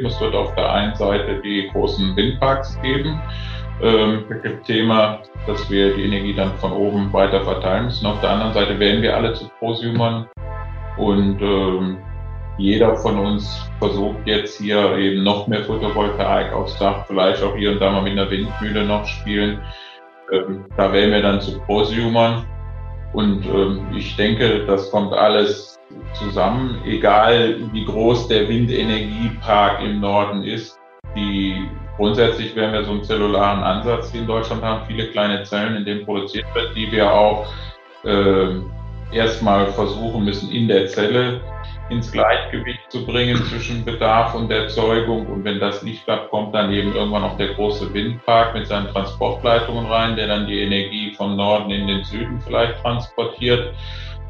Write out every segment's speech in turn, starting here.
Es wird auf der einen Seite die großen Windparks geben. Ähm, mit dem Thema, dass wir die Energie dann von oben weiter verteilen müssen. Auf der anderen Seite werden wir alle zu Prosumern und ähm, jeder von uns versucht jetzt hier eben noch mehr Photovoltaik aufs Dach, vielleicht auch hier und da mal mit einer Windmühle noch spielen. Ähm, da werden wir dann zu Prosumern. Und ähm, ich denke, das kommt alles zusammen, egal wie groß der Windenergiepark im Norden ist. Die, grundsätzlich werden wir so einen zellularen Ansatz hier in Deutschland haben, viele kleine Zellen, in denen produziert wird, die wir auch äh, erstmal versuchen müssen, in der Zelle ins Gleichgewicht zu bringen zwischen Bedarf und Erzeugung. Und wenn das nicht klappt, kommt dann eben irgendwann noch der große Windpark mit seinen Transportleitungen rein, der dann die Energie vom Norden in den Süden vielleicht transportiert.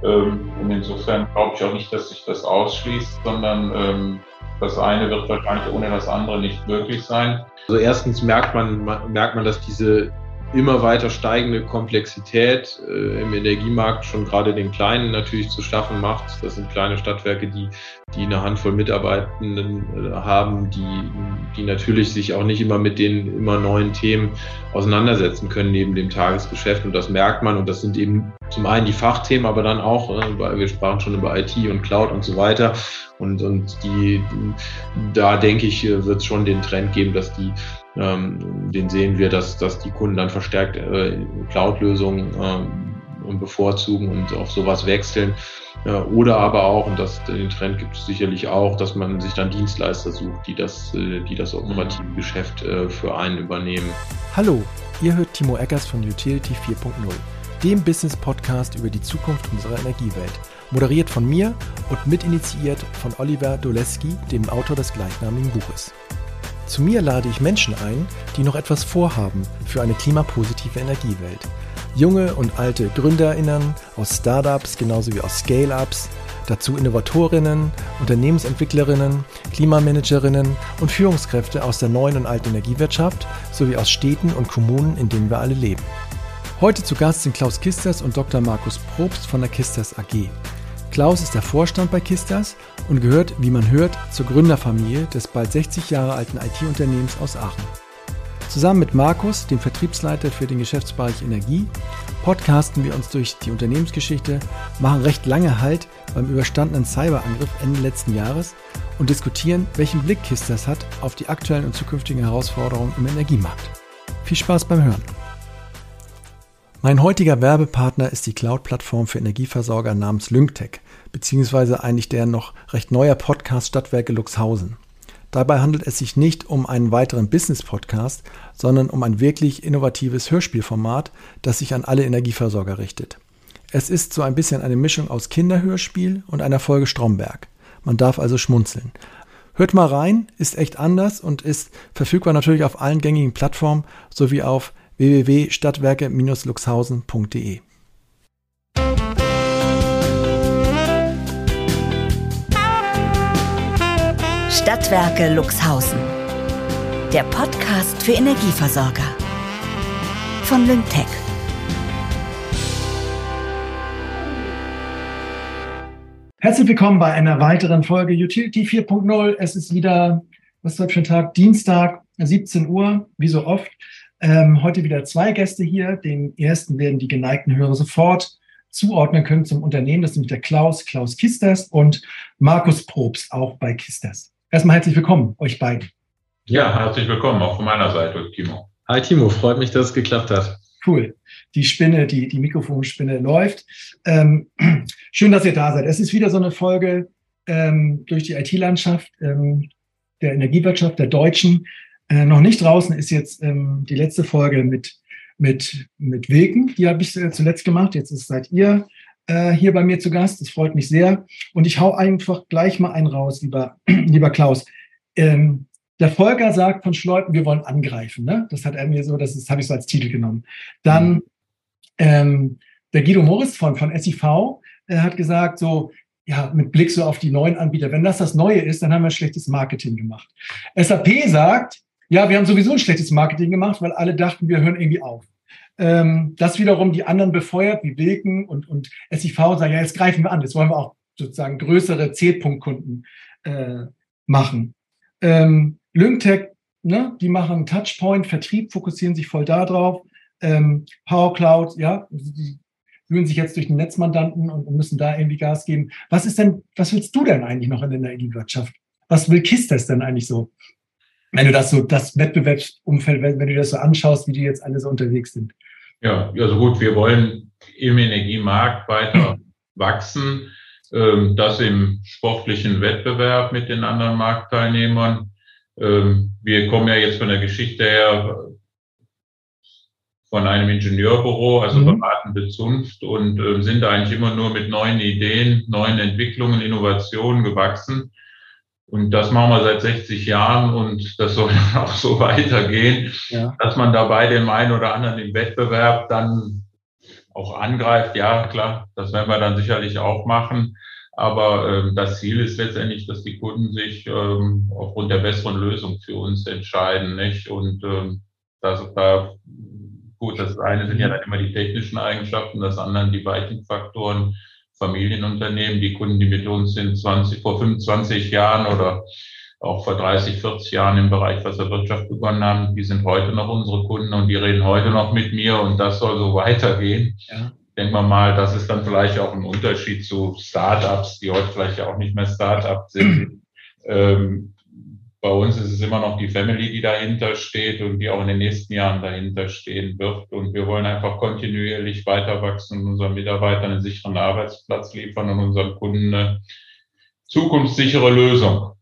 Ähm, und insofern glaube ich auch nicht, dass sich das ausschließt, sondern ähm, das eine wird wahrscheinlich ohne das andere nicht möglich sein. Also erstens merkt man, merkt man, dass diese immer weiter steigende Komplexität äh, im Energiemarkt schon gerade den Kleinen natürlich zu schaffen macht. Das sind kleine Stadtwerke, die, die eine Handvoll Mitarbeitenden äh, haben, die, die natürlich sich auch nicht immer mit den immer neuen Themen auseinandersetzen können neben dem Tagesgeschäft. Und das merkt man. Und das sind eben zum einen die Fachthemen, aber dann auch, äh, wir sprachen schon über IT und Cloud und so weiter. Und, und die, da denke ich, äh, wird es schon den Trend geben, dass die den sehen wir, dass, dass die Kunden dann verstärkt äh, Cloud-Lösungen ähm, bevorzugen und auf sowas wechseln. Äh, oder aber auch, und das, den Trend gibt es sicherlich auch, dass man sich dann Dienstleister sucht, die das, äh, die das operative. Geschäft äh, für einen übernehmen. Hallo, ihr hört Timo Eggers von Utility 4.0, dem Business-Podcast über die Zukunft unserer Energiewelt. Moderiert von mir und mitinitiiert von Oliver Doleski, dem Autor des gleichnamigen Buches. Zu mir lade ich Menschen ein, die noch etwas vorhaben für eine klimapositive Energiewelt. Junge und alte Gründerinnen aus Startups genauso wie aus Scale-ups, dazu Innovatorinnen, Unternehmensentwicklerinnen, Klimamanagerinnen und Führungskräfte aus der neuen und alten Energiewirtschaft sowie aus Städten und Kommunen, in denen wir alle leben. Heute zu Gast sind Klaus Kisters und Dr. Markus Probst von der Kisters AG. Klaus ist der Vorstand bei Kistas und gehört, wie man hört, zur Gründerfamilie des bald 60 Jahre alten IT-Unternehmens aus Aachen. Zusammen mit Markus, dem Vertriebsleiter für den Geschäftsbereich Energie, podcasten wir uns durch die Unternehmensgeschichte, machen recht lange Halt beim überstandenen Cyberangriff Ende letzten Jahres und diskutieren, welchen Blick Kistas hat auf die aktuellen und zukünftigen Herausforderungen im Energiemarkt. Viel Spaß beim Hören! Mein heutiger Werbepartner ist die Cloud-Plattform für Energieversorger namens Lyngtech, beziehungsweise eigentlich der noch recht neuer Podcast Stadtwerke Luxhausen. Dabei handelt es sich nicht um einen weiteren Business-Podcast, sondern um ein wirklich innovatives Hörspielformat, das sich an alle Energieversorger richtet. Es ist so ein bisschen eine Mischung aus Kinderhörspiel und einer Folge Stromberg. Man darf also schmunzeln. Hört mal rein, ist echt anders und ist verfügbar natürlich auf allen gängigen Plattformen sowie auf www.stadtwerke-luxhausen.de. Stadtwerke Luxhausen. Der Podcast für Energieversorger. Von Lyngtech. Herzlich willkommen bei einer weiteren Folge Utility 4.0. Es ist wieder, was ist heute für ein Tag? Dienstag, 17 Uhr, wie so oft. Ähm, heute wieder zwei Gäste hier. Den ersten werden die geneigten Hörer sofort zuordnen können zum Unternehmen. Das sind der Klaus, Klaus Kisters und Markus Probst, auch bei Kisters. Erstmal herzlich willkommen, euch beiden. Ja, herzlich willkommen, auch von meiner Seite, Timo. Hi Timo, freut mich, dass es geklappt hat. Cool. Die Spinne, die, die Mikrofonspinne läuft. Ähm, schön, dass ihr da seid. Es ist wieder so eine Folge ähm, durch die IT-Landschaft ähm, der Energiewirtschaft der Deutschen. Äh, noch nicht draußen ist jetzt ähm, die letzte Folge mit, mit, mit Wilken. Die habe ich äh, zuletzt gemacht. Jetzt ist, seid ihr äh, hier bei mir zu Gast. Das freut mich sehr. Und ich hau einfach gleich mal einen raus, lieber, lieber Klaus. Ähm, der Volker sagt von Schleuten, wir wollen angreifen. Ne? Das hat er mir so, das, das habe ich so als Titel genommen. Dann mhm. ähm, der Guido Morris von, von SIV äh, hat gesagt, so, ja, mit Blick so auf die neuen Anbieter, wenn das das Neue ist, dann haben wir schlechtes Marketing gemacht. SAP sagt, ja, wir haben sowieso ein schlechtes Marketing gemacht, weil alle dachten, wir hören irgendwie auf. Ähm, das wiederum die anderen befeuert, wie Wilken und, und SIV, sagen, ja, jetzt greifen wir an, jetzt wollen wir auch sozusagen größere Zählpunktkunden äh, machen. Ähm, Lyngtech, ne, die machen Touchpoint, Vertrieb, fokussieren sich voll darauf. Ähm, Power Cloud, ja, die wühlen sich jetzt durch den Netzmandanten und, und müssen da irgendwie Gas geben. Was ist denn, was willst du denn eigentlich noch in der Energiewirtschaft? Was will KISS denn eigentlich so? Wenn du das so, das Wettbewerbsumfeld, wenn, wenn du das so anschaust, wie die jetzt alle so unterwegs sind. Ja, also gut, wir wollen im Energiemarkt weiter wachsen. Ähm, das im sportlichen Wettbewerb mit den anderen Marktteilnehmern. Ähm, wir kommen ja jetzt von der Geschichte her von einem Ingenieurbüro, also mhm. beratende Zunft und äh, sind eigentlich immer nur mit neuen Ideen, neuen Entwicklungen, Innovationen gewachsen. Und das machen wir seit 60 Jahren und das soll auch so weitergehen, ja. dass man dabei dem einen oder anderen im Wettbewerb dann auch angreift. Ja, klar, das werden wir dann sicherlich auch machen. Aber ähm, das Ziel ist letztendlich, dass die Kunden sich ähm, aufgrund der besseren Lösung für uns entscheiden. Nicht? Und ähm, das, da Gut, das eine sind ja dann immer die technischen Eigenschaften, das andere die weiteren Faktoren. Familienunternehmen, die Kunden, die mit uns sind, 20, vor 25 Jahren oder auch vor 30, 40 Jahren im Bereich Wasserwirtschaft begonnen haben, die sind heute noch unsere Kunden und die reden heute noch mit mir und das soll so weitergehen. Ja. Denken wir mal, das ist dann vielleicht auch ein Unterschied zu Startups, die heute vielleicht ja auch nicht mehr Startups sind. ähm, bei uns ist es immer noch die Family, die dahinter steht und die auch in den nächsten Jahren dahinter stehen wird. Und wir wollen einfach kontinuierlich weiter wachsen und unseren Mitarbeitern einen sicheren Arbeitsplatz liefern und unseren Kunden eine zukunftssichere Lösung.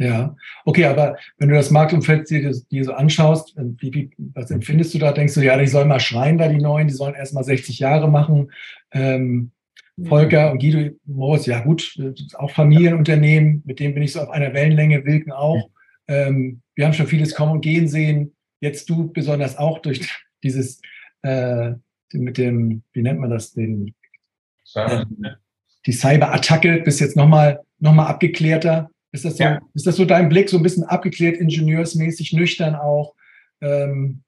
Ja, okay, aber wenn du das Marktumfeld dir, dir so anschaust, wie, wie, was empfindest du da? Denkst du, ja, die sollen mal schreien da, die Neuen, die sollen erst mal 60 Jahre machen. Ähm, Volker und Guido Moos, ja gut, auch Familienunternehmen, mit denen bin ich so auf einer Wellenlänge, Wilken auch. Ähm, wir haben schon vieles kommen und gehen sehen. Jetzt du besonders auch durch dieses, äh, mit dem, wie nennt man das, den, äh, die Cyberattacke, bist jetzt nochmal noch mal abgeklärter. Ist das, so, ja. ist das so dein Blick, so ein bisschen abgeklärt, ingenieursmäßig, nüchtern auch? Ähm,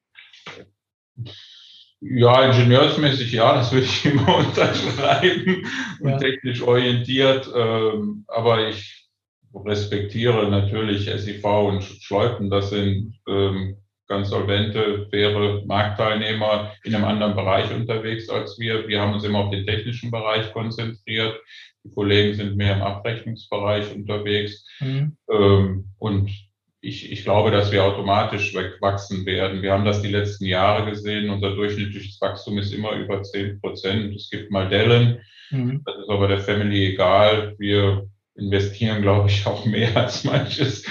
ja, ingenieursmäßig ja, das würde ich immer unterschreiben und ja. technisch orientiert. Ähm, aber ich respektiere natürlich SIV und Schleuten. Das sind ähm, ganz solvente, faire Marktteilnehmer in einem anderen Bereich unterwegs als wir. Wir haben uns immer auf den technischen Bereich konzentriert. Die Kollegen sind mehr im Abrechnungsbereich unterwegs. Mhm. Ähm, und ich, ich glaube, dass wir automatisch wachsen werden. Wir haben das die letzten Jahre gesehen. Unser durchschnittliches Wachstum ist immer über 10 Prozent. Es gibt mal Dellen. Mhm. Das ist aber der Family egal. Wir investieren, glaube ich, auch mehr als manches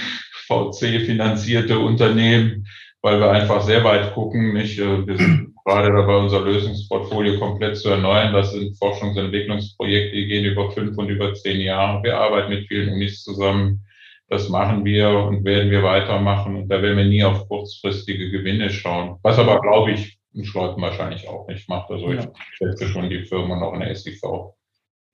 VC-finanzierte Unternehmen, weil wir einfach sehr weit gucken. Nicht? Äh, wir sind gerade dabei, unser Lösungsportfolio komplett zu erneuern. Das sind Forschungs- und Entwicklungsprojekte, die gehen über fünf und über zehn Jahre. Wir arbeiten mit vielen Unis zusammen das machen wir und werden wir weitermachen. Und da werden wir nie auf kurzfristige Gewinne schauen. Was aber, glaube ich, ein Schleuten wahrscheinlich auch nicht macht. Also ja. ich schätze schon die Firma noch in der SIV.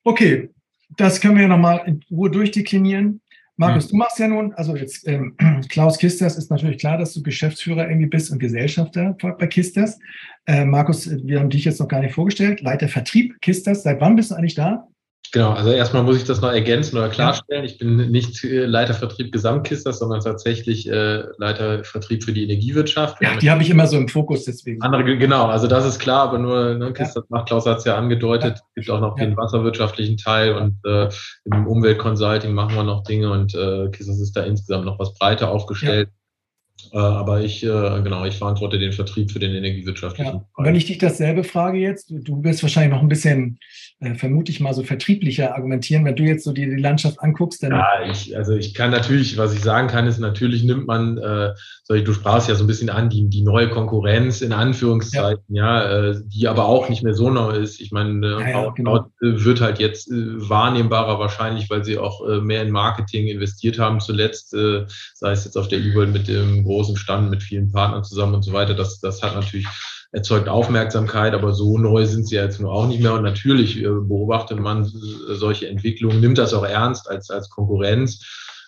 Okay, das können wir ja nochmal in Ruhe durchdeklinieren. Markus, hm. du machst ja nun, also jetzt ähm, Klaus Kisters ist natürlich klar, dass du Geschäftsführer irgendwie bist und Gesellschafter bei Kisters. Äh, Markus, wir haben dich jetzt noch gar nicht vorgestellt. Leiter Vertrieb Kisters. Seit wann bist du eigentlich da? Genau, also erstmal muss ich das noch ergänzen oder klarstellen. Ich bin nicht äh, Leiter Vertrieb Gesamtkisters, sondern tatsächlich äh, Leiter Vertrieb für die Energiewirtschaft. Ja, die habe ich immer so im Fokus deswegen. Andere, genau, also das ist klar, aber nur ne, Kisters ja. macht, Klaus hat es ja angedeutet, ja. gibt auch noch ja. den wasserwirtschaftlichen Teil und äh, im Umweltconsulting machen wir noch Dinge und äh, Kisters ist da insgesamt noch was breiter aufgestellt. Äh, aber ich, äh, genau, ich verantworte den Vertrieb für den energiewirtschaftlichen. Ja. Wenn ich dich dasselbe frage jetzt, du wirst wahrscheinlich noch ein bisschen, äh, vermute ich mal, so vertrieblicher argumentieren, wenn du jetzt so die, die Landschaft anguckst. Dann ja, ich, also ich kann natürlich, was ich sagen kann, ist natürlich nimmt man, äh, du sprachst ja so ein bisschen an, die, die neue Konkurrenz in Anführungszeiten, ja, ja äh, die aber auch nicht mehr so neu ist. Ich meine, äh, ja, ja, genau. wird halt jetzt äh, wahrnehmbarer wahrscheinlich, weil sie auch äh, mehr in Marketing investiert haben zuletzt, äh, sei es jetzt auf der E-World mit dem großen Stand mit vielen Partnern zusammen und so weiter. Das, das hat natürlich erzeugt Aufmerksamkeit, aber so neu sind sie jetzt nur auch nicht mehr. Und natürlich äh, beobachtet man solche Entwicklungen, nimmt das auch ernst als, als Konkurrenz.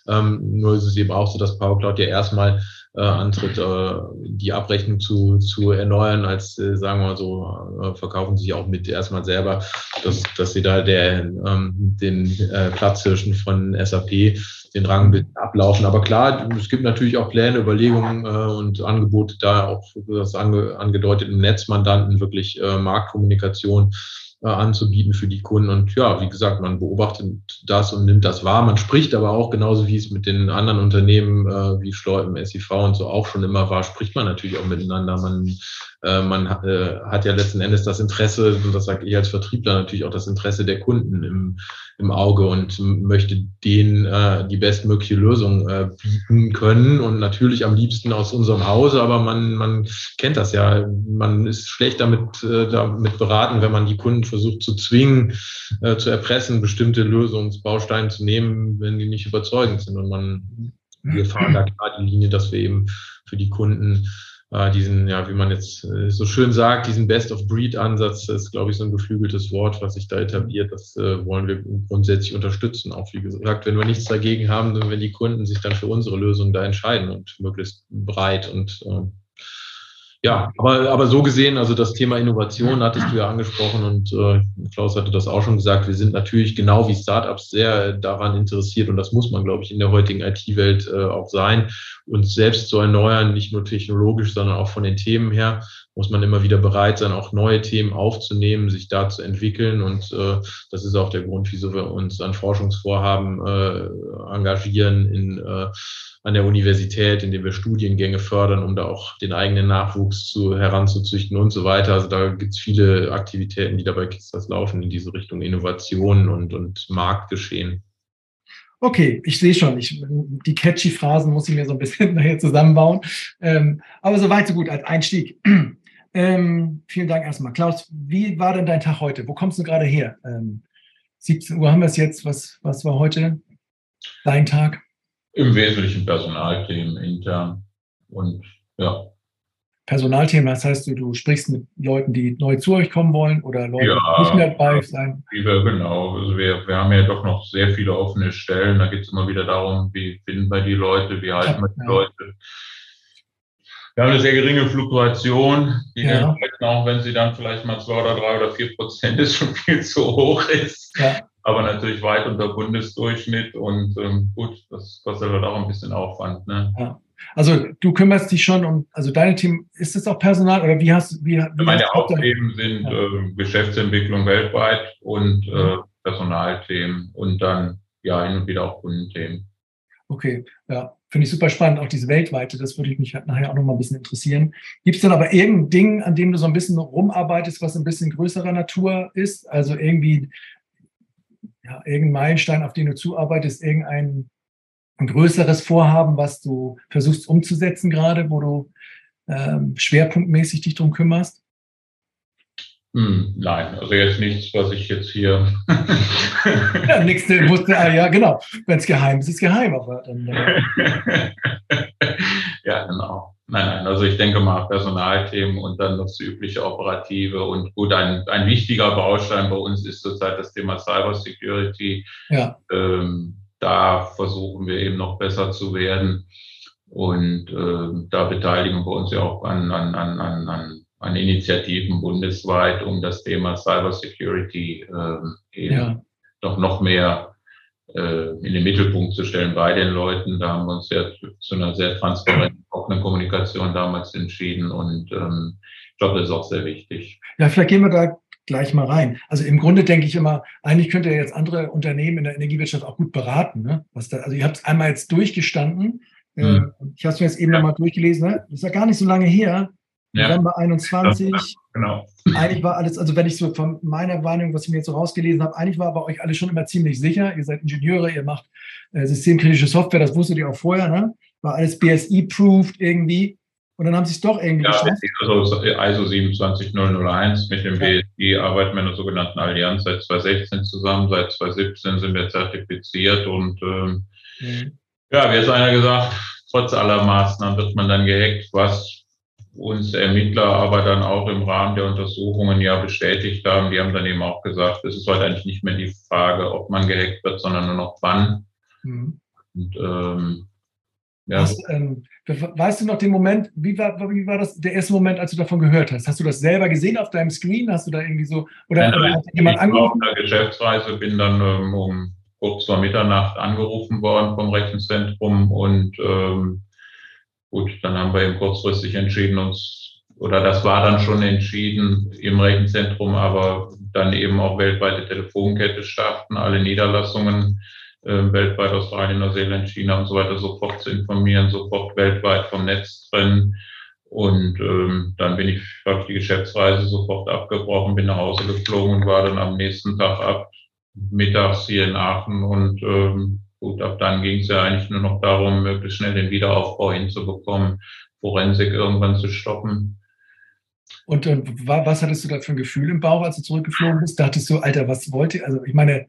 Ähm, nur ist es eben auch so, dass Power ja erstmal äh, antritt, äh, die Abrechnung zu, zu erneuern, als äh, sagen wir mal so, äh, verkaufen sich auch mit erstmal selber, dass, dass sie da der, ähm, den äh, Platzhirschen von SAP den Rang ablaufen. Aber klar, es gibt natürlich auch Pläne, Überlegungen äh, und Angebote da auch das ange, angedeutet im Netzmandanten wirklich äh, Marktkommunikation äh, anzubieten für die Kunden. Und ja, wie gesagt, man beobachtet das und nimmt das wahr. Man spricht aber auch genauso wie es mit den anderen Unternehmen äh, wie Schleupen, SIV und so auch schon immer war, spricht man natürlich auch miteinander. Man, äh, man äh, hat ja letzten Endes das Interesse, und das sage ich als Vertriebler natürlich auch das Interesse der Kunden im, im Auge und möchte denen äh, die bestmögliche Lösung bieten können und natürlich am liebsten aus unserem Hause, aber man, man kennt das ja. Man ist schlecht damit, damit beraten, wenn man die Kunden versucht zu zwingen, äh, zu erpressen, bestimmte Lösungsbausteine zu nehmen, wenn die nicht überzeugend sind. Und man, wir fahren da klar die Linie, dass wir eben für die Kunden äh, diesen, ja, wie man jetzt äh, so schön sagt, diesen Best-of-Breed-Ansatz ist, glaube ich, so ein geflügeltes Wort, was sich da etabliert. Das äh, wollen wir grundsätzlich unterstützen. Auch wie gesagt, wenn wir nichts dagegen haben, wenn die Kunden sich dann für unsere Lösung da entscheiden und möglichst breit und äh, ja, aber, aber so gesehen, also das Thema Innovation hattest du ja angesprochen und äh, Klaus hatte das auch schon gesagt. Wir sind natürlich genau wie Startups sehr daran interessiert und das muss man, glaube ich, in der heutigen IT-Welt äh, auch sein, uns selbst zu erneuern, nicht nur technologisch, sondern auch von den Themen her muss man immer wieder bereit sein, auch neue Themen aufzunehmen, sich da zu entwickeln und äh, das ist auch der Grund, wieso wir uns an Forschungsvorhaben äh, engagieren in äh, an der Universität, indem wir Studiengänge fördern, um da auch den eigenen Nachwuchs zu, heranzuzüchten und so weiter. Also da gibt es viele Aktivitäten, die dabei Kisters laufen in diese Richtung Innovation und, und Marktgeschehen. Okay, ich sehe schon. Ich, die catchy Phrasen muss ich mir so ein bisschen nachher zusammenbauen. Ähm, aber so weit, so gut als Einstieg. Ähm, vielen Dank erstmal. Klaus, wie war denn dein Tag heute? Wo kommst du gerade her? Ähm, 17 Uhr haben wir es jetzt. Was, was war heute dein Tag? Im Wesentlichen Personalthemen intern und ja. Personalthemen, das heißt, du, du sprichst mit Leuten, die neu zu euch kommen wollen oder Leute, ja, die nicht mehr bei sein? Wir, genau, also wir, wir haben ja doch noch sehr viele offene Stellen. Da geht es immer wieder darum, wie finden wir die Leute, wie halten wir die ja. Leute. Wir haben eine sehr geringe Fluktuation, die ja. Auch wenn sie dann vielleicht mal zwei oder drei oder vier Prozent ist, schon viel zu hoch ist. Ja aber natürlich weit unter Bundesdurchschnitt und ähm, gut, das kostet halt auch ein bisschen Aufwand. Ne? Ja. Also du kümmerst dich schon um, also dein Team, ist es auch Personal oder wie hast wie, wie Meine Hauptthemen sind äh, Geschäftsentwicklung weltweit und äh, Personalthemen und dann ja hin und wieder auch Kundenthemen. Okay, ja, finde ich super spannend, auch diese weltweite, das würde ich mich nachher auch noch mal ein bisschen interessieren. Gibt es dann aber irgendein Ding, an dem du so ein bisschen rumarbeitest, was ein bisschen größerer Natur ist? Also irgendwie ja, irgendein Meilenstein, auf den du zuarbeitest, irgendein ein größeres Vorhaben, was du versuchst umzusetzen gerade, wo du ähm, schwerpunktmäßig dich drum kümmerst? Hm, nein, also jetzt nichts, was ich jetzt hier. ja, nichts, wusste, ah, ja, genau. Wenn es geheim ist, ist es geheim, aber dann. Äh ja, genau. Nein, nein, also ich denke mal Personalthemen und dann das übliche Operative und gut, ein, ein wichtiger Baustein bei uns ist zurzeit das Thema Cybersecurity. Ja. Ähm, da versuchen wir eben noch besser zu werden und äh, da beteiligen wir uns ja auch an, an, an, an, an Initiativen bundesweit, um das Thema Cybersecurity äh, eben ja. doch noch mehr äh, in den Mittelpunkt zu stellen bei den Leuten. Da haben wir uns ja zu einer sehr transparenten, offenen Kommunikation damals entschieden und ähm, ich glaube, das ist auch sehr wichtig. Ja, vielleicht gehen wir da gleich mal rein. Also im Grunde denke ich immer, eigentlich könnt ihr jetzt andere Unternehmen in der Energiewirtschaft auch gut beraten. Ne? Was da, also ihr habt es einmal jetzt durchgestanden. Hm. Ich habe es mir jetzt eben ja. nochmal durchgelesen. Ne? Das ist ja gar nicht so lange her. November ja. 21. Ja, genau. Eigentlich war alles, also wenn ich so von meiner Wahrnehmung, was ich mir jetzt so rausgelesen habe, eigentlich war bei euch alles schon immer ziemlich sicher. Ihr seid Ingenieure, ihr macht äh, systemkritische Software, das wusstet ihr auch vorher, ne? War alles BSI-proofed irgendwie. Und dann haben sie es doch irgendwie ja, geschafft. Also ISO 27001 mit dem ja. BSI arbeiten wir in der sogenannten Allianz seit 2016 zusammen. Seit 2017 sind wir zertifiziert und ähm, mhm. ja, wie hat einer gesagt, trotz aller Maßnahmen wird man dann gehackt, was uns Ermittler aber dann auch im Rahmen der Untersuchungen ja bestätigt haben. Die haben dann eben auch gesagt, es ist heute eigentlich nicht mehr die Frage, ob man gehackt wird, sondern nur noch wann. Mhm. Und, ähm, ja. Hast, ähm, weißt du noch den Moment, wie war, wie war das der erste Moment, als du davon gehört hast? Hast du das selber gesehen auf deinem Screen? Hast du da irgendwie so, oder, nein, hat jemand angerufen? Auf einer Geschäftsreise bin dann ähm, um kurz vor Mitternacht angerufen worden vom Rechenzentrum und ähm, gut, dann haben wir eben kurzfristig entschieden, uns, oder das war dann schon entschieden im Rechenzentrum, aber dann eben auch weltweite Telefonkette starten, alle Niederlassungen äh, weltweit Australien, Neuseeland, China und so weiter sofort zu informieren, sofort weltweit vom Netz trennen. Und ähm, dann bin ich, habe die Geschäftsreise sofort abgebrochen, bin nach Hause geflogen und war dann am nächsten Tag ab mittags hier in Aachen. Und ähm, gut, ab dann ging es ja eigentlich nur noch darum, möglichst schnell den Wiederaufbau hinzubekommen, Forensik irgendwann zu stoppen. Und, und was hattest du da für ein Gefühl im Bauch, als du zurückgeflogen bist? Dachtest du, Alter, was wollte, also ich meine,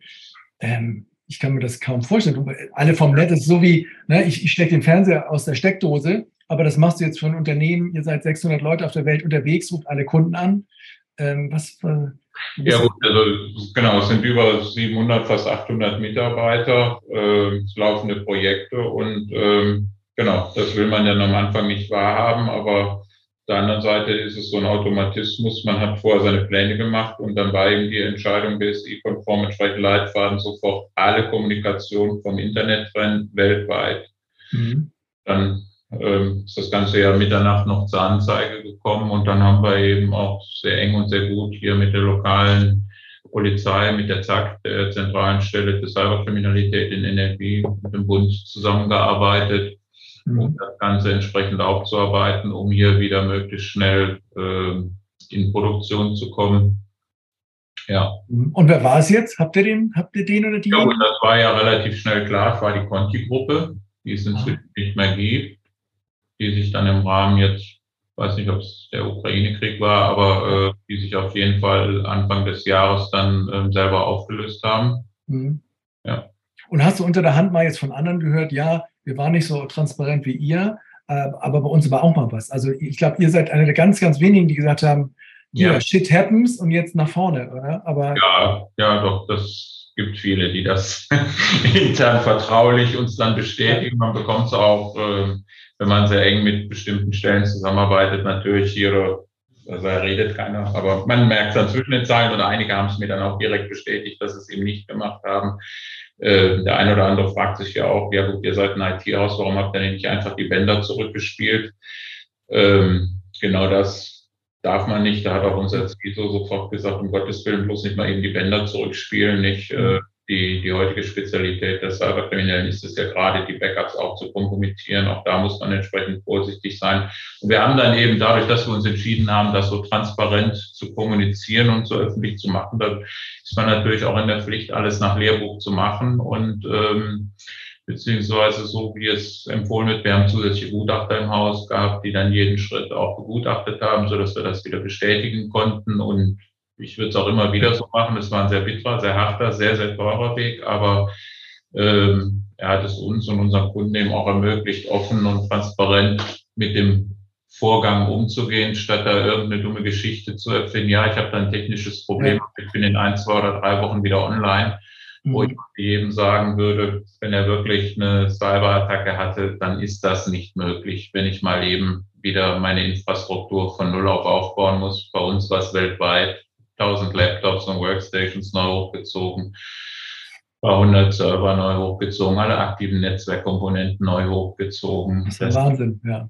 ähm, ich kann mir das kaum vorstellen. Alle vom Netz ist so wie, ne, ich, ich stecke den Fernseher aus der Steckdose, aber das machst du jetzt für ein Unternehmen. Ihr seid 600 Leute auf der Welt unterwegs, ruft alle Kunden an. Ähm, was, äh, ja gut, also genau, es sind über 700, fast 800 Mitarbeiter, äh, laufende Projekte und äh, genau, das will man ja am Anfang nicht wahrhaben, aber der anderen Seite ist es so ein Automatismus. Man hat vorher seine Pläne gemacht und dann war eben die Entscheidung BSI-konform entsprechend Leitfaden sofort alle Kommunikation vom Internet trennen, weltweit. Mhm. Dann ähm, ist das ganze Jahr Mitternacht noch zur Anzeige gekommen und dann haben wir eben auch sehr eng und sehr gut hier mit der lokalen Polizei, mit der ZAK, der zentralen Stelle für Cyberkriminalität in NRW, mit dem Bund zusammengearbeitet mhm. um das Ganze entsprechend aufzuarbeiten, um hier wieder möglichst schnell äh, in Produktion zu kommen. Ja. Mhm. Und wer war es jetzt? Habt ihr den, habt ihr den oder die? Ja, und das war ja relativ schnell klar. Es war die Conti-Gruppe, die es inzwischen ah. nicht mehr gibt, die sich dann im Rahmen jetzt, weiß nicht, ob es der Ukraine-Krieg war, aber äh, die sich auf jeden Fall Anfang des Jahres dann äh, selber aufgelöst haben. Mhm. Ja. Und hast du unter der Hand mal jetzt von anderen gehört, ja, wir waren nicht so transparent wie ihr, äh, aber bei uns war auch mal was. Also ich glaube, ihr seid einer der ganz, ganz wenigen, die gesagt haben, ja, yeah, shit happens und jetzt nach vorne, oder? Aber ja, ja, doch, das gibt viele, die das intern vertraulich uns dann bestätigen. Man bekommt es auch, äh, wenn man sehr eng mit bestimmten Stellen zusammenarbeitet, natürlich hier, also da redet keiner, aber man merkt es dann zwischen den Zeilen oder einige haben es mir dann auch direkt bestätigt, dass sie es eben nicht gemacht haben. Äh, der eine oder andere fragt sich ja auch, ja gut, ihr seid ein IT-Haus, warum habt ihr nicht einfach die Bänder zurückgespielt? Ähm, genau das darf man nicht. Da hat auch unser CISO sofort gesagt, um Gottes Willen bloß nicht mal eben die Bänder zurückspielen, nicht äh, die, die heutige Spezialität der Cyberkriminellen ist es ja gerade, die Backups auch zu kompromittieren. Auch da muss man entsprechend vorsichtig sein. Und wir haben dann eben dadurch, dass wir uns entschieden haben, das so transparent zu kommunizieren und so öffentlich zu machen, da ist man natürlich auch in der Pflicht, alles nach Lehrbuch zu machen und ähm, beziehungsweise so wie es empfohlen wird. Wir haben zusätzliche Gutachter im Haus gehabt, die dann jeden Schritt auch begutachtet haben, so dass wir das wieder bestätigen konnten und ich würde es auch immer wieder so machen. Es war ein sehr bitterer, sehr harter, sehr, sehr teurer Weg, aber ähm, er hat es uns und unseren Kunden eben auch ermöglicht, offen und transparent mit dem Vorgang umzugehen, statt da irgendeine dumme Geschichte zu erfinden. Ja, ich habe da ein technisches Problem, ich bin in ein, zwei oder drei Wochen wieder online, mhm. wo ich jedem sagen würde, wenn er wirklich eine Cyberattacke hatte, dann ist das nicht möglich, wenn ich mal eben wieder meine Infrastruktur von Null auf aufbauen muss. Bei uns war es weltweit 1000 Laptops und Workstations neu hochgezogen, bei 100 Server neu hochgezogen, alle aktiven Netzwerkkomponenten neu hochgezogen. Das ist das Wahnsinn, ja.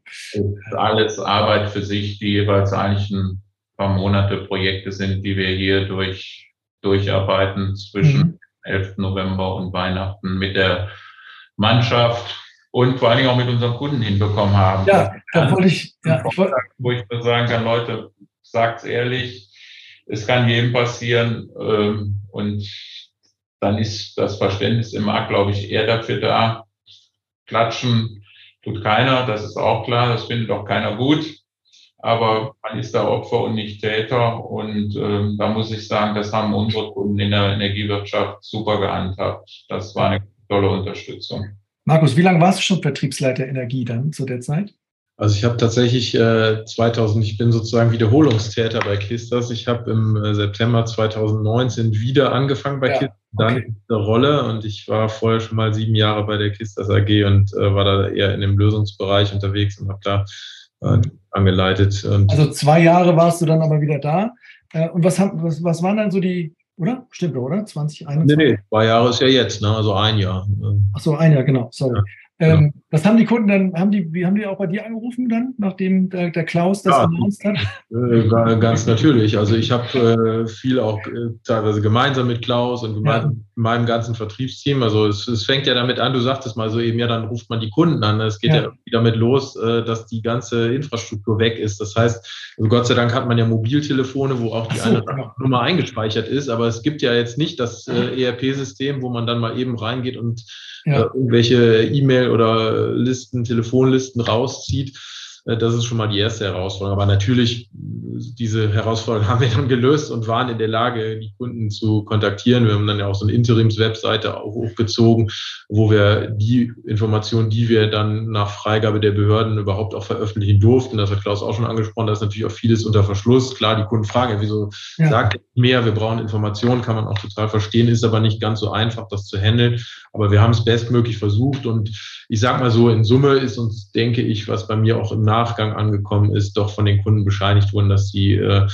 Alles Arbeit für sich, die jeweils eigentlich ein paar Monate Projekte sind, die wir hier durch, durcharbeiten zwischen mhm. 11. November und Weihnachten mit der Mannschaft und vor allen Dingen auch mit unseren Kunden hinbekommen haben. Ja, da wollte ich, ja, ich wollte, wo ich sagen kann, Leute, sagt's ehrlich, es kann jedem passieren ähm, und dann ist das Verständnis im Markt, glaube ich, eher dafür da. Klatschen tut keiner, das ist auch klar, das findet auch keiner gut. Aber man ist da Opfer und nicht Täter. Und ähm, da muss ich sagen, das haben unsere Kunden in der Energiewirtschaft super gehandhabt. Das war eine tolle Unterstützung. Markus, wie lange warst du schon Vertriebsleiter Energie dann zu der Zeit? Also ich habe tatsächlich äh, 2000, ich bin sozusagen Wiederholungstäter bei Kistas. Ich habe im äh, September 2019 wieder angefangen bei ja. Kistas dann okay. eine Rolle und ich war vorher schon mal sieben Jahre bei der Kistas AG und äh, war da eher in dem Lösungsbereich unterwegs und habe da äh, angeleitet. also zwei Jahre warst du dann aber wieder da. Äh, und was, haben, was, was waren dann so die, oder? Stimmt, oder? 2021? Nee, nee, zwei Jahre ist ja jetzt, ne? also ein Jahr. Ach so, ein Jahr, genau, sorry. Ja. Ähm, was haben die Kunden dann, haben die, wie haben die auch bei dir angerufen dann, nachdem der, der Klaus das ja, announced hat? Äh, ganz natürlich. Also ich habe äh, viel auch äh, teilweise gemeinsam mit Klaus und gemeinsam ja. mit meinem ganzen Vertriebsteam. Also es, es, fängt ja damit an, du sagtest mal so eben, ja, dann ruft man die Kunden an. Es geht ja, ja damit los, äh, dass die ganze Infrastruktur weg ist. Das heißt, also Gott sei Dank hat man ja Mobiltelefone, wo auch die so, eine genau. Nummer eingespeichert ist. Aber es gibt ja jetzt nicht das äh, ERP-System, wo man dann mal eben reingeht und ja. äh, irgendwelche E-Mail oder Listen, Telefonlisten rauszieht. Äh, das ist schon mal die erste Herausforderung. Aber natürlich, diese Herausforderung haben wir dann gelöst und waren in der Lage, die Kunden zu kontaktieren. Wir haben dann ja auch so eine Interims-Webseite hochgezogen, wo wir die Informationen, die wir dann nach Freigabe der Behörden überhaupt auch veröffentlichen durften, das hat Klaus auch schon angesprochen, da ist natürlich auch vieles unter Verschluss. Klar, die Kunden fragen, wieso ja. sagt er mehr, wir brauchen Informationen, kann man auch total verstehen, ist aber nicht ganz so einfach, das zu handeln. Aber wir haben es bestmöglich versucht und ich sag mal so, in Summe ist uns, denke ich, was bei mir auch im Nachgang angekommen ist, doch von den Kunden bescheinigt worden, dass sie äh,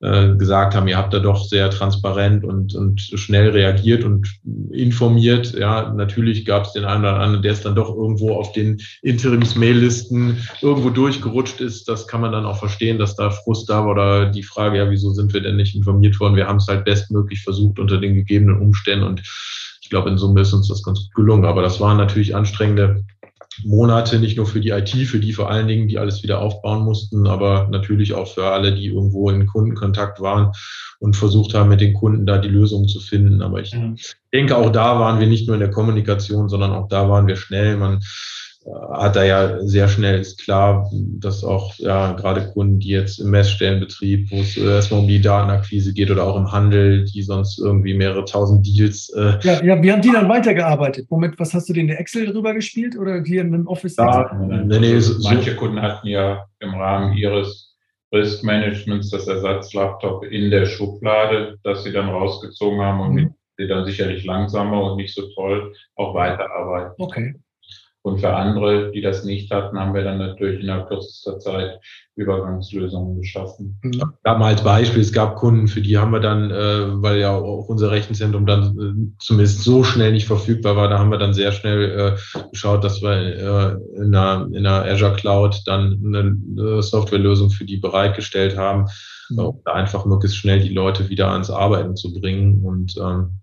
äh, gesagt haben, ihr habt da doch sehr transparent und, und schnell reagiert und informiert. Ja, natürlich gab es den einen oder anderen, der es dann doch irgendwo auf den Interims-Mail-Listen irgendwo durchgerutscht ist. Das kann man dann auch verstehen, dass da Frust da war oder die Frage, ja, wieso sind wir denn nicht informiert worden? Wir haben es halt bestmöglich versucht unter den gegebenen Umständen und ich glaube, in Summe ist uns das ganz gut gelungen. Aber das waren natürlich anstrengende Monate, nicht nur für die IT, für die vor allen Dingen, die alles wieder aufbauen mussten, aber natürlich auch für alle, die irgendwo in Kundenkontakt waren und versucht haben, mit den Kunden da die Lösung zu finden. Aber ich denke, auch da waren wir nicht nur in der Kommunikation, sondern auch da waren wir schnell. Man hat da ja sehr schnell ist klar, dass auch ja gerade Kunden, die jetzt im Messstellenbetrieb, wo es erstmal um die Datenakquise geht oder auch im Handel, die sonst irgendwie mehrere tausend Deals. Äh, ja, ja, wie haben die dann weitergearbeitet? Womit, was hast du denn in Excel drüber gespielt oder hier in einem Office? Ja, nee, nee, so, manche Kunden hatten ja im Rahmen ihres Risk Managements das Ersatzlaptop in der Schublade, das sie dann rausgezogen haben und mhm. sie dann sicherlich langsamer und nicht so toll auch weiterarbeiten. Okay. Und für andere, die das nicht hatten, haben wir dann natürlich innerhalb kürzester Zeit Übergangslösungen geschaffen. Ja, mal als Beispiel, es gab Kunden, für die haben wir dann, äh, weil ja auch unser Rechenzentrum dann äh, zumindest so schnell nicht verfügbar war, da haben wir dann sehr schnell äh, geschaut, dass wir äh, in, einer, in einer Azure Cloud dann eine Softwarelösung für die bereitgestellt haben, mhm. um da einfach möglichst schnell die Leute wieder ans Arbeiten zu bringen. Und ähm,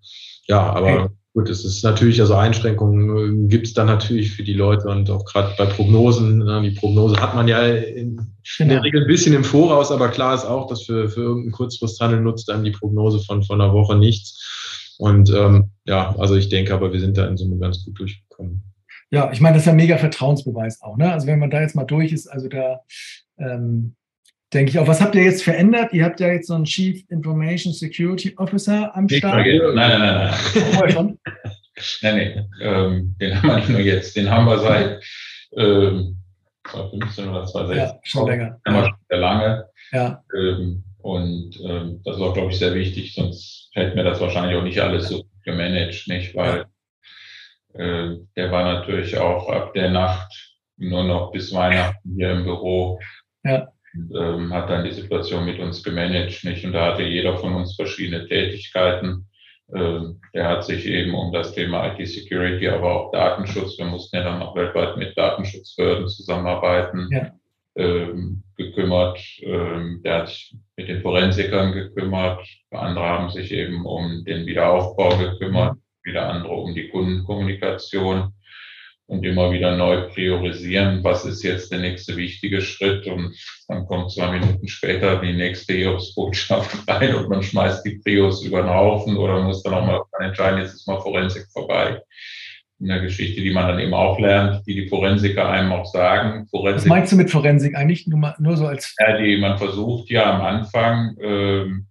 ja, aber hey Gut, es ist natürlich, also Einschränkungen äh, gibt es dann natürlich für die Leute und auch gerade bei Prognosen. Ne, die Prognose hat man ja in, in, der Regel ein bisschen im Voraus, aber klar ist auch, dass für, für irgendeinen Kurzfristhandel nutzt einem die Prognose von, von einer Woche nichts. Und ähm, ja, also ich denke aber, wir sind da in Summe ganz gut durchgekommen. Ja, ich meine, das ist ja mega Vertrauensbeweis auch. Ne? Also wenn man da jetzt mal durch ist, also da ähm, denke ich auch. Was habt ihr jetzt verändert? Ihr habt ja jetzt so einen Chief Information Security Officer am Start. Nein, nein, nein, nein. schon? nein, nein. Ähm, den haben wir nicht nur jetzt. Den haben wir seit ähm, 2015 oder 2016. Ja, schon länger. Haben wir schon sehr lange. Ja. Ähm, und ähm, das war, glaube ich, sehr wichtig, sonst hätten wir das wahrscheinlich auch nicht alles so gemanagt, nicht? Weil äh, der war natürlich auch ab der Nacht nur noch bis Weihnachten hier im Büro. Ja ähm, hat dann die Situation mit uns gemanagt. Nicht? Und da hatte jeder von uns verschiedene Tätigkeiten. Ähm, der hat sich eben um das Thema IT-Security, aber auch Datenschutz, wir mussten ja dann auch weltweit mit Datenschutzbehörden zusammenarbeiten, ja. ähm, gekümmert. Ähm, der hat sich mit den Forensikern gekümmert. Andere haben sich eben um den Wiederaufbau gekümmert, wieder andere um die Kundenkommunikation und immer wieder neu priorisieren, was ist jetzt der nächste wichtige Schritt und dann kommt zwei Minuten später die nächste EOS-Botschaft rein und man schmeißt die Prios über den Haufen oder muss dann auch mal entscheiden, jetzt ist mal Forensik vorbei. Eine Geschichte, die man dann eben auch lernt, die die Forensiker einem auch sagen. Forensik, was meinst du mit Forensik eigentlich? Nur, mal, nur so als... Ja, die, man versucht ja am Anfang ähm,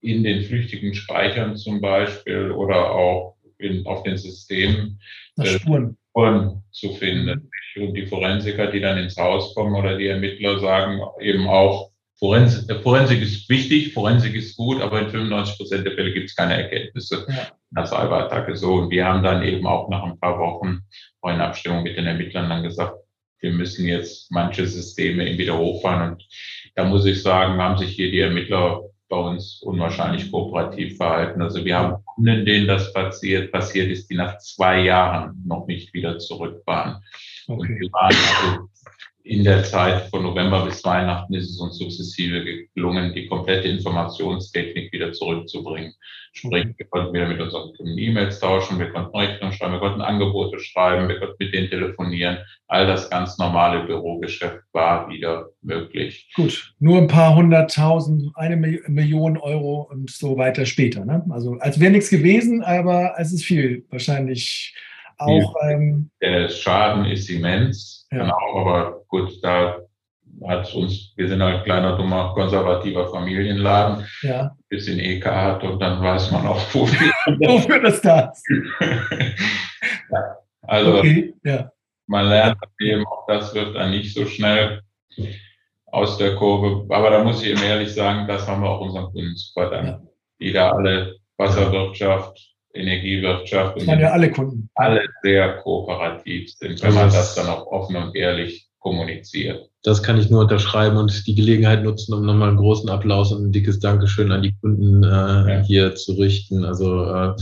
in den flüchtigen Speichern zum Beispiel oder auch in, auf den Systemen äh, Spuren Spuren zu finden. Und die Forensiker, die dann ins Haus kommen oder die Ermittler sagen eben auch, Forensik, Forensik ist wichtig, Forensik ist gut, aber in 95 Prozent der Fälle gibt es keine Erkenntnisse ja. einer Cyberattacke. So, und wir haben dann eben auch nach ein paar Wochen in Abstimmung mit den Ermittlern dann gesagt, wir müssen jetzt manche Systeme wieder hochfahren. Und da muss ich sagen, haben sich hier die Ermittler bei uns unwahrscheinlich kooperativ verhalten. Also wir haben Kunden, denen das passiert, passiert ist, die nach zwei Jahren noch nicht wieder zurück waren. Okay. Und wir waren also in der Zeit von November bis Weihnachten ist es uns sukzessive gelungen, die komplette Informationstechnik wieder zurückzubringen. Sprich, wir konnten wieder mit unseren Kunden E-Mails tauschen, wir konnten Rechnungen schreiben, wir konnten Angebote schreiben, wir konnten mit denen telefonieren. All das ganz normale Bürogeschäft war wieder möglich. Gut, nur ein paar hunderttausend, eine Million Euro und so weiter später. Ne? Also als wäre nichts gewesen, aber es ist viel wahrscheinlich auch. Ähm, der Schaden ist immens, ja. genau, aber gut, da hat uns, wir sind halt kleiner, dummer, konservativer Familienladen, ja. bisschen EK hat und dann weiß man auch, wofür, wofür das da ist. ja, also okay, ja. man lernt eben, auch das wird dann nicht so schnell aus der Kurve. Aber da muss ich eben ehrlich sagen, das haben wir auch unseren Kunden zu verdanken, die da alle Wasserwirtschaft, Energiewirtschaft. Das waren ja alle Kunden. Alle sehr kooperativ sind, wenn man das dann auch offen und ehrlich kommuniziert. Das kann ich nur unterschreiben und die Gelegenheit nutzen, um nochmal einen großen Applaus und ein dickes Dankeschön an die Kunden äh, ja. hier zu richten. Also äh,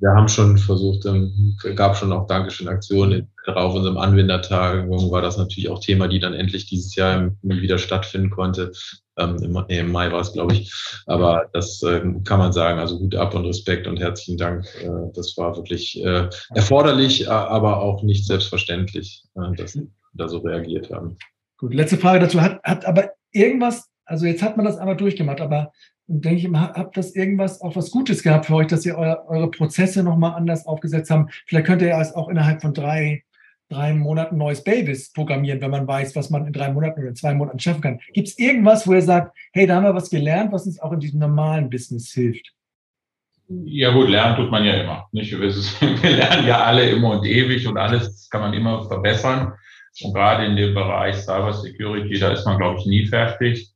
wir haben schon versucht, ähm, gab schon auch Dankeschön-Aktionen. Auf unserem Anwendertagung war das natürlich auch Thema, die dann endlich dieses Jahr wieder stattfinden konnte. Ähm, im, nee, im, Mai war es, glaube ich. Aber das äh, kann man sagen. Also Hut ab und Respekt und herzlichen Dank. Äh, das war wirklich äh, erforderlich, aber auch nicht selbstverständlich, äh, dass wir da so reagiert haben. Gut, letzte Frage dazu. Hat, hat aber irgendwas, also jetzt hat man das einmal durchgemacht, aber denke ich, habt das irgendwas auch was Gutes gehabt für euch, dass ihr eure, eure Prozesse nochmal anders aufgesetzt haben? Vielleicht könnt ihr ja auch innerhalb von drei drei Monaten neues Babys programmieren, wenn man weiß, was man in drei Monaten oder zwei Monaten schaffen kann. Gibt es irgendwas, wo ihr sagt, hey, da haben wir was gelernt, was uns auch in diesem normalen Business hilft? Ja gut, lernen tut man ja immer. Nicht? Wir lernen ja alle immer und ewig und alles kann man immer verbessern. Und gerade in dem Bereich Cyber Security, da ist man, glaube ich, nie fertig.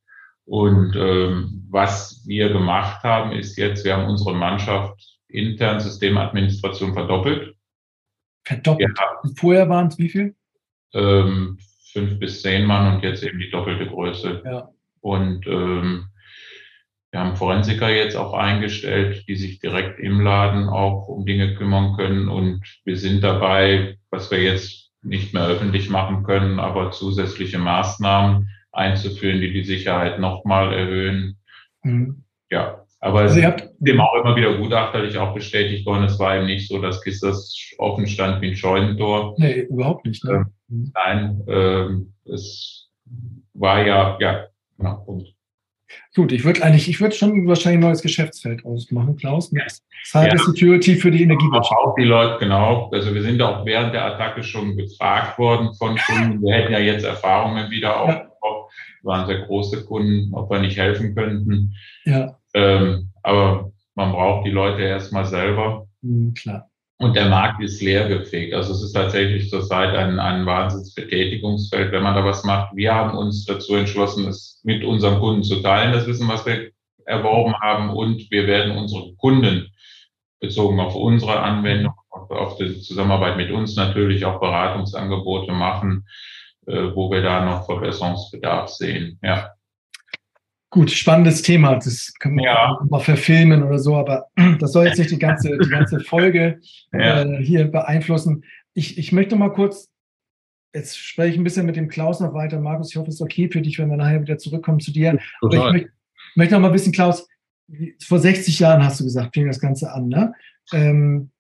Und ähm, was wir gemacht haben, ist jetzt, wir haben unsere Mannschaft intern Systemadministration verdoppelt. Verdoppelt. Ja. Vorher waren es wie viel? Ähm, fünf bis zehn Mann und jetzt eben die doppelte Größe. Ja. Und ähm, wir haben Forensiker jetzt auch eingestellt, die sich direkt im Laden auch um Dinge kümmern können. Und wir sind dabei, was wir jetzt nicht mehr öffentlich machen können, aber zusätzliche Maßnahmen einzuführen, die die Sicherheit nochmal erhöhen. Mhm. Ja, aber also es ist dem auch immer wieder gutachterlich auch bestätigt worden. Es war eben nicht so, dass das offen stand wie ein Scheunentor. Nee, überhaupt nicht. Ne? Ähm, nein, ähm, es war ja, ja, genau, Punkt. Gut, ich würde eigentlich, ich würde schon wahrscheinlich ein neues Geschäftsfeld ausmachen, Klaus. Mit Cyber ja. Security für die Energiewirtschaft. Auch die Leute, genau. Also wir sind auch während der Attacke schon gefragt worden von Kunden. Wir hätten ja jetzt Erfahrungen wieder aufgebaut. Ja. waren sehr große Kunden, ob wir nicht helfen könnten. Ja. Ähm, aber man braucht die Leute erstmal selber. Mhm, klar. Und der Markt ist leergefegt. Also es ist tatsächlich zurzeit ein, ein Wahnsinnsbetätigungsfeld, wenn man da was macht. Wir haben uns dazu entschlossen, es mit unseren Kunden zu teilen, das Wissen, was wir erworben haben. Und wir werden unsere Kunden bezogen auf unsere Anwendung, auf die Zusammenarbeit mit uns natürlich auch Beratungsangebote machen, äh, wo wir da noch Verbesserungsbedarf sehen. Ja. Gut, spannendes Thema. Das kann man ja. mal verfilmen oder so, aber das soll jetzt nicht die ganze, die ganze Folge ja. äh, hier beeinflussen. Ich, ich möchte mal kurz, jetzt spreche ich ein bisschen mit dem Klaus noch weiter. Markus, ich hoffe, es ist okay für dich, wenn wir nachher wieder zurückkommen zu dir. Aber ich möchte, möchte noch mal ein bisschen, Klaus, vor 60 Jahren hast du gesagt, fing das Ganze an, ne? Ähm,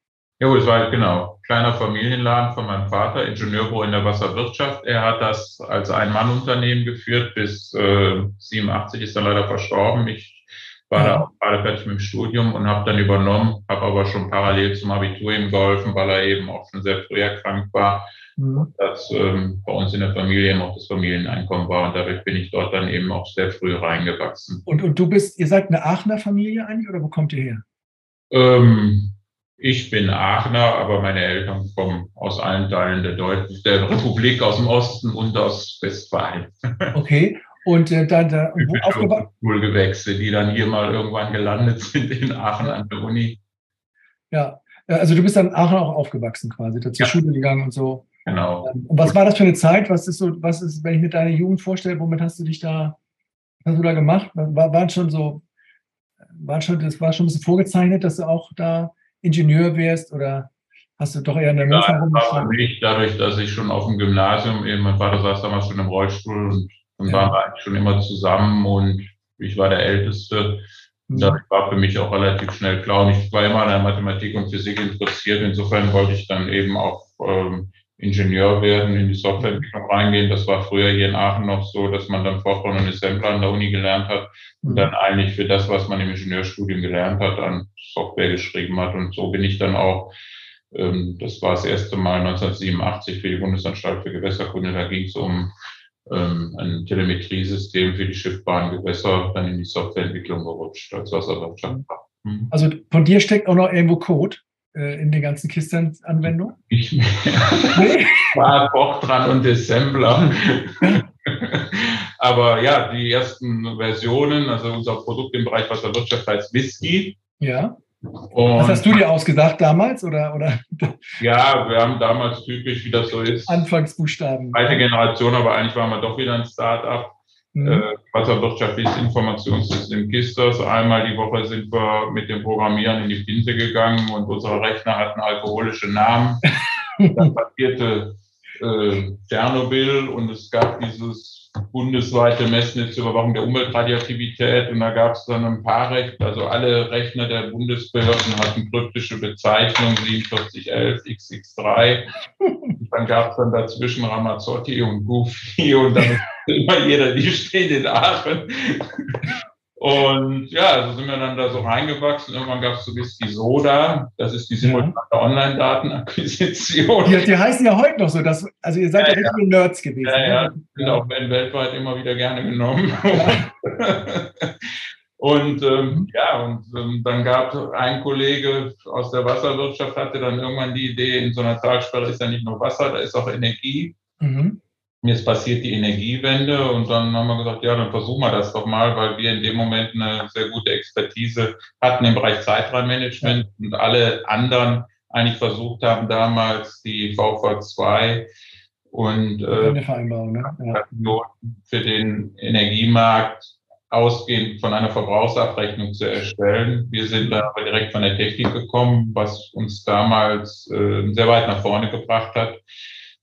ja, es war genau kleiner Familienladen von meinem Vater, Ingenieurbüro in der Wasserwirtschaft. Er hat das als Ein-Mann-Unternehmen geführt bis äh, 87, ist dann leider verstorben. Ich war ja. da auch gerade fertig mit dem Studium und habe dann übernommen, habe aber schon parallel zum Abitur ihm geholfen, weil er eben auch schon sehr früh erkrankt war. Mhm. Das ähm, bei uns in der Familie noch das Familieneinkommen war und dadurch bin ich dort dann eben auch sehr früh reingewachsen. Und, und du bist, ihr seid eine Aachener Familie eigentlich oder wo kommt ihr her? Ähm, ich bin Aachener, aber meine Eltern kommen aus allen Teilen der, Deut der Republik, aus dem Osten und aus Westfalen. Okay. Und äh, dann da Schulgewächse, die dann hier mal irgendwann gelandet sind in Aachen an der Uni. Ja, also du bist dann in Aachen auch aufgewachsen quasi, da zur ja. Schule gegangen und so. Genau. Ähm, und was war das für eine Zeit? Was ist so, was ist, wenn ich mir deine Jugend vorstelle, womit hast du dich da, was hast du da gemacht? War, waren schon so, waren schon, das war schon ein bisschen vorgezeichnet, dass du auch da Ingenieur wärst oder hast du doch eher in der Münze herumgestanden? nicht, dadurch, dass ich schon auf dem Gymnasium, eben mein Vater saß damals schon im Rollstuhl und dann ja. waren wir eigentlich schon immer zusammen und ich war der Älteste. Mhm. Das war für mich auch relativ schnell klar. Und ich war immer an der Mathematik und Physik interessiert. Insofern wollte ich dann eben auch ähm, Ingenieur werden, in die Softwareentwicklung reingehen. Das war früher hier in Aachen noch so, dass man dann Fortran und Assembler an der Uni gelernt hat und dann eigentlich für das, was man im Ingenieurstudium gelernt hat, dann Software geschrieben hat. Und so bin ich dann auch, ähm, das war das erste Mal 1987 für die Bundesanstalt für Gewässerkunde, da ging es um ähm, ein Telemetriesystem für die schiffbaren Gewässer, dann in die Softwareentwicklung gerutscht als Wasserwirtschaft. Mhm. Also von dir steckt auch noch irgendwo Code? Äh, in den ganzen Kisten-Anwendungen? Nee? War Fortran und Assembler. Aber ja, die ersten Versionen, also unser Produkt im Bereich Wasserwirtschaft heißt Whisky. Ja. Und Was hast du dir ausgedacht damals? Oder, oder? Ja, wir haben damals typisch, wie das so ist. Anfangsbuchstaben. Zweite Generation, aber eigentlich waren wir doch wieder ein Start-up. Äh, wasserwirtschaftliches Informationssystem KISTERS. Einmal die Woche sind wir mit dem Programmieren in die Pinte gegangen und unsere Rechner hatten alkoholische Namen. Dann passierte äh, Tschernobyl und es gab dieses bundesweite Messnetz zur Überwachung der Umweltradioaktivität und da gab es dann ein paar Rechte, also alle Rechner der Bundesbehörden hatten kryptische Bezeichnungen 4711 XX3 und dann gab es dann dazwischen Ramazzotti und Goofy und dann immer jeder, die stehen in Aachen und ja, also sind wir dann da so reingewachsen. Irgendwann gab es so Whisky Soda. Das ist die simultane ja. Online-Datenakquisition. Die, die, heißen ja heute noch so. Dass, also ihr seid ja, ja richtige Nerds gewesen. Ja, ja. Ne? Sind auch weltweit immer wieder gerne genommen. und ähm, ja, und ähm, dann gab ein Kollege aus der Wasserwirtschaft, hatte dann irgendwann die Idee, in so einer Talsperre ist ja nicht nur Wasser, da ist auch Energie. Mhm jetzt passiert die Energiewende und dann haben wir gesagt, ja, dann versuchen wir das doch mal, weil wir in dem Moment eine sehr gute Expertise hatten im Bereich Zeitraummanagement und alle anderen eigentlich versucht haben, damals die VV2 und äh, ne? ja. für den Energiemarkt ausgehend von einer Verbrauchsabrechnung zu erstellen. Wir sind dann aber direkt von der Technik gekommen, was uns damals äh, sehr weit nach vorne gebracht hat.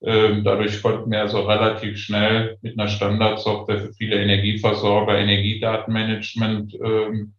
Ähm, dadurch konnten wir also relativ schnell mit einer Standardsoftware für viele Energieversorger Energiedatenmanagement ähm,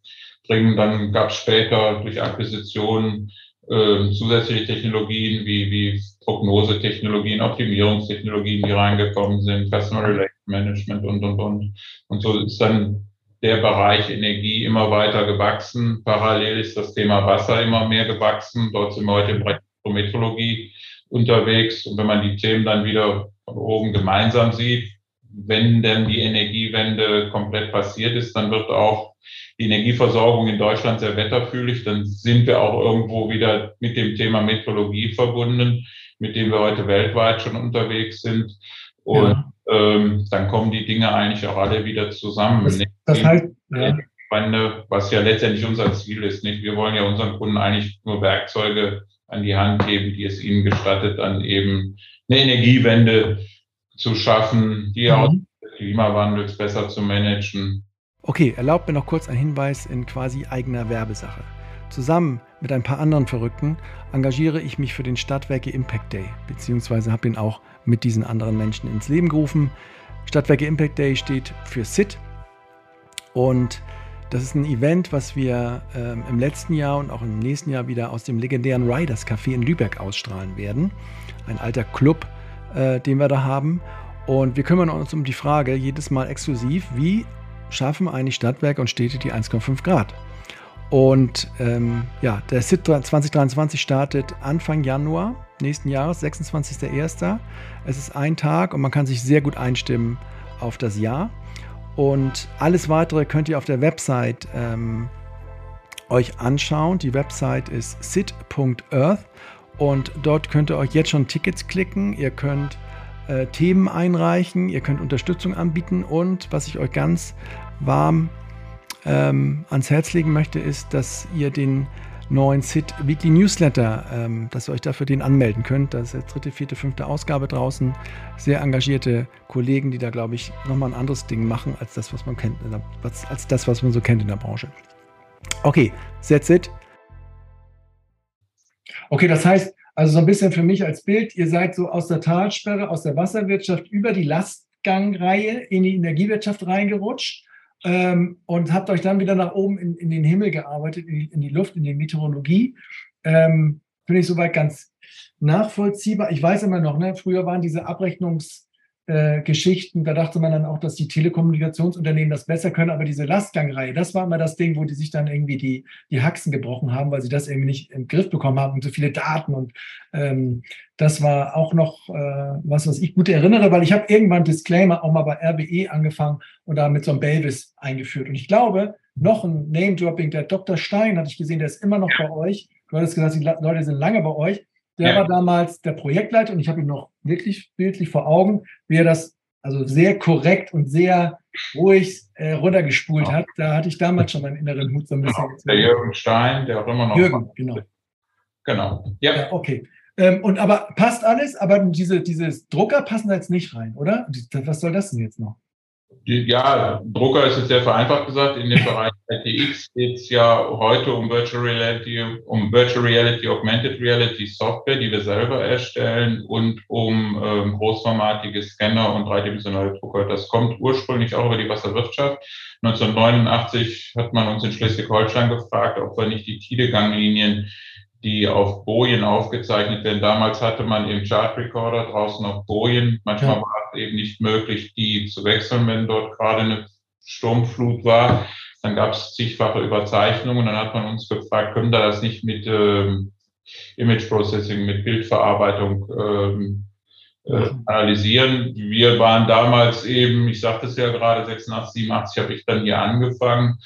bringen. Dann gab es später durch Akquisitionen äh, zusätzliche Technologien wie, wie Prognosetechnologien, Optimierungstechnologien, die reingekommen sind, Customer Relation Management und, und, und. Und so ist dann der Bereich Energie immer weiter gewachsen. Parallel ist das Thema Wasser immer mehr gewachsen. Dort sind wir heute im Bereich Metrologie unterwegs. Und wenn man die Themen dann wieder von oben gemeinsam sieht, wenn denn die Energiewende komplett passiert ist, dann wird auch die Energieversorgung in Deutschland sehr wetterfühlig. Dann sind wir auch irgendwo wieder mit dem Thema Meteorologie verbunden, mit dem wir heute weltweit schon unterwegs sind. Und ja. ähm, dann kommen die Dinge eigentlich auch alle wieder zusammen. Das, das heißt, ja. was ja letztendlich unser Ziel ist. Nicht? Wir wollen ja unseren Kunden eigentlich nur Werkzeuge an die Hand geben, die es ihnen gestattet, dann eben eine Energiewende zu schaffen, die mhm. des Klimawandels besser zu managen. Okay, erlaubt mir noch kurz einen Hinweis in quasi eigener Werbesache. Zusammen mit ein paar anderen Verrückten engagiere ich mich für den Stadtwerke Impact Day, beziehungsweise habe ihn auch mit diesen anderen Menschen ins Leben gerufen. Stadtwerke Impact Day steht für SIT und das ist ein Event, was wir ähm, im letzten Jahr und auch im nächsten Jahr wieder aus dem legendären Riders Café in Lübeck ausstrahlen werden. Ein alter Club, äh, den wir da haben. Und wir kümmern uns um die Frage jedes Mal exklusiv, wie schaffen eigentlich Stadtwerke und Städte die 1,5 Grad? Und ähm, ja, der SIT 2023 startet Anfang Januar nächsten Jahres, 26.01. Es ist ein Tag und man kann sich sehr gut einstimmen auf das Jahr. Und alles weitere könnt ihr auf der Website ähm, euch anschauen. Die Website ist sit.earth und dort könnt ihr euch jetzt schon Tickets klicken. Ihr könnt äh, Themen einreichen, ihr könnt Unterstützung anbieten und was ich euch ganz warm ähm, ans Herz legen möchte, ist, dass ihr den neuen SIT Weekly Newsletter, ähm, dass ihr euch dafür den anmelden könnt. Das ist jetzt dritte, vierte, fünfte Ausgabe draußen. Sehr engagierte Kollegen, die da, glaube ich, nochmal ein anderes Ding machen, als das, was man kennt, als das, was man so kennt in der Branche. Okay, that's it. Okay, das heißt, also so ein bisschen für mich als Bild, ihr seid so aus der Talsperre, aus der Wasserwirtschaft über die Lastgangreihe in die Energiewirtschaft reingerutscht ähm, und habt euch dann wieder nach oben in, in den Himmel gearbeitet, in die, in die, Luft, in die Meteorologie. Ähm, Finde ich soweit ganz nachvollziehbar. Ich weiß immer noch, ne, früher waren diese Abrechnungs- äh, Geschichten. Da dachte man dann auch, dass die Telekommunikationsunternehmen das besser können, aber diese Lastgangreihe, das war immer das Ding, wo die sich dann irgendwie die, die Haxen gebrochen haben, weil sie das irgendwie nicht im Griff bekommen haben und so viele Daten. Und ähm, das war auch noch äh, was, was ich gut erinnere, weil ich habe irgendwann Disclaimer auch mal bei RWE angefangen und da mit so einem Belvis eingeführt. Und ich glaube, noch ein Name-Dropping, der Dr. Stein, hatte ich gesehen, der ist immer noch bei euch. Du hattest gesagt, die Leute sind lange bei euch. Der ja. war damals der Projektleiter und ich habe ihn noch wirklich bildlich vor Augen, wie er das also sehr korrekt und sehr ruhig äh, runtergespult ja. hat. Da hatte ich damals schon meinen inneren Hut so ein bisschen. Genau. Der Jürgen Stein, der auch immer noch. Jürgen, genau. Genau. Ja, ja okay. Ähm, und aber passt alles, aber diese, dieses Drucker passen da jetzt nicht rein, oder? Was soll das denn jetzt noch? Ja, Drucker ist jetzt sehr vereinfacht gesagt. In dem Bereich ITX geht es ja heute um Virtual Reality, um Virtual Reality, Augmented Reality Software, die wir selber erstellen und um ähm, großformatige Scanner und dreidimensionale Drucker. Das kommt ursprünglich auch über die Wasserwirtschaft. 1989 hat man uns in Schleswig-Holstein gefragt, ob wir nicht die Tide-Ganglinien die auf Bojen aufgezeichnet werden. Damals hatte man im Chart Recorder draußen auf Bojen. Manchmal ja. war es eben nicht möglich, die zu wechseln, wenn dort gerade eine Sturmflut war. Dann gab es zigfache Überzeichnungen. Dann hat man uns gefragt, können wir das nicht mit ähm, Image Processing, mit Bildverarbeitung ähm, äh, analysieren. Wir waren damals eben, ich sagte es ja gerade, 86, 87 habe ich dann hier angefangen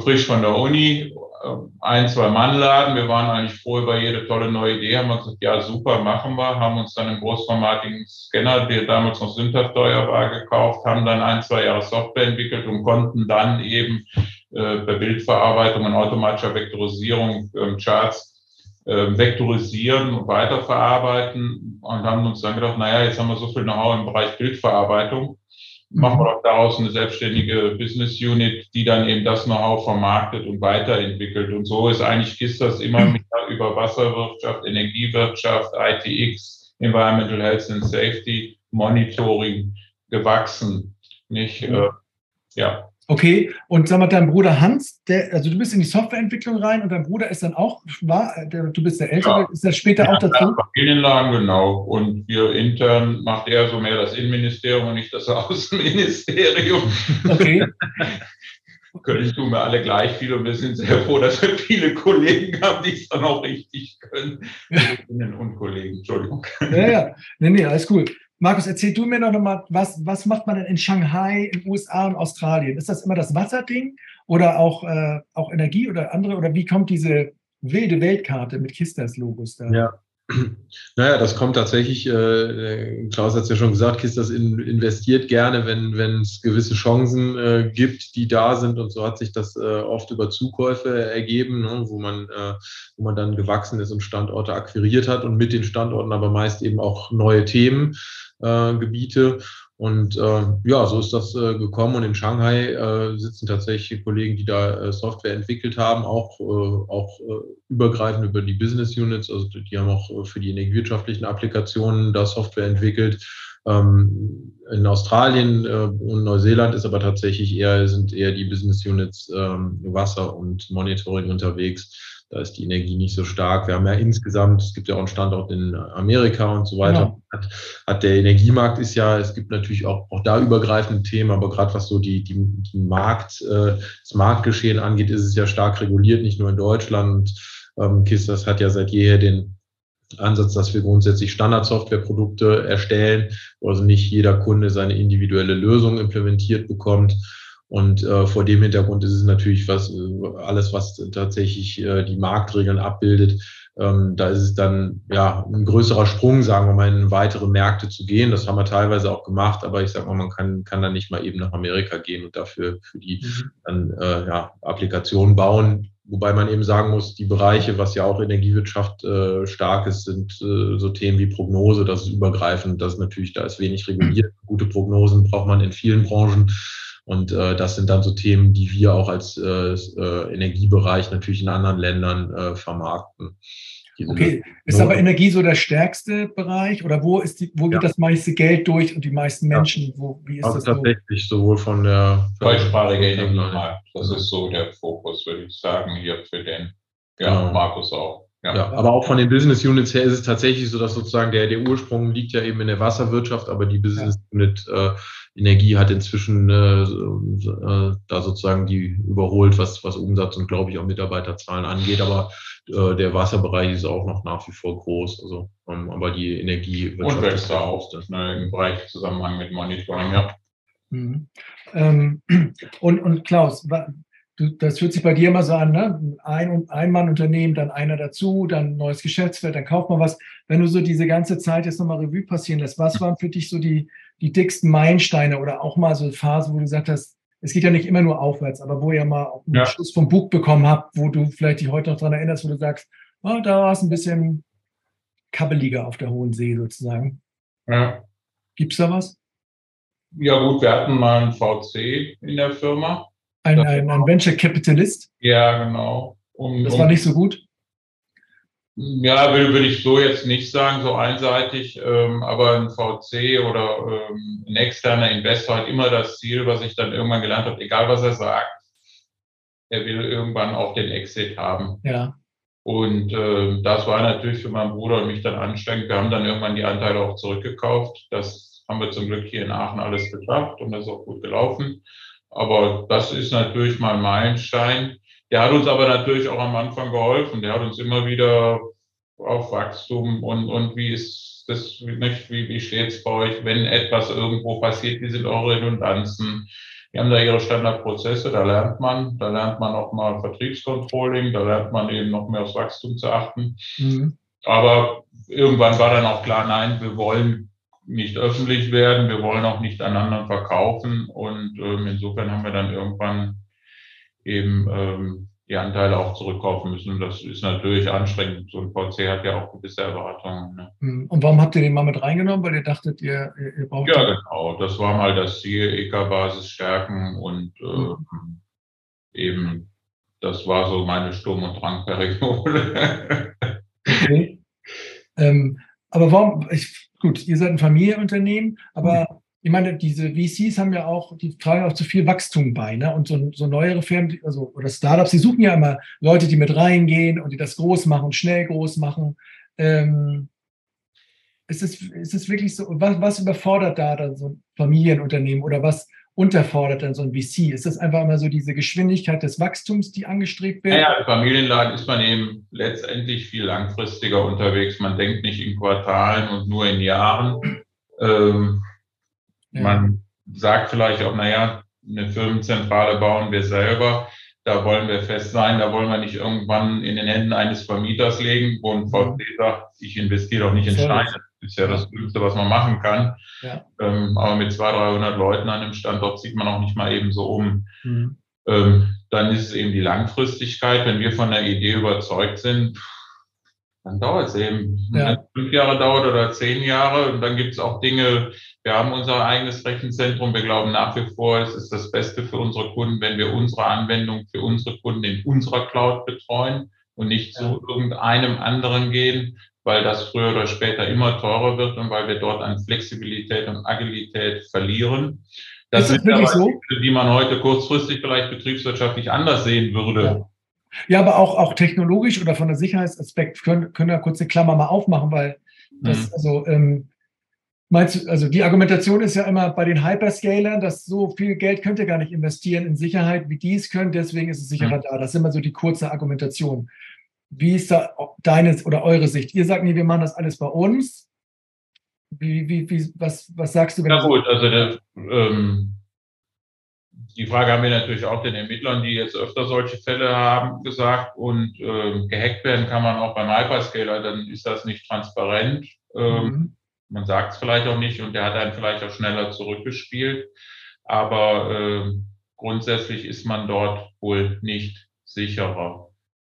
frisch von der Uni, ein, zwei Mann laden. Wir waren eigentlich froh über jede tolle neue Idee, haben uns gesagt, ja super, machen wir, haben uns dann einen großformatigen Scanner, der damals noch Syntax-steuer war, gekauft, haben dann ein, zwei Jahre Software entwickelt und konnten dann eben äh, per Bildverarbeitung und automatischer Vektorisierung äh, Charts äh, vektorisieren und weiterverarbeiten und haben uns dann gedacht, naja, jetzt haben wir so viel Know-how im Bereich Bildverarbeitung machen wir doch daraus eine selbstständige Business Unit, die dann eben das Know-how vermarktet und weiterentwickelt. Und so ist eigentlich KISS immer mehr über Wasserwirtschaft, Energiewirtschaft, ITX, Environmental Health and Safety, Monitoring gewachsen. Nicht, äh, ja. Okay, und sag mal, dein Bruder Hans, der, also du bist in die Softwareentwicklung rein und dein Bruder ist dann auch, war, der, du bist der Ältere, ja. ist er später ja, auch dazu? Familienladen, genau. Und wir intern macht er so mehr das Innenministerium und nicht das Außenministerium. Okay. können tun wir alle gleich viel und wir sind sehr froh, dass wir viele Kollegen haben, die es dann auch richtig können. Kolleginnen und Kollegen, Entschuldigung. Ja, ja, nee, nee, alles cool. Markus, erzähl du mir noch mal, was, was macht man denn in Shanghai, in den USA und Australien? Ist das immer das Wasserding oder auch, äh, auch Energie oder andere? Oder wie kommt diese wilde Weltkarte mit Kistas-Logos da? Ja. Naja, das kommt tatsächlich, äh, Klaus hat es ja schon gesagt, Kistas in, investiert gerne, wenn es gewisse Chancen äh, gibt, die da sind. Und so hat sich das äh, oft über Zukäufe ergeben, ne, wo, man, äh, wo man dann gewachsen ist und Standorte akquiriert hat und mit den Standorten aber meist eben auch neue Themen äh, Gebiete. Und äh, ja, so ist das äh, gekommen. Und in Shanghai äh, sitzen tatsächlich Kollegen, die da äh, Software entwickelt haben, auch, äh, auch übergreifend über die Business Units. Also die haben auch für die energiewirtschaftlichen Applikationen da Software entwickelt. Ähm, in Australien und Neuseeland ist aber tatsächlich eher, sind eher die Business Units ähm, Wasser und Monitoring unterwegs da ist die Energie nicht so stark. Wir haben ja insgesamt, es gibt ja auch einen Standort in Amerika und so weiter. Genau. Hat, hat, der Energiemarkt ist ja, es gibt natürlich auch, auch da übergreifende Themen, aber gerade was so die, die, die Markt, äh, das Marktgeschehen angeht, ist es ja stark reguliert, nicht nur in Deutschland. Ähm, KISS, das hat ja seit jeher den Ansatz, dass wir grundsätzlich Standardsoftwareprodukte erstellen, wo also nicht jeder Kunde seine individuelle Lösung implementiert bekommt. Und äh, vor dem Hintergrund ist es natürlich was, äh, alles, was tatsächlich äh, die Marktregeln abbildet, Ähm, da ist es dann ja ein größerer Sprung, sagen wir mal, in weitere Märkte zu gehen. Das haben wir teilweise auch gemacht, aber ich sage mal, man kann, kann dann nicht mal eben nach Amerika gehen und dafür für die mhm. dann äh, ja, Applikationen bauen. Wobei man eben sagen muss, die Bereiche, was ja auch Energiewirtschaft äh, stark ist, sind äh, so Themen wie Prognose, das ist übergreifend, das ist natürlich, da ist wenig reguliert. Gute Prognosen braucht man in vielen Branchen. Und äh, das sind dann so Themen, die wir auch als äh, äh, Energiebereich natürlich in anderen Ländern äh, vermarkten. Okay, ist aber Energie so der stärkste Bereich oder wo ist die, wo geht ja. das meiste Geld durch und die meisten Menschen? Ja. Wo, wie ist also das tatsächlich so? sowohl von der deutschsprachige Energiemarkt. Das ist so der Fokus, würde ich sagen, hier für den ja, genau. Markus auch. Ja. ja. aber auch von den Business Units her ist es tatsächlich so, dass sozusagen der, der Ursprung liegt ja eben in der Wasserwirtschaft, aber die Business Unit äh, Energie hat inzwischen äh, äh, da sozusagen die überholt, was, was Umsatz und glaube ich auch Mitarbeiterzahlen angeht. Aber äh, der Wasserbereich ist auch noch nach wie vor groß. Also, ähm, aber die Energie und wächst da auch das, ne, im Bereich Zusammenhang mit Monitoring, ja. Mhm. Ähm, und, und Klaus, du, das fühlt sich bei dir immer so an, ne? Ein, ein Mann-Unternehmen, dann einer dazu, dann neues Geschäftsfeld, dann kauft man was. Wenn du so diese ganze Zeit jetzt nochmal Revue passieren lässt, was waren für dich so die, die dicksten Meilensteine oder auch mal so Phasen, wo du gesagt hast, es geht ja nicht immer nur aufwärts, aber wo ihr mal einen ja. Schluss vom Buch bekommen habt, wo du vielleicht dich heute noch daran erinnerst, wo du sagst, oh, da war es ein bisschen kabbeliger auf der Hohen See sozusagen. Ja. Gibt es da was? Ja gut, wir hatten mal einen VC in der Firma. Ein, ein, ein Venture Capitalist? Ja, genau. Um, das war nicht so gut? Ja, will, will ich so jetzt nicht sagen, so einseitig, ähm, aber ein VC oder ähm, ein externer Investor hat immer das Ziel, was ich dann irgendwann gelernt habe, egal was er sagt, er will irgendwann auch den Exit haben. Ja. Und äh, das war natürlich für meinen Bruder und mich dann anstrengend. Wir haben dann irgendwann die Anteile auch zurückgekauft. Das haben wir zum Glück hier in Aachen alles geschafft und das ist auch gut gelaufen. Aber das ist natürlich mal ein Meilenstein. Der hat uns aber natürlich auch am Anfang geholfen. Der hat uns immer wieder auf Wachstum und, und wie ist das, nicht, wie, wie steht es bei euch, wenn etwas irgendwo passiert, wie sind eure Redundanzen? Die haben da ihre Standardprozesse, da lernt man, da lernt man auch mal Vertriebscontrolling, da lernt man eben noch mehr aufs Wachstum zu achten. Mhm. Aber irgendwann war dann auch klar, nein, wir wollen nicht öffentlich werden, wir wollen auch nicht an anderen verkaufen und ähm, insofern haben wir dann irgendwann eben ähm, die Anteile auch zurückkaufen müssen. Und das ist natürlich anstrengend. So ein VC hat ja auch gewisse Erwartungen. Ne? Hm. Und warum habt ihr den mal mit reingenommen? Weil ihr dachtet, ihr, ihr braucht. Ja, genau. Das war mal das Ziel, EK-Basis stärken und äh, mhm. eben, das war so meine Sturm- und Drangperiode. okay. Ähm, aber warum, ich, gut, ihr seid ein Familienunternehmen, aber mhm ich meine, diese VCs haben ja auch, die tragen auch zu viel Wachstum bei, ne? Und so, so neuere Firmen, also oder Startups, die suchen ja immer Leute, die mit reingehen und die das groß machen, schnell groß machen. Ähm, ist es, ist es wirklich so, was, was überfordert da dann so ein Familienunternehmen oder was unterfordert dann so ein VC? Ist das einfach immer so diese Geschwindigkeit des Wachstums, die angestrebt wird? Naja, im Familienladen ist man eben letztendlich viel langfristiger unterwegs. Man denkt nicht in Quartalen und nur in Jahren. Ähm, ja. Man sagt vielleicht auch, naja, eine Firmenzentrale bauen wir selber. Da wollen wir fest sein, da wollen wir nicht irgendwann in den Händen eines Vermieters legen, wo ein VC sagt, ich investiere doch nicht in Steine. Das ist ja das Dümmste, was man machen kann. Ja. Ähm, aber mit 200, 300 Leuten an dem Standort sieht man auch nicht mal eben so um. Mhm. Ähm, dann ist es eben die Langfristigkeit. Wenn wir von der Idee überzeugt sind, dann dauert es eben. Ja. Fünf Jahre dauert oder zehn Jahre, und dann gibt es auch Dinge, wir haben unser eigenes Rechenzentrum. Wir glauben nach wie vor, es ist das Beste für unsere Kunden, wenn wir unsere Anwendung für unsere Kunden in unserer Cloud betreuen und nicht ja. zu irgendeinem anderen gehen, weil das früher oder später immer teurer wird und weil wir dort an Flexibilität und Agilität verlieren. Das, das sind aber so? die man heute kurzfristig vielleicht betriebswirtschaftlich anders sehen würde. Ja. Ja, aber auch, auch technologisch oder von der Sicherheitsaspekt können, können wir kurz eine Klammer mal aufmachen, weil das, mhm. also, ähm, meinst du, also die Argumentation ist ja immer bei den Hyperscalern, dass so viel Geld könnt ihr gar nicht investieren in Sicherheit, wie die es können, deswegen ist es sicherer mhm. da. Das ist immer so die kurze Argumentation. Wie ist da deine oder eure Sicht? Ihr sagt, nee, wir machen das alles bei uns. Wie, wie, wie, was, was sagst du? Wenn ja gut, also der, ähm, die Frage haben wir natürlich auch den Ermittlern, die jetzt öfter solche Fälle haben, gesagt. Und äh, gehackt werden kann man auch beim Hyperscaler, dann ist das nicht transparent. Ähm, mhm. Man sagt es vielleicht auch nicht und der hat einen vielleicht auch schneller zurückgespielt. Aber äh, grundsätzlich ist man dort wohl nicht sicherer.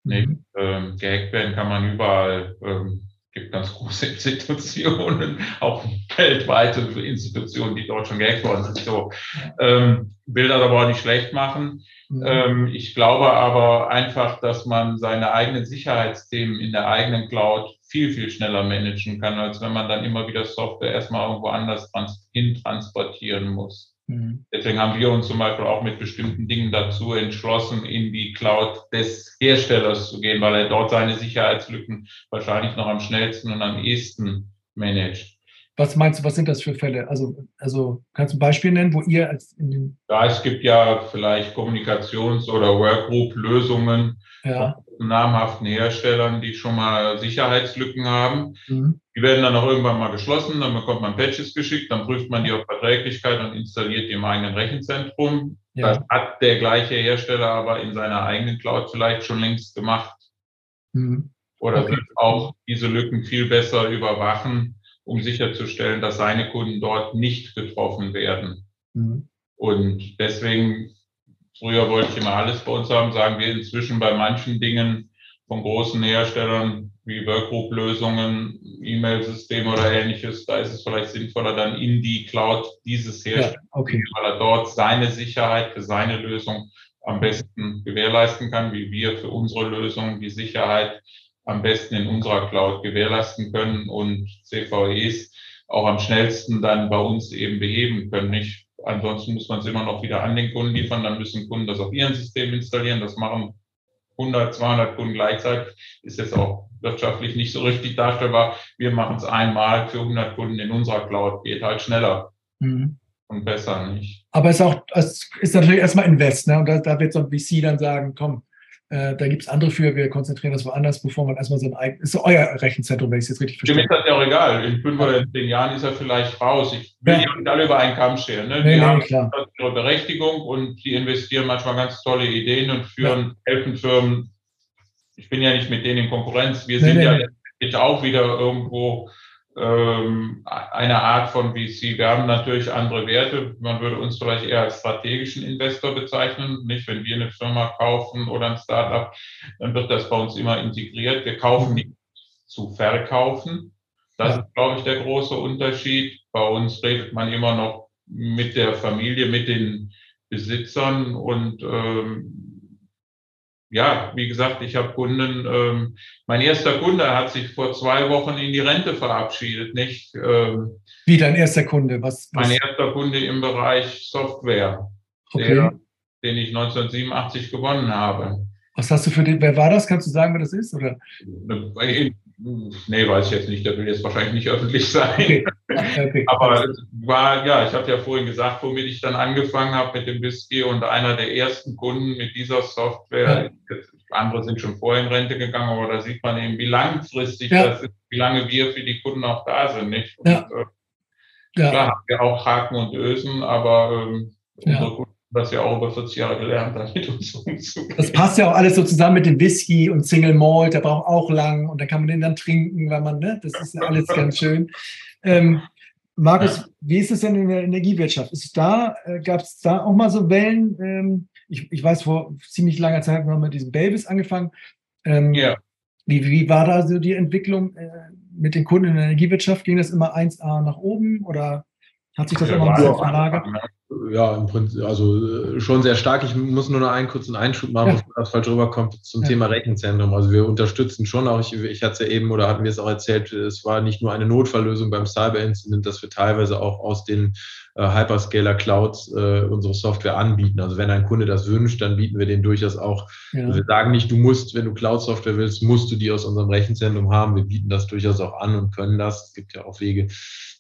Mhm. Nicht, ähm, gehackt werden kann man überall. Ähm, gibt ganz große Institutionen, auch weltweite Institutionen, die dort schon gehackt worden sind. So, ähm, will das aber auch nicht schlecht machen. Mhm. Ähm, ich glaube aber einfach, dass man seine eigenen Sicherheitsthemen in der eigenen Cloud viel, viel schneller managen kann, als wenn man dann immer wieder Software erstmal irgendwo anders trans hin transportieren muss. Mhm. Deswegen haben wir uns zum Beispiel auch mit bestimmten Dingen dazu entschlossen, in die Cloud des Herstellers zu gehen, weil er dort seine Sicherheitslücken wahrscheinlich noch am schnellsten und am ehesten managt. Was meinst du, was sind das für Fälle? Also, also kannst du ein Beispiel nennen, wo ihr als in den Ja, es gibt ja vielleicht Kommunikations- oder Workgroup-Lösungen ja. von namhaften Herstellern, die schon mal Sicherheitslücken haben. Mhm. Die werden dann auch irgendwann mal geschlossen, dann bekommt man Patches geschickt, dann prüft man die auf Verträglichkeit und installiert die im eigenen Rechenzentrum. Ja. Das hat der gleiche Hersteller aber in seiner eigenen Cloud vielleicht schon längst gemacht. Mhm. Oder okay. auch diese Lücken viel besser überwachen um sicherzustellen, dass seine Kunden dort nicht getroffen werden. Mhm. Und deswegen, früher wollte ich immer alles bei uns haben, sagen wir inzwischen bei manchen Dingen von großen Herstellern wie Workgroup-Lösungen, E-Mail-Systeme oder ähnliches, da ist es vielleicht sinnvoller, dann in die Cloud dieses Herstellers, ja, okay. weil er dort seine Sicherheit für seine Lösung am besten gewährleisten kann, wie wir für unsere Lösung die Sicherheit am besten in unserer Cloud gewährleisten können und CVEs auch am schnellsten dann bei uns eben beheben können. Nicht, ansonsten muss man es immer noch wieder an den Kunden liefern, dann müssen Kunden das auf ihren System installieren. Das machen 100, 200 Kunden gleichzeitig. Ist jetzt auch wirtschaftlich nicht so richtig darstellbar. Wir machen es einmal für 100 Kunden in unserer Cloud. Geht halt schneller. Mhm. Und besser nicht. Aber es ist auch, es ist natürlich erstmal Invest, ne? Und da, da wird so ein VC dann sagen, komm, äh, da gibt es andere für, wir konzentrieren das woanders, bevor man erstmal sein eigenes, ist euer Rechenzentrum, wenn ich es jetzt richtig verstehe. Für mich ist das ja auch egal. In fünf oder zehn Jahren ist er vielleicht raus. Ich will ja nicht alle über einen Kamm scheren. Ne? Nee, die nee, haben klar. ihre Berechtigung und die investieren manchmal ganz tolle Ideen und führen, ja. helfen Firmen. Ich bin ja nicht mit denen in Konkurrenz. Wir nee, sind ja jetzt auch wieder irgendwo ähm, eine Art von VC. Wir haben natürlich andere Werte. Man würde uns vielleicht eher als strategischen Investor bezeichnen. Nicht, wenn wir eine Firma kaufen oder ein Startup, dann wird das bei uns immer integriert. Wir kaufen nicht zu verkaufen. Das ist, glaube ich, der große Unterschied. Bei uns redet man immer noch mit der Familie, mit den Besitzern und ähm, ja, wie gesagt, ich habe Kunden, ähm, mein erster Kunde hat sich vor zwei Wochen in die Rente verabschiedet, nicht? Ähm, wie dein erster Kunde? Was, was? Mein erster Kunde im Bereich Software, okay. der, den ich 1987 gewonnen habe. Was hast du für den, wer war das? Kannst du sagen, wer das ist? Oder? Nee, weiß ich jetzt nicht. Der will jetzt wahrscheinlich nicht öffentlich sein. Okay. Aber es war, ja, ich habe ja vorhin gesagt, womit ich dann angefangen habe mit dem Whisky und einer der ersten Kunden mit dieser Software. Ja. Andere sind schon vorher in Rente gegangen, aber da sieht man eben, wie langfristig ja. das ist, wie lange wir für die Kunden auch da sind, nicht? Und, ja. Äh, ja. Klar haben wir auch Haken und Ösen, aber ähm, unsere Kunden was wir auch über 40 Jahre gelernt haben, mit uns umzugehen. Das passt ja auch alles so zusammen mit dem Whisky und Single Malt, der braucht auch lang und dann kann man den dann trinken, weil man, ne, das ist ja alles ganz schön. Ähm, Markus, ja. wie ist es denn in der Energiewirtschaft? Ist es da, äh, gab es da auch mal so Wellen? Ähm, ich, ich weiß, vor ziemlich langer Zeit haben wir mit diesem Babys angefangen. Ähm, ja. Wie, wie war da so die Entwicklung äh, mit den Kunden in der Energiewirtschaft? Ging das immer 1A nach oben oder hat sich das ja, immer ein bisschen verlagert? Ja, im Prinzip, also äh, schon sehr stark. Ich muss nur noch einen kurzen Einschub machen, ja. bevor das falsch rüberkommt, zum ja. Thema Rechenzentrum. Also wir unterstützen schon auch, ich, ich hatte es ja eben oder hatten wir es auch erzählt, es war nicht nur eine Notfalllösung beim Cyber-Incident, dass wir teilweise auch aus den äh, Hyperscaler-Clouds äh, unsere Software anbieten. Also wenn ein Kunde das wünscht, dann bieten wir den durchaus auch. Ja. Wir sagen nicht, du musst, wenn du Cloud-Software willst, musst du die aus unserem Rechenzentrum haben. Wir bieten das durchaus auch an und können das. Es gibt ja auch Wege,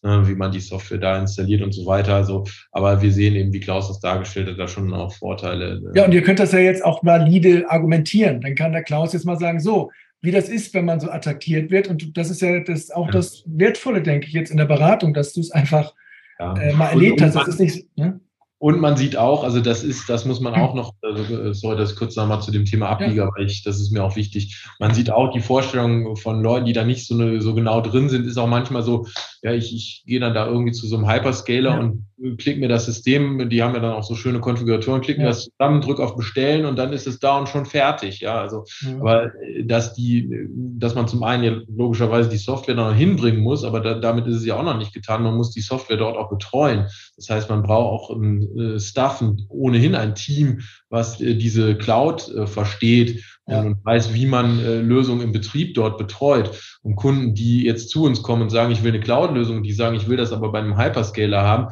äh, wie man die Software da installiert und so weiter. Also, aber wir sehen eben, wie Klaus das dargestellt hat, da schon auch Vorteile. Äh. Ja, und ihr könnt das ja jetzt auch valide argumentieren. Dann kann der Klaus jetzt mal sagen, so, wie das ist, wenn man so attackiert wird. Und das ist ja das, auch ja. das Wertvolle, denke ich, jetzt in der Beratung, dass du es einfach ja. äh, mal erlebt hast. Das ist nicht. Ne? Und man sieht auch, also das ist, das muss man auch noch, also, sorry, das kurz nochmal zu dem Thema Ablieger, weil ich, das ist mir auch wichtig. Man sieht auch die Vorstellung von Leuten, die da nicht so, eine, so genau drin sind, ist auch manchmal so, ja, ich, ich gehe dann da irgendwie zu so einem Hyperscaler ja. und klicke mir das System, die haben ja dann auch so schöne Konfiguratoren, klicke ja. mir das zusammen, drücke auf Bestellen und dann ist es da und schon fertig. Ja, also, aber dass die, dass man zum einen ja logischerweise die Software dann noch hinbringen muss, aber da, damit ist es ja auch noch nicht getan. Man muss die Software dort auch betreuen. Das heißt, man braucht auch ein äh, Staff, ohnehin ein Team, was äh, diese Cloud äh, versteht ja. und weiß, wie man Lösungen im Betrieb dort betreut. Und Kunden, die jetzt zu uns kommen und sagen, ich will eine Cloud-Lösung, die sagen, ich will das aber bei einem Hyperscaler haben,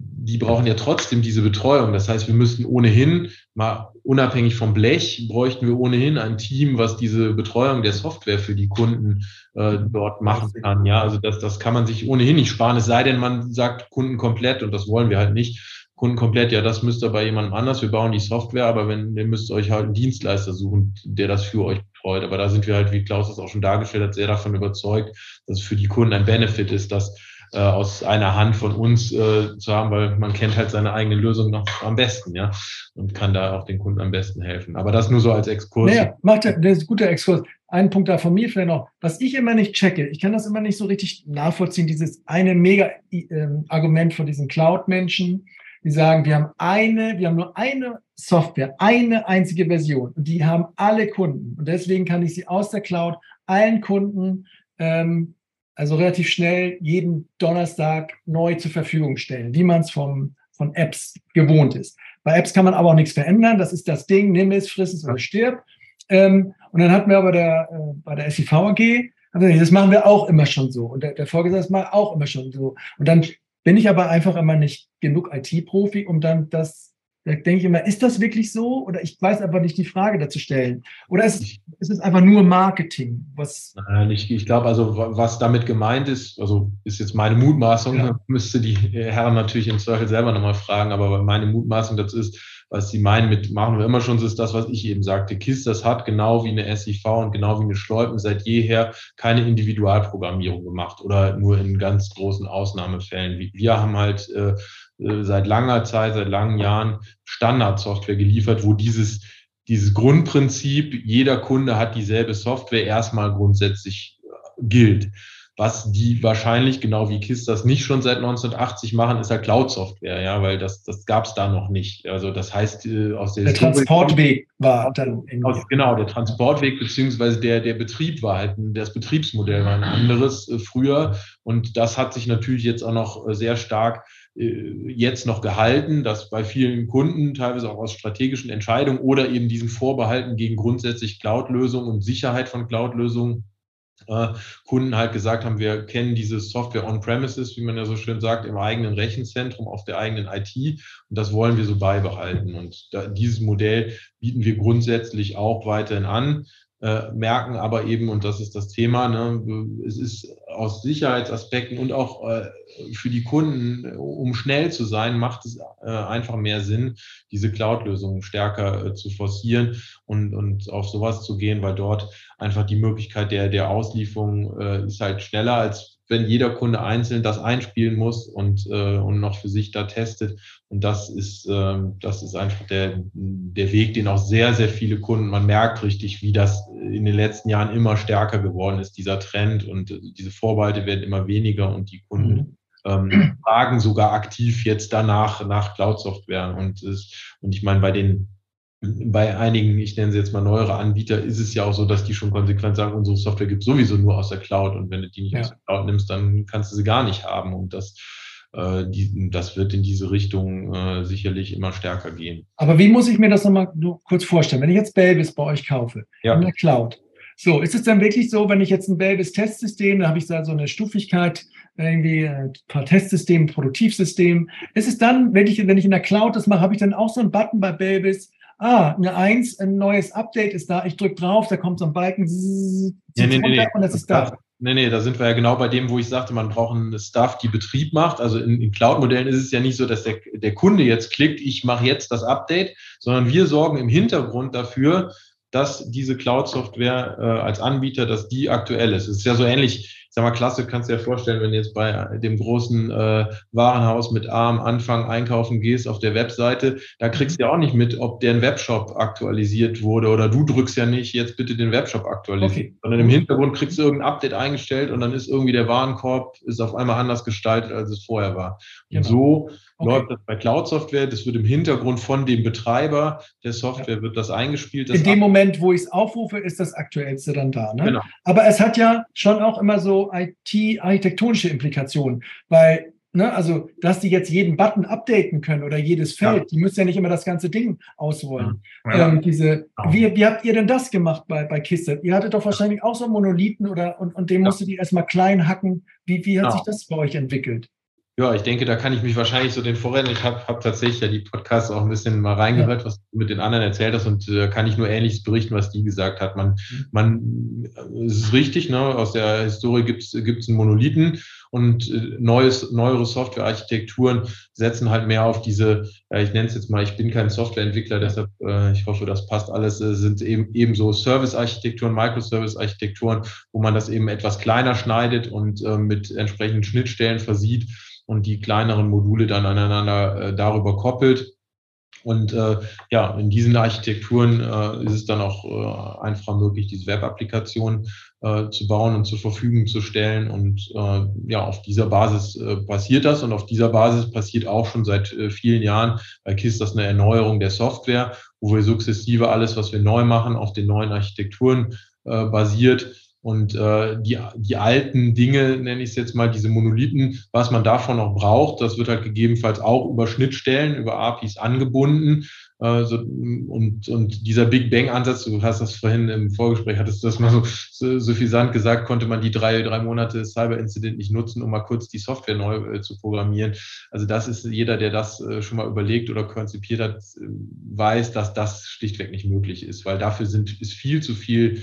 die brauchen ja trotzdem diese Betreuung. Das heißt, wir müssten ohnehin, mal unabhängig vom Blech, bräuchten wir ohnehin ein Team, was diese Betreuung der Software für die Kunden äh, dort machen kann. Ja, also das, das kann man sich ohnehin nicht sparen, es sei denn, man sagt Kunden komplett und das wollen wir halt nicht. Kunden komplett, ja, das müsst ihr bei jemandem anders. Wir bauen die Software, aber wenn, ihr müsst euch halt einen Dienstleister suchen, der das für euch betreut. Aber da sind wir halt, wie Klaus das auch schon dargestellt hat, sehr davon überzeugt, dass es für die Kunden ein Benefit ist, dass äh, aus einer Hand von uns äh, zu haben, weil man kennt halt seine eigene Lösung noch am besten, ja, und kann da auch den Kunden am besten helfen. Aber das nur so als Exkurs. Naja, macht der ist ein guter Exkurs. Ein Punkt da von mir vielleicht noch, was ich immer nicht checke, ich kann das immer nicht so richtig nachvollziehen, dieses eine mega äh, Argument von diesen Cloud-Menschen, die sagen, wir haben eine, wir haben nur eine Software, eine einzige Version und die haben alle Kunden und deswegen kann ich sie aus der Cloud allen Kunden ähm, also relativ schnell jeden Donnerstag neu zur Verfügung stellen, wie man es vom von Apps gewohnt ist. Bei Apps kann man aber auch nichts verändern. Das ist das Ding, nimm es, friss es oder stirb. Ähm, und dann hatten wir aber der, äh, bei der SIV AG, das machen wir auch immer schon so. Und der, der Vorgesetzte macht auch immer schon so. Und dann bin ich aber einfach immer nicht genug IT-Profi, um dann das da denke ich immer, ist das wirklich so? Oder ich weiß aber nicht, die Frage dazu stellen. Oder ist, ist es einfach nur Marketing? Was Nein, ich, ich glaube, also was damit gemeint ist, also ist jetzt meine Mutmaßung, ja. müsste die Herren natürlich im Zweifel selber nochmal fragen, aber meine Mutmaßung dazu ist, was sie meinen mit machen wir immer schon, so ist das, was ich eben sagte. KISS, das hat genau wie eine SIV und genau wie eine Schleupen seit jeher keine Individualprogrammierung gemacht oder nur in ganz großen Ausnahmefällen. Wir haben halt äh, äh, seit langer Zeit, seit langen Jahren Standardsoftware geliefert, wo dieses, dieses Grundprinzip, jeder Kunde hat dieselbe Software, erstmal grundsätzlich äh, gilt. Was die wahrscheinlich, genau wie KISS das nicht schon seit 1980 machen, ist halt Cloud-Software, ja, weil das, das gab es da noch nicht. Also das heißt, äh, aus der, der Transportweg war dann aus, genau der Transportweg beziehungsweise der der Betrieb war halt das Betriebsmodell war ein anderes äh, früher und das hat sich natürlich jetzt auch noch sehr stark äh, jetzt noch gehalten, dass bei vielen Kunden teilweise auch aus strategischen Entscheidungen oder eben diesen Vorbehalten gegen grundsätzlich Cloud-Lösungen und Sicherheit von Cloud-Lösungen äh, Kunden halt gesagt haben, wir kennen diese Software on-premises, wie man ja so schön sagt, im eigenen Rechenzentrum, auf der eigenen IT und das wollen wir so beibehalten. Und dieses Modell bieten wir grundsätzlich auch weiterhin an äh, merken aber eben, und das ist das Thema, ne, es ist aus Sicherheitsaspekten und auch äh, für die Kunden, um schnell zu sein, macht es äh, einfach mehr Sinn, diese Cloud-Lösungen stärker äh, zu forcieren und, und auf sowas zu gehen, weil dort einfach die Möglichkeit der, der Auslieferung äh, ist halt schneller als wenn jeder Kunde einzeln das einspielen muss und, äh, und noch für sich da testet. Und das ist, äh, das ist einfach der, der Weg, den auch sehr, sehr viele Kunden, man merkt richtig, wie das in den letzten Jahren immer stärker geworden ist, dieser Trend und äh, diese Vorbehalte werden immer weniger und die Kunden mhm. ähm, fragen sogar aktiv jetzt danach nach Cloud-Software. Und, und ich meine, bei den bei einigen, ich nenne sie jetzt mal neuere Anbieter, ist es ja auch so, dass die schon konsequent sagen, unsere Software gibt sowieso nur aus der Cloud und wenn du die nicht ja. aus der Cloud nimmst, dann kannst du sie gar nicht haben und das, äh, die, das wird in diese Richtung äh, sicherlich immer stärker gehen. Aber wie muss ich mir das nochmal kurz vorstellen? Wenn ich jetzt Belbis bei euch kaufe, ja. in der Cloud, so, ist es dann wirklich so, wenn ich jetzt ein Belbis Testsystem, da habe ich da so eine Stufigkeit, irgendwie ein paar Testsysteme, Produktivsystem. Ist es dann, wenn ich, wenn ich in der Cloud das mache, habe ich dann auch so einen Button bei Belbis, ah, eine Eins, ein neues Update ist da, ich drücke drauf, da kommt so ein Balken, zzz, nee, nee, nee, und das ist da. Nee, nee, da sind wir ja genau bei dem, wo ich sagte, man braucht einen Staff, die Betrieb macht. Also in, in Cloud-Modellen ist es ja nicht so, dass der, der Kunde jetzt klickt, ich mache jetzt das Update, sondern wir sorgen im Hintergrund dafür, dass diese Cloud-Software äh, als Anbieter, dass die aktuell ist. Es ist ja so ähnlich, sag mal, klasse, kannst du dir vorstellen, wenn du jetzt bei dem großen äh, Warenhaus mit A am Anfang einkaufen gehst auf der Webseite, da kriegst du ja auch nicht mit, ob der Webshop aktualisiert wurde oder du drückst ja nicht jetzt bitte den Webshop aktualisieren, okay. sondern im Hintergrund kriegst du irgendein Update eingestellt und dann ist irgendwie der Warenkorb ist auf einmal anders gestaltet, als es vorher war. Und genau. so okay. läuft das bei Cloud-Software. Das wird im Hintergrund von dem Betreiber der Software ja. wird das eingespielt. Das In dem Moment, wo ich es aufrufe, ist das aktuellste dann da. Ne? Genau. Aber es hat ja schon auch immer so IT-architektonische Implikationen, weil Ne, also, dass die jetzt jeden Button updaten können oder jedes Feld, ja. die müssen ja nicht immer das ganze Ding ausrollen. Ja. Ähm, diese, wie, wie habt ihr denn das gemacht bei, bei Kiste? Ihr hattet doch wahrscheinlich auch so einen Monolithen oder und, und den ja. musstet ihr erstmal klein hacken. Wie, wie hat sich das bei euch entwickelt? Ja, ich denke, da kann ich mich wahrscheinlich so den Vorrennen. Ich habe hab tatsächlich ja die Podcasts auch ein bisschen mal reingehört, was du mit den anderen erzählt hast und äh, kann ich nur Ähnliches berichten, was die gesagt hat. Man, mhm. man, es ist richtig, ne? aus der Historie gibt es einen Monolithen und äh, neues, neuere Softwarearchitekturen setzen halt mehr auf diese, äh, ich nenne es jetzt mal, ich bin kein Softwareentwickler, deshalb, äh, ich hoffe, das passt alles, äh, sind eben ebenso Service-Architekturen, Microservice-Architekturen, wo man das eben etwas kleiner schneidet und äh, mit entsprechenden Schnittstellen versieht und die kleineren Module dann aneinander äh, darüber koppelt. Und äh, ja, in diesen Architekturen äh, ist es dann auch äh, einfach möglich, diese Web-Applikation äh, zu bauen und zur Verfügung zu stellen. Und äh, ja, auf dieser Basis äh, passiert das und auf dieser Basis passiert auch schon seit äh, vielen Jahren bei KISS das eine Erneuerung der Software, wo wir sukzessive alles, was wir neu machen, auf den neuen Architekturen äh, basiert und äh, die, die alten Dinge, nenne ich es jetzt mal, diese Monolithen, was man davon noch braucht, das wird halt gegebenenfalls auch über Schnittstellen, über APIs angebunden. Äh, so, und, und dieser Big Bang-Ansatz, du hast das vorhin im Vorgespräch, hattest du das mal so, so, so viel Sand gesagt, konnte man die drei, drei Monate Cyber-Incident nicht nutzen, um mal kurz die Software neu äh, zu programmieren. Also das ist jeder, der das äh, schon mal überlegt oder konzipiert hat, weiß, dass das schlichtweg nicht möglich ist, weil dafür sind, ist viel zu viel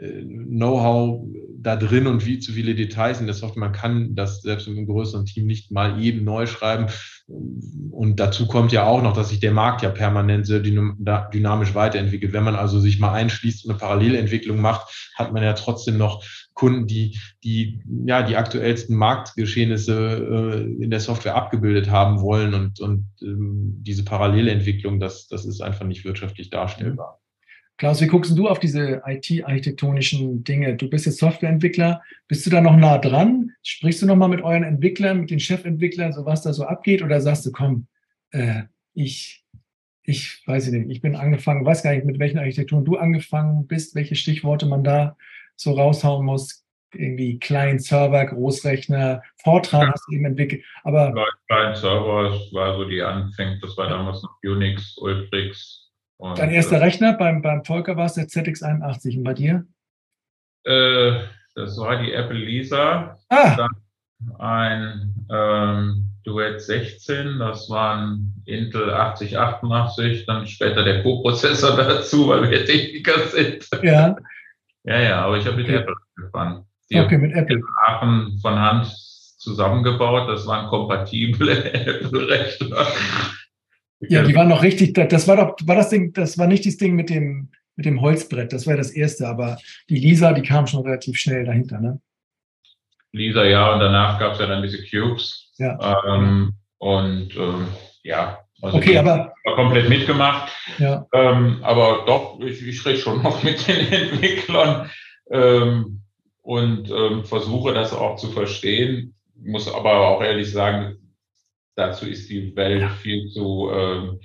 Know-how da drin und wie zu viele Details in der Software. Man kann das selbst mit einem größeren Team nicht mal eben neu schreiben. Und dazu kommt ja auch noch, dass sich der Markt ja permanent sehr dynamisch weiterentwickelt. Wenn man also sich mal einschließt und eine Parallelentwicklung macht, hat man ja trotzdem noch Kunden, die die ja die aktuellsten Marktgeschehnisse äh, in der Software abgebildet haben wollen und und ähm, diese Parallelentwicklung, das das ist einfach nicht wirtschaftlich darstellbar. Klaus, wie guckst du auf diese IT-architektonischen Dinge? Du bist jetzt Softwareentwickler. Bist du da noch nah dran? Sprichst du noch mal mit euren Entwicklern, mit den Chefentwicklern, so was da so abgeht? Oder sagst du, komm, äh, ich, ich weiß nicht, ich bin angefangen, weiß gar nicht, mit welchen Architekturen du angefangen bist, welche Stichworte man da so raushauen muss. Irgendwie Client Server, Großrechner, Fortran ja. hast du eben entwickelt. Aber Client Server war so die Anfänge, das war damals noch Unix, Ultrix, und, Dein erster äh, Rechner beim, beim Volker war es der ZX81 und bei dir? Äh, das war die Apple Lisa. Ah. Dann ein ähm, Duett 16, das waren Intel 8088, dann später der Co-Prozessor dazu, weil wir Techniker sind. Ja. ja, ja, aber ich habe mit okay. Apple angefangen. Die okay, mit Apple. Aachen von Hand zusammengebaut, das waren kompatible Apple-Rechner. Ja, die waren noch richtig, das war doch, war das Ding, das war nicht das Ding mit dem, mit dem Holzbrett, das war das erste, aber die Lisa, die kam schon relativ schnell dahinter, ne? Lisa, ja, und danach gab es ja dann diese Cubes. Ja. Ähm, und ähm, ja, also okay, aber komplett mitgemacht. Ja. Ähm, aber doch, ich, ich rede schon noch mit den Entwicklern ähm, und ähm, versuche das auch zu verstehen. Muss aber auch ehrlich sagen, dazu ist die Welt viel zu äh,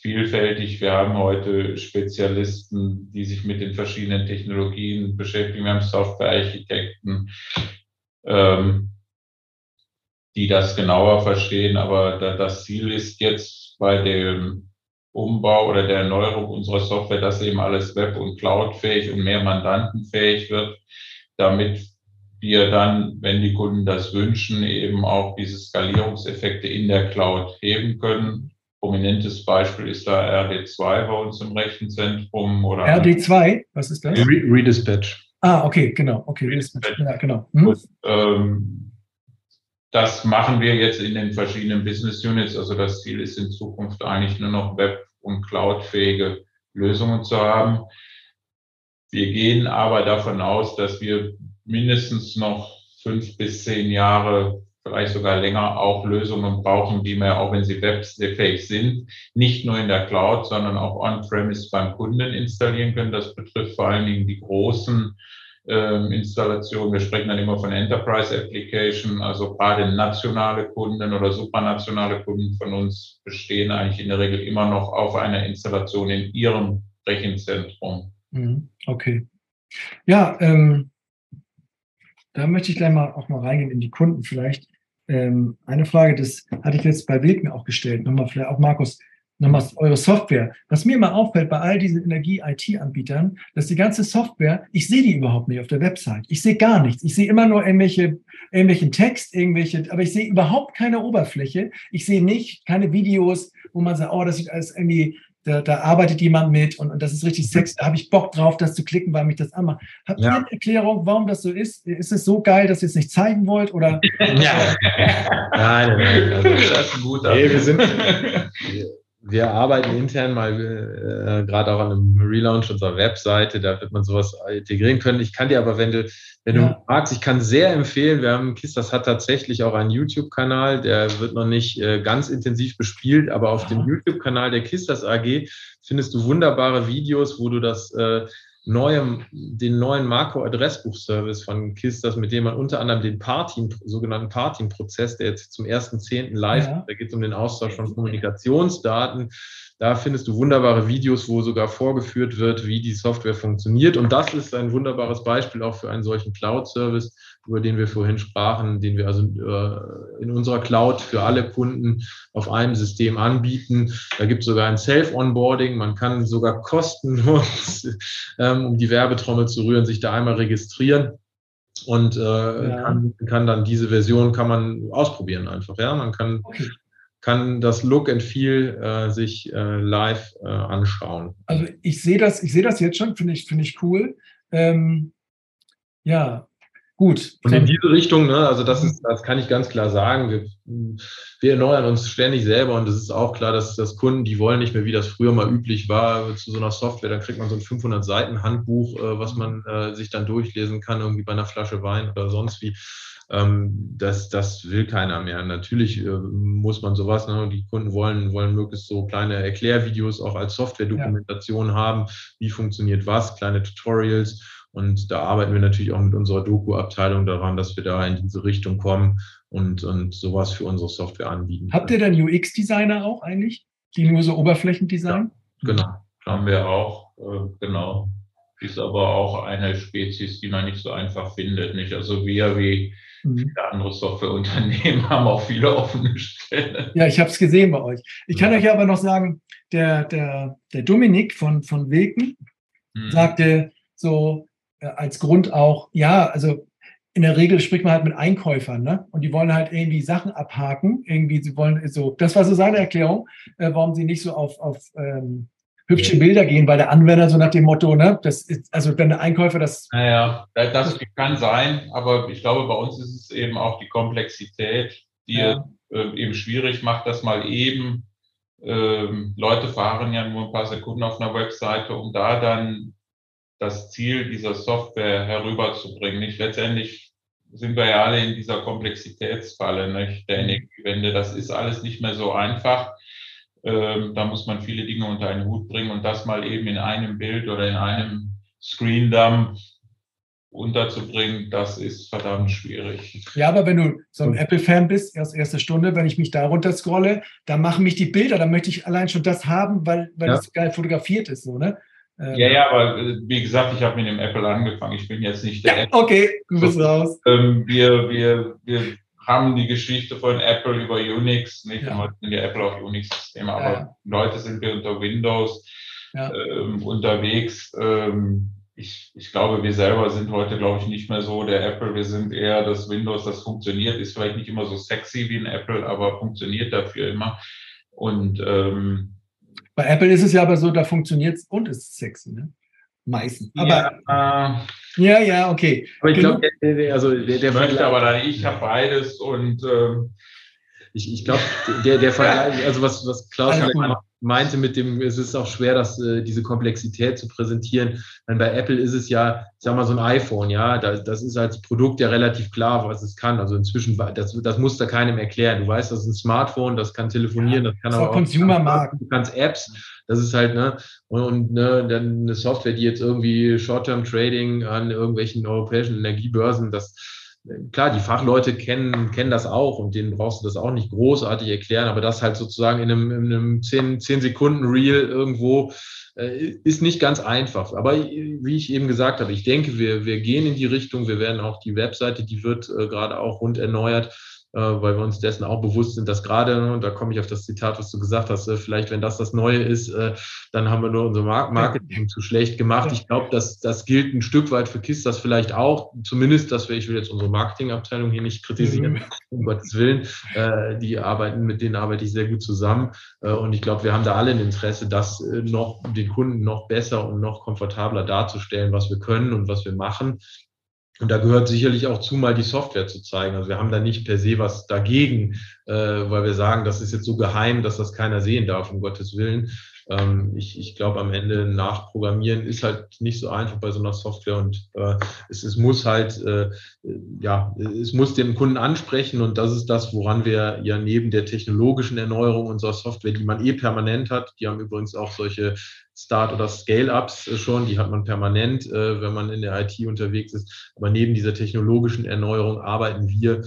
vielfältig. Wir haben heute Spezialisten, die sich mit den verschiedenen Technologien beschäftigen. Wir haben Softwarearchitekten, ähm, die das genauer verstehen. Aber da, das Ziel ist jetzt bei dem Umbau oder der Erneuerung unserer Software, dass eben alles web- und cloudfähig und mehr mandantenfähig wird, damit wir dann, wenn die Kunden das wünschen, eben auch diese Skalierungseffekte in der Cloud heben können. Prominentes Beispiel ist da RD2 bei uns im Rechenzentrum. Oder RD2, was ist das? Re Redispatch. Ah, okay, genau. Okay, Redispatch. Ja, genau. Hm? Und, ähm, das machen wir jetzt in den verschiedenen Business Units. Also das Ziel ist in Zukunft eigentlich nur noch web- und cloudfähige Lösungen zu haben. Wir gehen aber davon aus, dass wir mindestens noch fünf bis zehn Jahre, vielleicht sogar länger, auch Lösungen brauchen, die wir, auch wenn sie webfähig sind, nicht nur in der Cloud, sondern auch on-premise beim Kunden installieren können. Das betrifft vor allen Dingen die großen ähm, Installationen. Wir sprechen dann immer von Enterprise Application, also gerade nationale Kunden oder supranationale Kunden von uns bestehen eigentlich in der Regel immer noch auf einer Installation in ihrem Rechenzentrum. Mhm. Okay. Ja, ähm, da möchte ich gleich mal auch mal reingehen in die Kunden vielleicht. Ähm, eine Frage, das hatte ich jetzt bei Wilken auch gestellt, nochmal vielleicht auch Markus, nochmal eure Software. Was mir immer auffällt bei all diesen Energie-IT-Anbietern, dass die ganze Software, ich sehe die überhaupt nicht auf der Website. Ich sehe gar nichts. Ich sehe immer nur irgendwelche, irgendwelchen Text, irgendwelche, aber ich sehe überhaupt keine Oberfläche. Ich sehe nicht, keine Videos, wo man sagt, oh, das sieht alles irgendwie da, da arbeitet jemand mit und, und das ist richtig sexy, da habe ich Bock drauf, das zu klicken, weil mich das anmacht. Habt ja. ihr eine Erklärung, warum das so ist? Ist es so geil, dass ihr es nicht zeigen wollt? Oder? Ja. nein, nein, also, das ist gut. Nee, wir sind, wir arbeiten intern mal äh, gerade auch an einem Relaunch unserer Webseite, da wird man sowas integrieren können. Ich kann dir aber, wenn du, wenn ja. du magst, ich kann sehr empfehlen, wir haben KISS, das hat tatsächlich auch einen YouTube-Kanal, der wird noch nicht äh, ganz intensiv bespielt, aber auf ja. dem YouTube-Kanal der KISS AG findest du wunderbare Videos, wo du das äh, neuem, den neuen Makro-Adressbuch-Service von KISS, das mit dem man unter anderem den Parting, sogenannten Parting-Prozess, der jetzt zum 1.10. live, ja. da geht es um den Austausch von Kommunikationsdaten. Da findest du wunderbare Videos, wo sogar vorgeführt wird, wie die Software funktioniert. Und das ist ein wunderbares Beispiel auch für einen solchen Cloud-Service, über den wir vorhin sprachen, den wir also äh, in unserer Cloud für alle Kunden auf einem System anbieten. Da gibt es sogar ein Self-Onboarding. Man kann sogar kostenlos, ähm, um die Werbetrommel zu rühren, sich da einmal registrieren und äh, ja. kann, kann, dann diese Version kann man ausprobieren einfach. Ja, man kann okay. kann das Look and Feel äh, sich äh, live äh, anschauen. Also ich sehe das, ich sehe das jetzt schon, finde ich finde ich cool. Ähm, ja, Gut. Und in diese Richtung, ne, also das ist, das kann ich ganz klar sagen. Wir, wir erneuern uns ständig selber und es ist auch klar, dass, dass Kunden, die wollen nicht mehr, wie das früher mal üblich war, zu so einer Software, dann kriegt man so ein 500 Seiten Handbuch, äh, was man äh, sich dann durchlesen kann, irgendwie bei einer Flasche Wein oder sonst wie. Ähm, das, das will keiner mehr. Natürlich äh, muss man sowas, ne, die Kunden wollen, wollen möglichst so kleine Erklärvideos auch als Software-Dokumentation ja. haben, wie funktioniert was, kleine Tutorials und da arbeiten wir natürlich auch mit unserer Doku-Abteilung daran, dass wir da in diese Richtung kommen und, und sowas für unsere Software anbieten. Habt ihr denn UX-Designer auch eigentlich, die nur so Oberflächendesign? Ja, genau. Haben wir auch, äh, genau. Ist aber auch eine Spezies, die man nicht so einfach findet. Nicht? Also wir wie mhm. viele andere Softwareunternehmen haben auch viele offene Stellen. Ja, ich habe es gesehen bei euch. Ich kann ja. euch aber noch sagen, der, der, der Dominik von, von Wilken mhm. sagte so, als Grund auch, ja, also in der Regel spricht man halt mit Einkäufern, ne? Und die wollen halt irgendwie Sachen abhaken. Irgendwie, sie wollen so, das war so seine Erklärung, äh, warum sie nicht so auf, auf ähm, hübsche Bilder gehen, weil der Anwender so nach dem Motto, ne, das ist, also wenn der Einkäufer das. Naja, das kann sein, aber ich glaube, bei uns ist es eben auch die Komplexität, die ja. äh, eben schwierig macht, dass mal eben ähm, Leute fahren ja nur ein paar Sekunden auf einer Webseite, um da dann das Ziel dieser Software herüberzubringen. Nicht letztendlich sind wir ja alle in dieser Komplexitätsfalle nicht? der mhm. Energiewende. Das ist alles nicht mehr so einfach. Ähm, da muss man viele Dinge unter einen Hut bringen und das mal eben in einem Bild oder in einem Screen Dump unterzubringen, das ist verdammt schwierig. Ja, aber wenn du so ein Apple-Fan bist, erst erste Stunde, wenn ich mich da runter scrolle, dann machen mich die Bilder, dann möchte ich allein schon das haben, weil, weil ja. das geil fotografiert ist, so, ne? Ähm, ja, ja, aber äh, wie gesagt, ich habe mit dem Apple angefangen. Ich bin jetzt nicht der ja, Apple. Okay, du bist raus. Ähm, wir, wir, wir haben die Geschichte von Apple über Unix, nicht ja. immer sind ja Apple auch Unix-Systeme, aber ja. Leute sind wir unter Windows ja. ähm, unterwegs. Ähm, ich, ich glaube, wir selber sind heute, glaube ich, nicht mehr so der Apple. Wir sind eher das Windows, das funktioniert, ist vielleicht nicht immer so sexy wie ein Apple, aber funktioniert dafür immer. Und ähm, bei Apple ist es ja aber so, da funktioniert es und ist sexy, ne? Meistens. Aber ja, äh, ja, ja, okay. Aber ich glaube, der, also der, der möchte aber dann, ich habe beides und ähm, ich, ich glaube, der, der Vergleich, also was, was Klaus also, meinte mit dem, es ist auch schwer, das, äh, diese Komplexität zu präsentieren. Denn bei Apple ist es ja, ich sag mal, so ein iPhone, ja, das, das ist als Produkt ja relativ klar, was es kann. Also inzwischen, das, das muss da keinem erklären. Du weißt, das ist ein Smartphone, das kann telefonieren, ja, das kann das aber auch. Consumer-Markt. Du kannst Apps, das ist halt, ne, und, und ne, dann eine Software, die jetzt irgendwie Short-Term-Trading an irgendwelchen europäischen Energiebörsen, das, klar, die Fachleute kennen, kennen das auch und denen brauchst du das auch nicht großartig erklären, aber das halt sozusagen in einem, in einem 10, 10 Sekunden Reel irgendwo äh, ist nicht ganz einfach. Aber wie ich eben gesagt habe, ich denke, wir, wir gehen in die Richtung, wir werden auch die Webseite, die wird äh, gerade auch rund erneuert äh, weil wir uns dessen auch bewusst sind, dass gerade, und da komme ich auf das Zitat, was du gesagt hast, äh, vielleicht, wenn das das Neue ist, äh, dann haben wir nur unser Marketing zu schlecht gemacht. Ich glaube, dass das gilt ein Stück weit für KISS, das vielleicht auch, zumindest, dass wir, ich will jetzt unsere Marketingabteilung hier nicht kritisieren, mhm. um Gottes Willen, die arbeiten, mit denen arbeite ich sehr gut zusammen. Und ich glaube, wir haben da alle ein Interesse, das noch den Kunden noch besser und noch komfortabler darzustellen, was wir können und was wir machen. Und da gehört sicherlich auch zu, mal die Software zu zeigen. Also wir haben da nicht per se was dagegen, äh, weil wir sagen, das ist jetzt so geheim, dass das keiner sehen darf, um Gottes Willen. Ähm, ich ich glaube, am Ende nachprogrammieren ist halt nicht so einfach bei so einer Software und äh, es, es muss halt, äh, ja, es muss den Kunden ansprechen und das ist das, woran wir ja neben der technologischen Erneuerung unserer Software, die man eh permanent hat, die haben übrigens auch solche Start- oder Scale-Ups schon, die hat man permanent, äh, wenn man in der IT unterwegs ist. Aber neben dieser technologischen Erneuerung arbeiten wir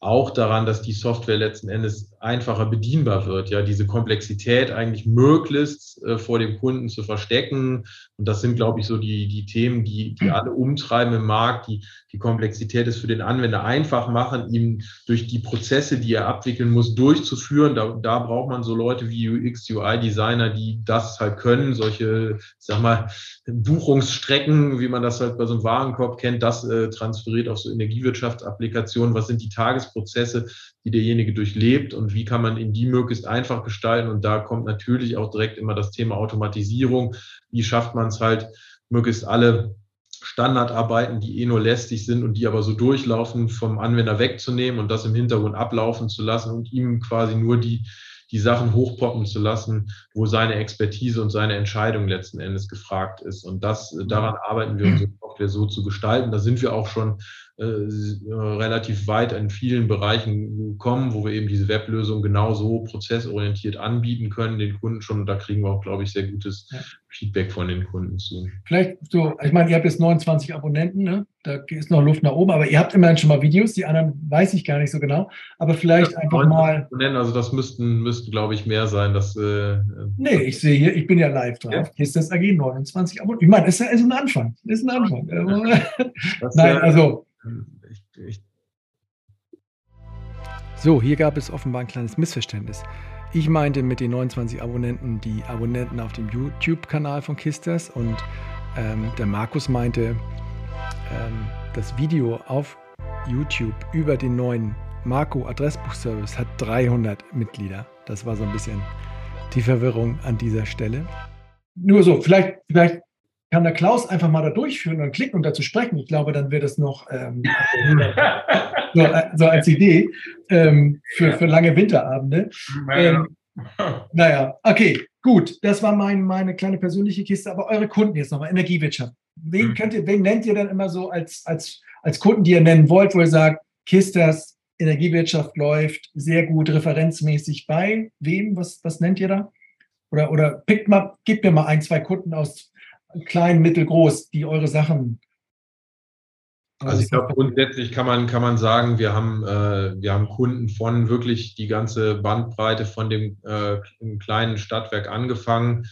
auch daran, dass die Software letzten Endes einfacher bedienbar wird, ja, diese Komplexität eigentlich möglichst äh, vor dem Kunden zu verstecken. Und das sind, glaube ich, so die, die Themen, die, die alle umtreiben im Markt, die, die Komplexität ist für den Anwender einfach machen, ihm durch die Prozesse, die er abwickeln muss, durchzuführen. Da, da braucht man so Leute wie UX, UI-Designer, die das halt können, solche, sag mal, Buchungsstrecken, wie man das halt bei so einem Warenkorb kennt, das äh, transferiert auf so Energiewirtschaftsapplikationen. Was sind die Tagesprozesse, die derjenige durchlebt und wie kann man ihn die möglichst einfach gestalten? Und da kommt natürlich auch direkt immer das Thema Automatisierung. Wie schafft man es halt, möglichst alle Standardarbeiten, die eh nur lästig sind und die aber so durchlaufen, vom Anwender wegzunehmen und das im Hintergrund ablaufen zu lassen und ihm quasi nur die, die Sachen hochpoppen zu lassen, wo seine Expertise und seine Entscheidung letzten Endes gefragt ist. Und das, daran arbeiten wir, unsere Software so zu gestalten. Da sind wir auch schon relativ weit in vielen Bereichen kommen, wo wir eben diese Weblösung genauso prozessorientiert anbieten können, den Kunden schon. Und da kriegen wir auch, glaube ich, sehr gutes ja. Feedback von den Kunden zu. Vielleicht so, ich meine, ihr habt jetzt 29 Abonnenten, ne? da ist noch Luft nach oben, aber ihr habt immerhin schon mal Videos, die anderen weiß ich gar nicht so genau, aber vielleicht ja, einfach mal. Abonnenten, also das müssten, müssten glaube ich, mehr sein. Dass, äh, nee, ich sehe hier, ich bin ja live drauf. Ja. Hier ist das AG 29 Abonnenten. Ich meine, das ist ein Anfang. Das ist ein Anfang. Nein, also ich, ich so, hier gab es offenbar ein kleines Missverständnis. Ich meinte mit den 29 Abonnenten die Abonnenten auf dem YouTube-Kanal von Kisters und ähm, der Markus meinte, ähm, das Video auf YouTube über den neuen Marco Adressbuchservice hat 300 Mitglieder. Das war so ein bisschen die Verwirrung an dieser Stelle. Nur so, vielleicht, vielleicht kann der Klaus einfach mal da durchführen und klicken und dazu sprechen. Ich glaube, dann wird es noch ähm, so, äh, so, als Idee ähm, für, für lange Winterabende. Ähm, naja, okay, gut. Das war mein, meine kleine persönliche Kiste. Aber eure Kunden jetzt nochmal, Energiewirtschaft. Wen, mhm. könnt ihr, wen nennt ihr dann immer so als, als, als Kunden, die ihr nennen wollt, wo ihr sagt, Kistas, Energiewirtschaft läuft sehr gut referenzmäßig bei? Wem? Was, was nennt ihr da? Oder, oder pickt mal, gebt mir mal ein, zwei Kunden aus klein, mittelgroß, die eure Sachen. Also ich glaube, grundsätzlich kann man, kann man sagen, wir haben, äh, wir haben Kunden von wirklich die ganze Bandbreite von dem äh, kleinen Stadtwerk angefangen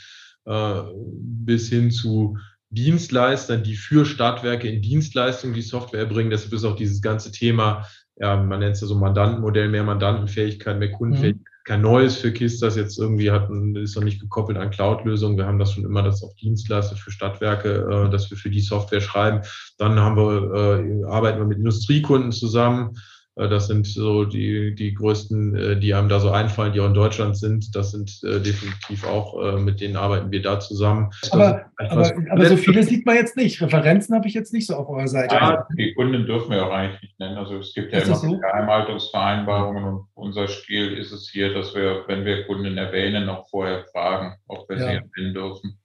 äh, bis hin zu Dienstleistern, die für Stadtwerke in Dienstleistungen die Software erbringen. Deshalb ist auch dieses ganze Thema, ja, man nennt es ja so Mandantenmodell, mehr Mandantenfähigkeit, mehr Kundenfähigkeit. Mhm kein neues für KISS, das jetzt irgendwie hat, ist noch nicht gekoppelt an Cloud-Lösungen. Wir haben das schon immer, das auf Dienstleister für Stadtwerke, äh, dass wir für die Software schreiben. Dann haben wir, äh, arbeiten wir mit Industriekunden zusammen. Äh, das sind so die, die größten, äh, die einem da so einfallen, die auch in Deutschland sind. Das sind äh, definitiv auch, mit denen arbeiten wir da zusammen. Aber, aber, aber so viele sieht man jetzt nicht. Referenzen habe ich jetzt nicht so auf eurer Seite. Ja, die Kunden dürfen wir auch eigentlich nicht nennen. Also es gibt ja immer so? Geheimhaltungsvereinbarungen und unser Stil ist es hier, dass wir, wenn wir Kunden erwähnen, auch vorher fragen, ob wir ja. sie erwähnen dürfen.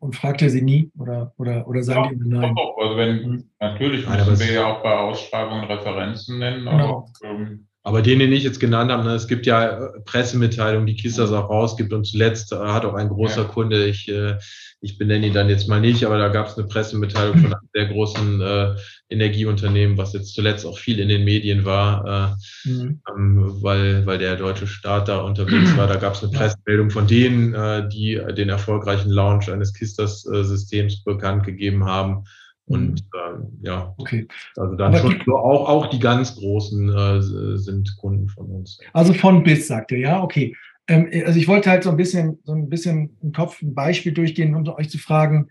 Und fragt ihr sie nie oder, oder, oder sagen ja, die immer nein? Doch, also wenn, mhm. natürlich müssen wir ja auch bei Ausschreibungen Referenzen nennen. Genau. Aber, ähm, aber den, den ich jetzt genannt habe, ne, es gibt ja äh, Pressemitteilungen, die Kissers auch rausgibt und zuletzt äh, hat auch ein großer ja. Kunde, ich, äh, ich benenne ihn dann jetzt mal nicht, aber da gab es eine Pressemitteilung von einem sehr großen äh, Energieunternehmen, was jetzt zuletzt auch viel in den Medien war, äh, mhm. ähm, weil, weil der deutsche Staat da unterwegs war. Da gab es eine Pressemeldung von denen, äh, die den erfolgreichen Launch eines Kisters-Systems bekannt gegeben haben. Und äh, ja, okay. also dann Aber schon so auch, auch die ganz Großen äh, sind Kunden von uns. Also von bis, sagt ihr, ja, okay. Ähm, also ich wollte halt so ein bisschen, so ein bisschen im Kopf ein Beispiel durchgehen, um euch zu fragen,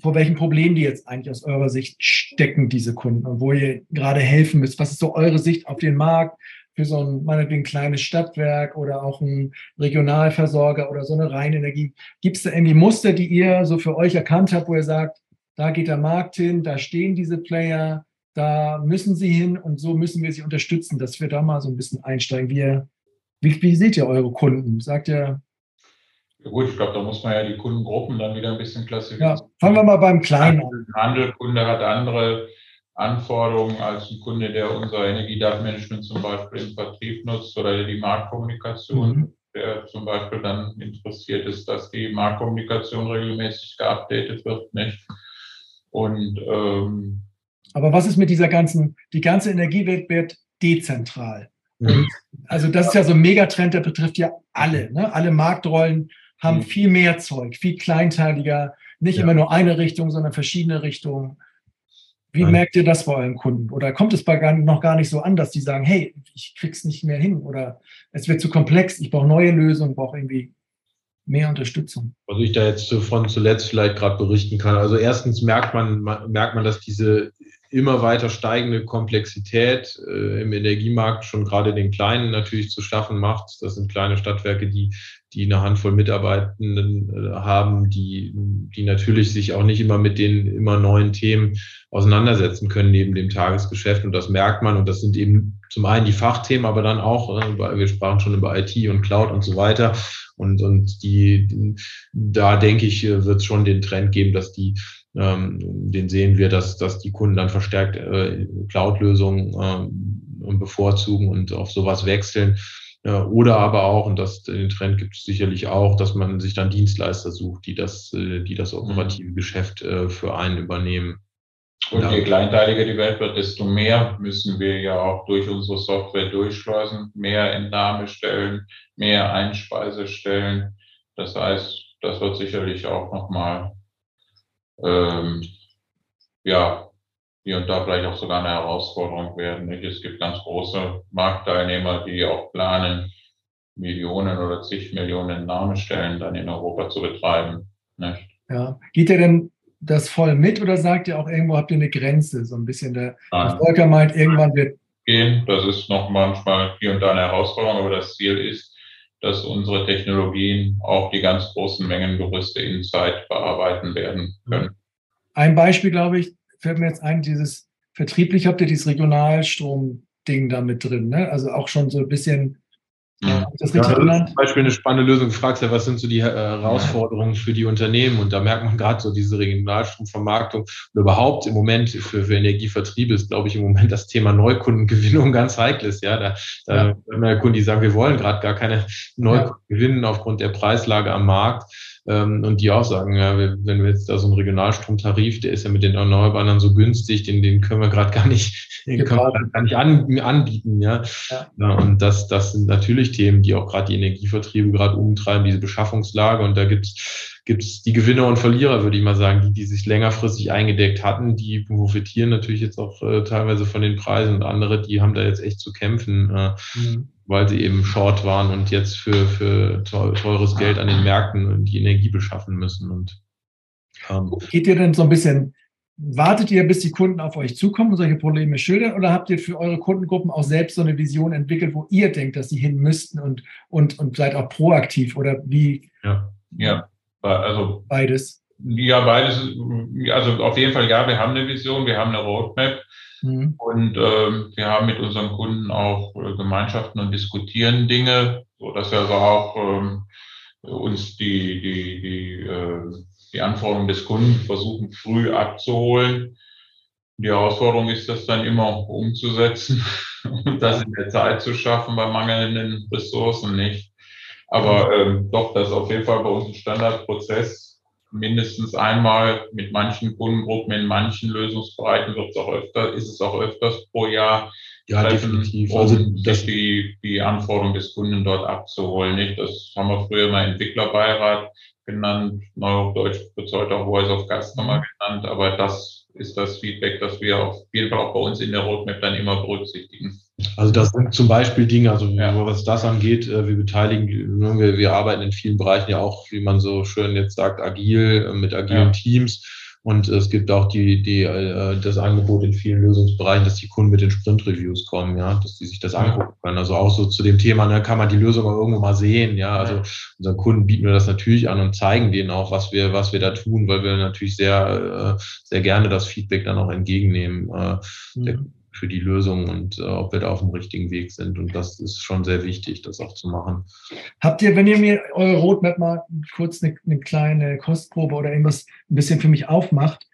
vor welchen Problemen die jetzt eigentlich aus eurer Sicht stecken, diese Kunden, und wo ihr gerade helfen müsst. Was ist so eure Sicht auf den Markt für so ein, meinetwegen, kleines Stadtwerk oder auch ein Regionalversorger oder so eine Reinenergie? Gibt es da irgendwie Muster, die ihr so für euch erkannt habt, wo ihr sagt, da geht der Markt hin, da stehen diese Player, da müssen sie hin und so müssen wir sie unterstützen, dass wir da mal so ein bisschen einsteigen. Wie, wie, wie seht ihr eure Kunden? Sagt ihr. Ja gut, ich glaube, da muss man ja die Kundengruppen dann wieder ein bisschen klassifizieren. Ja, fangen wir mal beim Kleinen an. Ein Handelkunde hat andere Anforderungen als ein Kunde, der unser Energiedatenmanagement zum Beispiel im Vertrieb nutzt oder die Marktkommunikation. Mhm der zum Beispiel dann interessiert ist, dass die Marktkommunikation regelmäßig geupdatet wird, nicht? Und ähm, aber was ist mit dieser ganzen, die ganze Energiewelt wird dezentral. Mhm. Also das ist ja so ein Megatrend, der betrifft ja alle. Ne? Alle Marktrollen haben mhm. viel mehr Zeug, viel kleinteiliger, nicht ja. immer nur eine Richtung, sondern verschiedene Richtungen. Wie Nein. merkt ihr das bei euren Kunden? Oder kommt es bei gar, noch gar nicht so an, dass die sagen, hey, ich krieg's nicht mehr hin oder es wird zu komplex, ich brauche neue Lösungen, brauche irgendwie mehr Unterstützung. Was ich da jetzt von zuletzt vielleicht gerade berichten kann. Also erstens merkt man, merkt man, dass diese immer weiter steigende Komplexität äh, im Energiemarkt schon gerade den Kleinen natürlich zu schaffen macht. Das sind kleine Stadtwerke, die, die eine Handvoll Mitarbeitenden äh, haben, die, die natürlich sich auch nicht immer mit den immer neuen Themen auseinandersetzen können neben dem Tagesgeschäft. Und das merkt man. Und das sind eben zum einen die Fachthemen, aber dann auch, äh, wir sprachen schon über IT und Cloud und so weiter. Und, und die, da denke ich, wird es schon den Trend geben, dass die ähm, den sehen wir, dass, dass die Kunden dann verstärkt äh, Cloud-Lösungen äh, bevorzugen und auf sowas wechseln. Äh, oder aber auch, und das, den Trend gibt es sicherlich auch, dass man sich dann Dienstleister sucht, die das, äh, die das operative mhm. Geschäft äh, für einen übernehmen. Und je kleinteiliger die Welt wird, desto mehr müssen wir ja auch durch unsere Software durchschleusen, mehr Entnahmestellen, mehr Einspeisestellen. Das heißt, das wird sicherlich auch nochmal ähm, ja, hier und da vielleicht auch sogar eine Herausforderung werden. Nicht? Es gibt ganz große Marktteilnehmer, die auch planen, Millionen oder zig Millionen Namestellen dann in Europa zu betreiben. Nicht? Ja. Geht ihr denn das voll mit oder sagt ihr auch irgendwo habt ihr eine Grenze? So ein bisschen der, der Volker meint, irgendwann wird. Gehen, das ist noch manchmal hier und da eine Herausforderung, aber das Ziel ist, dass unsere Technologien auch die ganz großen Mengengerüste in Zeit bearbeiten werden können. Ein Beispiel, glaube ich, fällt mir jetzt ein, dieses vertrieblich habt ihr dieses Regionalstrom-Ding da mit drin, ne? Also auch schon so ein bisschen ja, das, ja, das ist zum Beispiel eine spannende Lösung. Du fragst ja, was sind so die äh, Herausforderungen für die Unternehmen? Und da merkt man gerade so diese Regionalstromvermarktung und überhaupt im Moment für, für Energievertrieb ist, glaube ich, im Moment das Thema Neukundengewinnung ganz heikles. Ja, da, da ja. Kunden, die sagen, wir wollen gerade gar keine Neukunden gewinnen aufgrund der Preislage am Markt ähm, und die auch sagen, ja, wenn wir jetzt da so einen Regionalstromtarif, der ist ja mit den Erneuerbaren dann so günstig, den, den können wir gerade gar nicht, den können wir gar nicht an, anbieten, ja? ja. ja. Und das, das sind natürlich Themen, die auch gerade die Energievertriebe gerade umtreiben, diese Beschaffungslage. Und da gibt's gibt es die Gewinner und Verlierer, würde ich mal sagen, die, die sich längerfristig eingedeckt hatten, die profitieren natürlich jetzt auch äh, teilweise von den Preisen und andere, die haben da jetzt echt zu kämpfen. Äh, mhm weil sie eben short waren und jetzt für, für teures Geld an den Märkten die Energie beschaffen müssen. Und, ähm, Geht ihr denn so ein bisschen wartet ihr, bis die Kunden auf euch zukommen und solche Probleme schildern oder habt ihr für eure Kundengruppen auch selbst so eine Vision entwickelt, wo ihr denkt, dass sie hin müssten und, und, und seid auch proaktiv oder wie? Ja, ja. Also beides. Ja, beides. Also auf jeden Fall ja, wir haben eine Vision, wir haben eine Roadmap mhm. und äh, wir haben mit unseren Kunden auch äh, Gemeinschaften und diskutieren Dinge, so dass wir also auch äh, uns die, die, die äh, die Anforderungen des Kunden versuchen früh abzuholen. Die Herausforderung ist, das dann immer umzusetzen und das in der Zeit zu schaffen bei mangelnden Ressourcen nicht. Aber ähm, doch, das ist auf jeden Fall bei uns ein Standardprozess. Mindestens einmal mit manchen Kundengruppen in manchen Lösungsbereichen wird es auch öfter, ist es auch öfters pro Jahr. Ja, treffen, definitiv. Um also das die, die Anforderungen des Kunden dort abzuholen. Nicht? Das haben wir früher mal Entwicklerbeirat genannt, Neuhochdeutsch wird es heute auch Voice of Customer mhm. genannt, aber das ist das Feedback, das wir auf jeden Fall auch bei uns in der Roadmap dann immer berücksichtigen. Also das sind zum Beispiel Dinge, also ja. was das angeht, äh, wir beteiligen, wir, wir arbeiten in vielen Bereichen ja auch, wie man so schön jetzt sagt, agil, äh, mit agilen ja. Teams. Und es gibt auch die, die, äh, das Angebot in vielen Lösungsbereichen, dass die Kunden mit den Sprint-Reviews kommen, ja, dass die sich das angucken können. Also auch so zu dem Thema, ne, kann man die Lösung auch irgendwo mal sehen, ja. Also unseren Kunden bieten wir das natürlich an und zeigen denen auch, was wir, was wir da tun, weil wir natürlich sehr, äh, sehr gerne das Feedback dann auch entgegennehmen. Äh, der, mhm für die Lösung und äh, ob wir da auf dem richtigen Weg sind. Und das ist schon sehr wichtig, das auch zu machen. Habt ihr, wenn ihr mir eure Roadmap mal kurz eine, eine kleine Kostprobe oder irgendwas ein bisschen für mich aufmacht,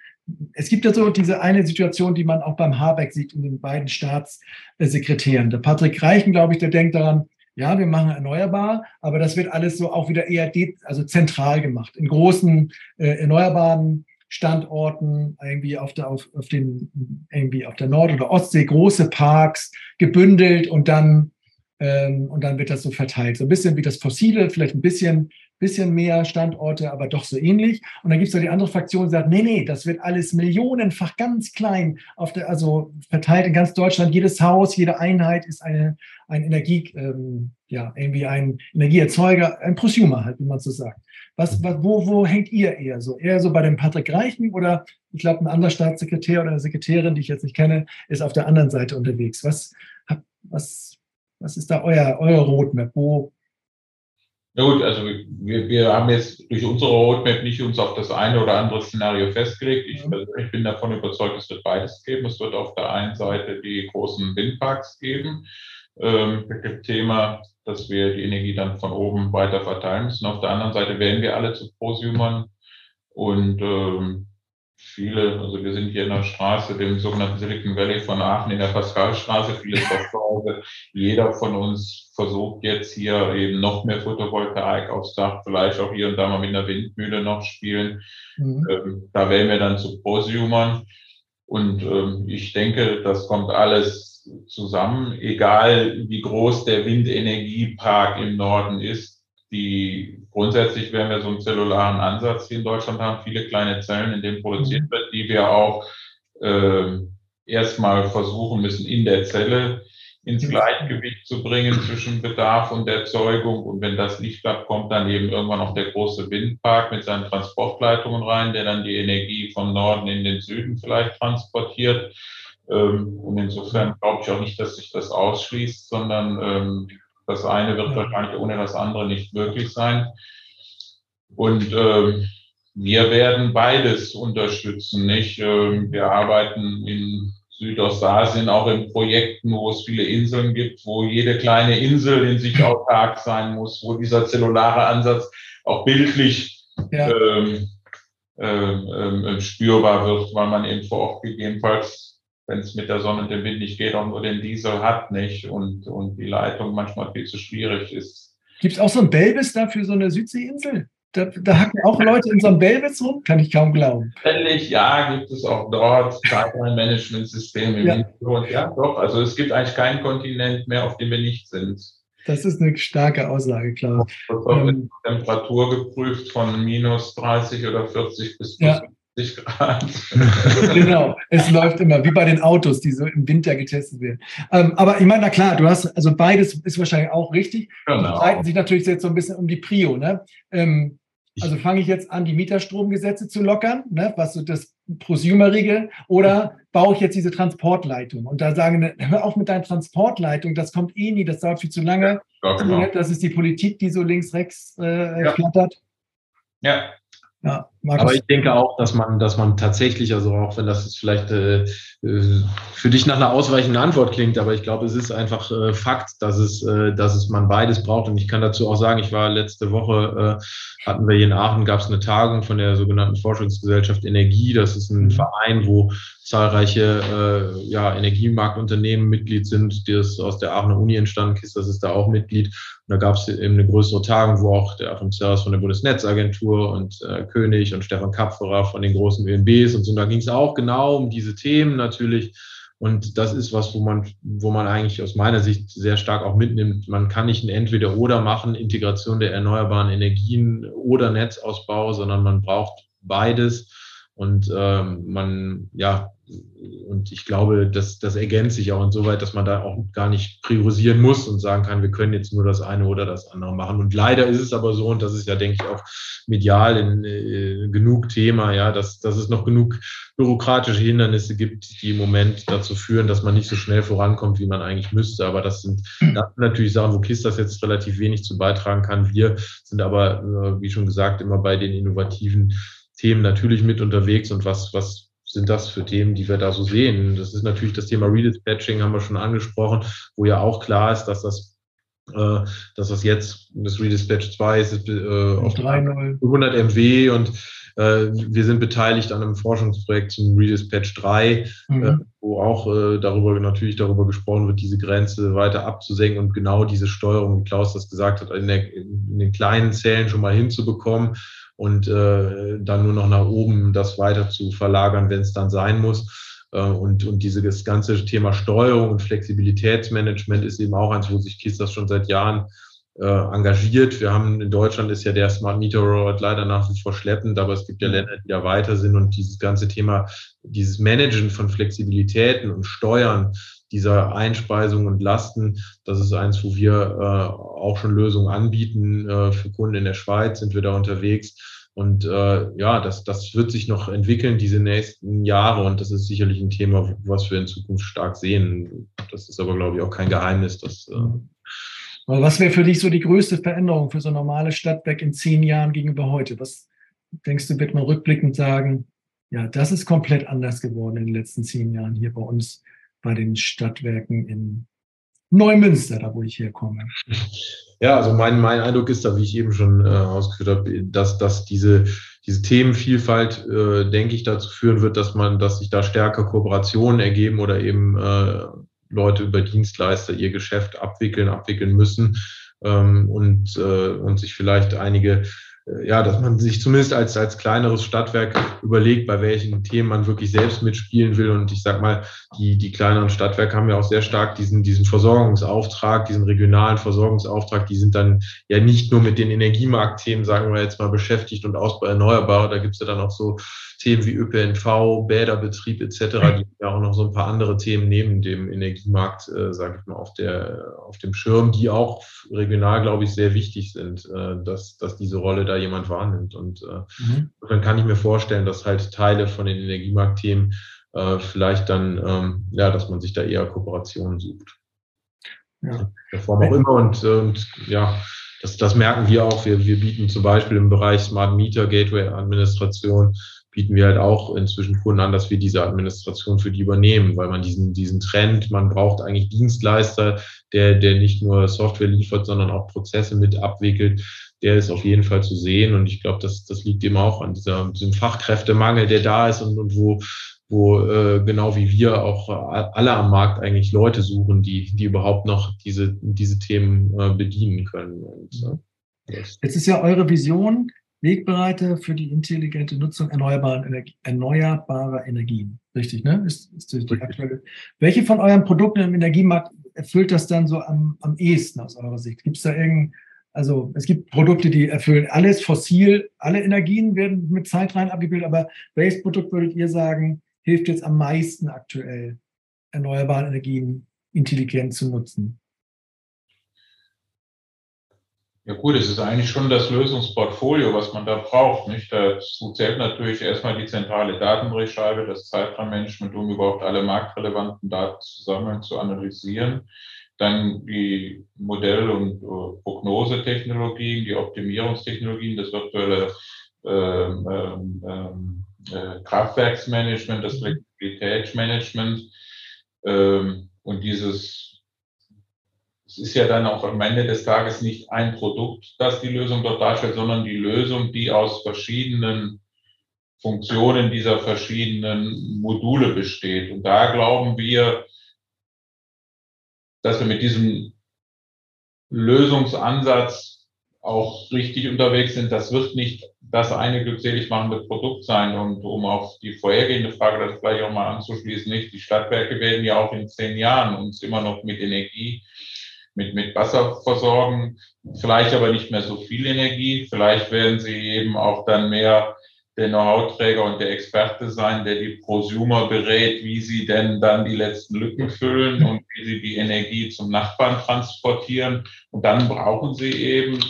es gibt ja so diese eine Situation, die man auch beim Habeck sieht in den beiden Staatssekretären. Der Patrick Reichen, glaube ich, der denkt daran, ja, wir machen erneuerbar, aber das wird alles so auch wieder eher also zentral gemacht. In großen äh, erneuerbaren Standorten, irgendwie auf der, auf, auf den, irgendwie auf der Nord- oder Ostsee, große Parks, gebündelt und dann, ähm, und dann wird das so verteilt. So ein bisschen wie das Fossile, vielleicht ein bisschen, bisschen mehr Standorte, aber doch so ähnlich. Und dann gibt es noch die andere Fraktion, die sagt, nee, nee, das wird alles millionenfach ganz klein, auf der, also verteilt in ganz Deutschland. Jedes Haus, jede Einheit ist eine, ein Energie, ähm, ja, irgendwie ein Energieerzeuger, ein Prosumer halt, wie man so sagt. Was, was, wo, wo hängt ihr eher so? Eher so bei dem Patrick Reichen oder ich glaube, ein anderer Staatssekretär oder eine Sekretärin, die ich jetzt nicht kenne, ist auf der anderen Seite unterwegs. Was, was, was ist da euer, euer Roadmap? Wo, ja gut, also wir, wir haben jetzt durch unsere Roadmap nicht uns auf das eine oder andere Szenario festgelegt. Ich, mhm. ich bin davon überzeugt, es wird beides geben. Es wird auf der einen Seite die großen Windparks geben ähm, mit dem Thema dass wir die Energie dann von oben weiter verteilen müssen. Auf der anderen Seite werden wir alle zu Prosumern und ähm, viele, also wir sind hier in der Straße, dem sogenannten Silicon Valley von Aachen in der Pascalstraße, viele Software. Jeder von uns versucht jetzt hier eben noch mehr Photovoltaik aufs Dach, vielleicht auch hier und da mal mit einer Windmühle noch spielen. Mhm. Ähm, da werden wir dann zu Prosumern. Und ähm, ich denke, das kommt alles zusammen, egal wie groß der Windenergiepark im Norden ist. Die, grundsätzlich werden wir so einen zellularen Ansatz hier in Deutschland haben, viele kleine Zellen, in denen produziert mhm. wird, die wir auch äh, erstmal versuchen müssen, in der Zelle ins mhm. Gleichgewicht zu bringen zwischen Bedarf und Erzeugung. Und wenn das nicht klappt, kommt dann eben irgendwann noch der große Windpark mit seinen Transportleitungen rein, der dann die Energie vom Norden in den Süden vielleicht transportiert. Ähm, und insofern glaube ich auch nicht, dass sich das ausschließt, sondern ähm, das eine wird wahrscheinlich ohne das andere nicht möglich sein. Und ähm, wir werden beides unterstützen, nicht? wir arbeiten in Südostasien auch in Projekten, wo es viele Inseln gibt, wo jede kleine Insel in sich autark sein muss, wo dieser zellulare Ansatz auch bildlich ja. ähm, ähm, spürbar wird, weil man eben vor Ort gegebenenfalls wenn es mit der Sonne und dem Wind nicht geht, auch nur den Diesel hat nicht und, und die Leitung manchmal viel zu schwierig ist. Gibt es auch so ein Belbis da für so eine Südseeinsel? Da, da hacken auch Leute in so einem Belbis rum? Kann ich kaum glauben. Ständig, ja, gibt es auch dort Zeitline-Management-Systeme. Ja. Ja, doch. Also es gibt eigentlich keinen Kontinent mehr, auf dem wir nicht sind. Das ist eine starke Aussage, klar. Das wird ähm, Temperatur geprüft von minus 30 oder 40 bis ja. 50 Grad. genau, es läuft immer, wie bei den Autos, die so im Winter getestet werden. Ähm, aber ich meine, na klar, du hast, also beides ist wahrscheinlich auch richtig. Genau. Streiten sich natürlich jetzt so ein bisschen um die Prio. Ne? Ähm, also fange ich jetzt an, die Mieterstromgesetze zu lockern, ne? was so das Prosumer-Riegel oder baue ich jetzt diese Transportleitung? Und da sagen, hör auf mit deiner Transportleitung, das kommt eh nie, das dauert viel zu lange. Ja, genau. Das ist die Politik, die so links, rechts äh, ja. flattert. Ja, ja, Aber ich denke auch, dass man, dass man tatsächlich, also auch wenn das jetzt vielleicht äh, für dich nach einer ausweichenden Antwort klingt, aber ich glaube, es ist einfach äh, Fakt, dass es, äh, dass es man beides braucht. Und ich kann dazu auch sagen, ich war letzte Woche, äh, hatten wir hier in Aachen, gab es eine Tagung von der sogenannten Forschungsgesellschaft Energie. Das ist ein mhm. Verein, wo zahlreiche äh, ja, Energiemarktunternehmen Mitglied sind, die ist aus der Aachener Uni entstanden ist, das ist da auch Mitglied. Und da gab es eben eine größere Tagung, wo auch der Adam Serras von der Bundesnetzagentur und äh, König und Stefan Kapferer von den großen ÖNBs und so. Und da ging es auch genau um diese Themen natürlich. Und das ist was, wo man, wo man eigentlich aus meiner Sicht sehr stark auch mitnimmt. Man kann nicht ein Entweder-Oder machen, Integration der erneuerbaren Energien oder Netzausbau, sondern man braucht beides. Und ähm, man, ja, und ich glaube, das, das ergänzt sich auch insoweit, dass man da auch gar nicht priorisieren muss und sagen kann, wir können jetzt nur das eine oder das andere machen. Und leider ist es aber so, und das ist ja, denke ich, auch medial in, äh, genug Thema, ja, dass, dass es noch genug bürokratische Hindernisse gibt, die im Moment dazu führen, dass man nicht so schnell vorankommt, wie man eigentlich müsste. Aber das sind, das sind natürlich Sachen, wo KISS das jetzt relativ wenig zu beitragen kann. Wir sind aber, äh, wie schon gesagt, immer bei den innovativen Themen natürlich mit unterwegs und was, was sind das für Themen, die wir da so sehen? Das ist natürlich das Thema Redispatching, haben wir schon angesprochen, wo ja auch klar ist, dass das äh, dass das jetzt, das Redispatch 2 ist äh, auf 100 MW und äh, wir sind beteiligt an einem Forschungsprojekt zum Redispatch 3, mhm. äh, wo auch äh, darüber natürlich darüber gesprochen wird, diese Grenze weiter abzusenken und genau diese Steuerung, wie Klaus das gesagt hat, in, der, in den kleinen Zellen schon mal hinzubekommen und äh, dann nur noch nach oben das weiter zu verlagern, wenn es dann sein muss. Äh, und, und dieses ganze Thema Steuerung und Flexibilitätsmanagement ist eben auch eins, wo sich KISS das schon seit Jahren äh, engagiert. Wir haben in Deutschland ist ja der Smart Meter Rollout leider nach wie vor schleppend, aber es gibt ja Länder, die da weiter sind und dieses ganze Thema, dieses Managen von Flexibilitäten und Steuern dieser Einspeisung und Lasten, das ist eins, wo wir äh, auch schon Lösungen anbieten. Äh, für Kunden in der Schweiz sind wir da unterwegs. Und äh, ja, das, das wird sich noch entwickeln, diese nächsten Jahre. Und das ist sicherlich ein Thema, was wir in Zukunft stark sehen. Das ist aber, glaube ich, auch kein Geheimnis. Dass, äh was wäre für dich so die größte Veränderung für so ein normales Stadtwerk in zehn Jahren gegenüber heute? Was denkst du, wird man rückblickend sagen, ja, das ist komplett anders geworden in den letzten zehn Jahren hier bei uns bei den Stadtwerken in Neumünster, da wo ich herkomme. Ja, also mein, mein Eindruck ist da, wie ich eben schon äh, ausgeführt habe, dass, dass diese, diese Themenvielfalt, äh, denke ich, dazu führen wird, dass man, dass sich da stärker Kooperationen ergeben oder eben äh, Leute über Dienstleister ihr Geschäft abwickeln, abwickeln müssen ähm, und, äh, und sich vielleicht einige ja, dass man sich zumindest als, als kleineres Stadtwerk überlegt, bei welchen Themen man wirklich selbst mitspielen will. Und ich sag mal, die, die kleineren Stadtwerke haben ja auch sehr stark diesen, diesen Versorgungsauftrag, diesen regionalen Versorgungsauftrag. Die sind dann ja nicht nur mit den Energiemarktthemen, sagen wir jetzt mal, beschäftigt und Ausbau erneuerbar. Da gibt's ja dann auch so Themen wie ÖPNV, Bäderbetrieb etc., die ja auch noch so ein paar andere Themen neben dem Energiemarkt, äh, sage ich mal, auf, der, auf dem Schirm, die auch regional, glaube ich, sehr wichtig sind, äh, dass, dass diese Rolle da jemand wahrnimmt. Und äh, mhm. dann kann ich mir vorstellen, dass halt Teile von den Energiemarktthemen äh, vielleicht dann, ähm, ja, dass man sich da eher Kooperationen sucht. Ja. Der Form auch immer und, und ja, das, das merken wir auch. Wir, wir bieten zum Beispiel im Bereich Smart Meter Gateway Administration bieten wir halt auch inzwischen Kunden an, dass wir diese Administration für die übernehmen, weil man diesen, diesen Trend, man braucht eigentlich Dienstleister, der, der nicht nur Software liefert, sondern auch Prozesse mit abwickelt, der ist auf jeden Fall zu sehen. Und ich glaube, das, das liegt eben auch an dieser, diesem Fachkräftemangel, der da ist und, und wo, wo äh, genau wie wir auch alle am Markt eigentlich Leute suchen, die, die überhaupt noch diese, diese Themen äh, bedienen können. Und, äh, Jetzt ist ja eure Vision, Wegbereiter für die intelligente Nutzung erneuerbarer, Energie, erneuerbarer Energien. Richtig, ne? Ist, ist die aktuelle. Welche von euren Produkten im Energiemarkt erfüllt das dann so am, am ehesten aus eurer Sicht? Gibt es da irgendein, also es gibt Produkte, die erfüllen alles fossil, alle Energien werden mit Zeit rein abgebildet, aber welches Produkt würdet ihr sagen, hilft jetzt am meisten aktuell, erneuerbare Energien intelligent zu nutzen? Ja gut, es ist eigentlich schon das Lösungsportfolio, was man da braucht. Nicht? Dazu zählt natürlich erstmal die zentrale Datendrehscheibe, das Zeitraummanagement, um überhaupt alle marktrelevanten Daten zu sammeln, zu analysieren. Dann die Modell- und äh, Prognosetechnologien, die Optimierungstechnologien, das virtuelle ähm, ähm, ähm, äh, Kraftwerksmanagement, das mhm. Flexibilitätsmanagement ähm, und dieses es ist ja dann auch am Ende des Tages nicht ein Produkt, das die Lösung dort darstellt, sondern die Lösung, die aus verschiedenen Funktionen dieser verschiedenen Module besteht. Und da glauben wir, dass wir mit diesem Lösungsansatz auch richtig unterwegs sind. Das wird nicht das eine glückselig machende Produkt sein. Und um auf die vorhergehende Frage das gleich auch mal anzuschließen, nicht, die Stadtwerke werden ja auch in zehn Jahren uns immer noch mit Energie mit, mit Wasser versorgen, vielleicht aber nicht mehr so viel Energie. Vielleicht werden sie eben auch dann mehr der Know-how-Träger und der Experte sein, der die Prosumer berät, wie sie denn dann die letzten Lücken füllen und wie sie die Energie zum Nachbarn transportieren. Und dann brauchen sie eben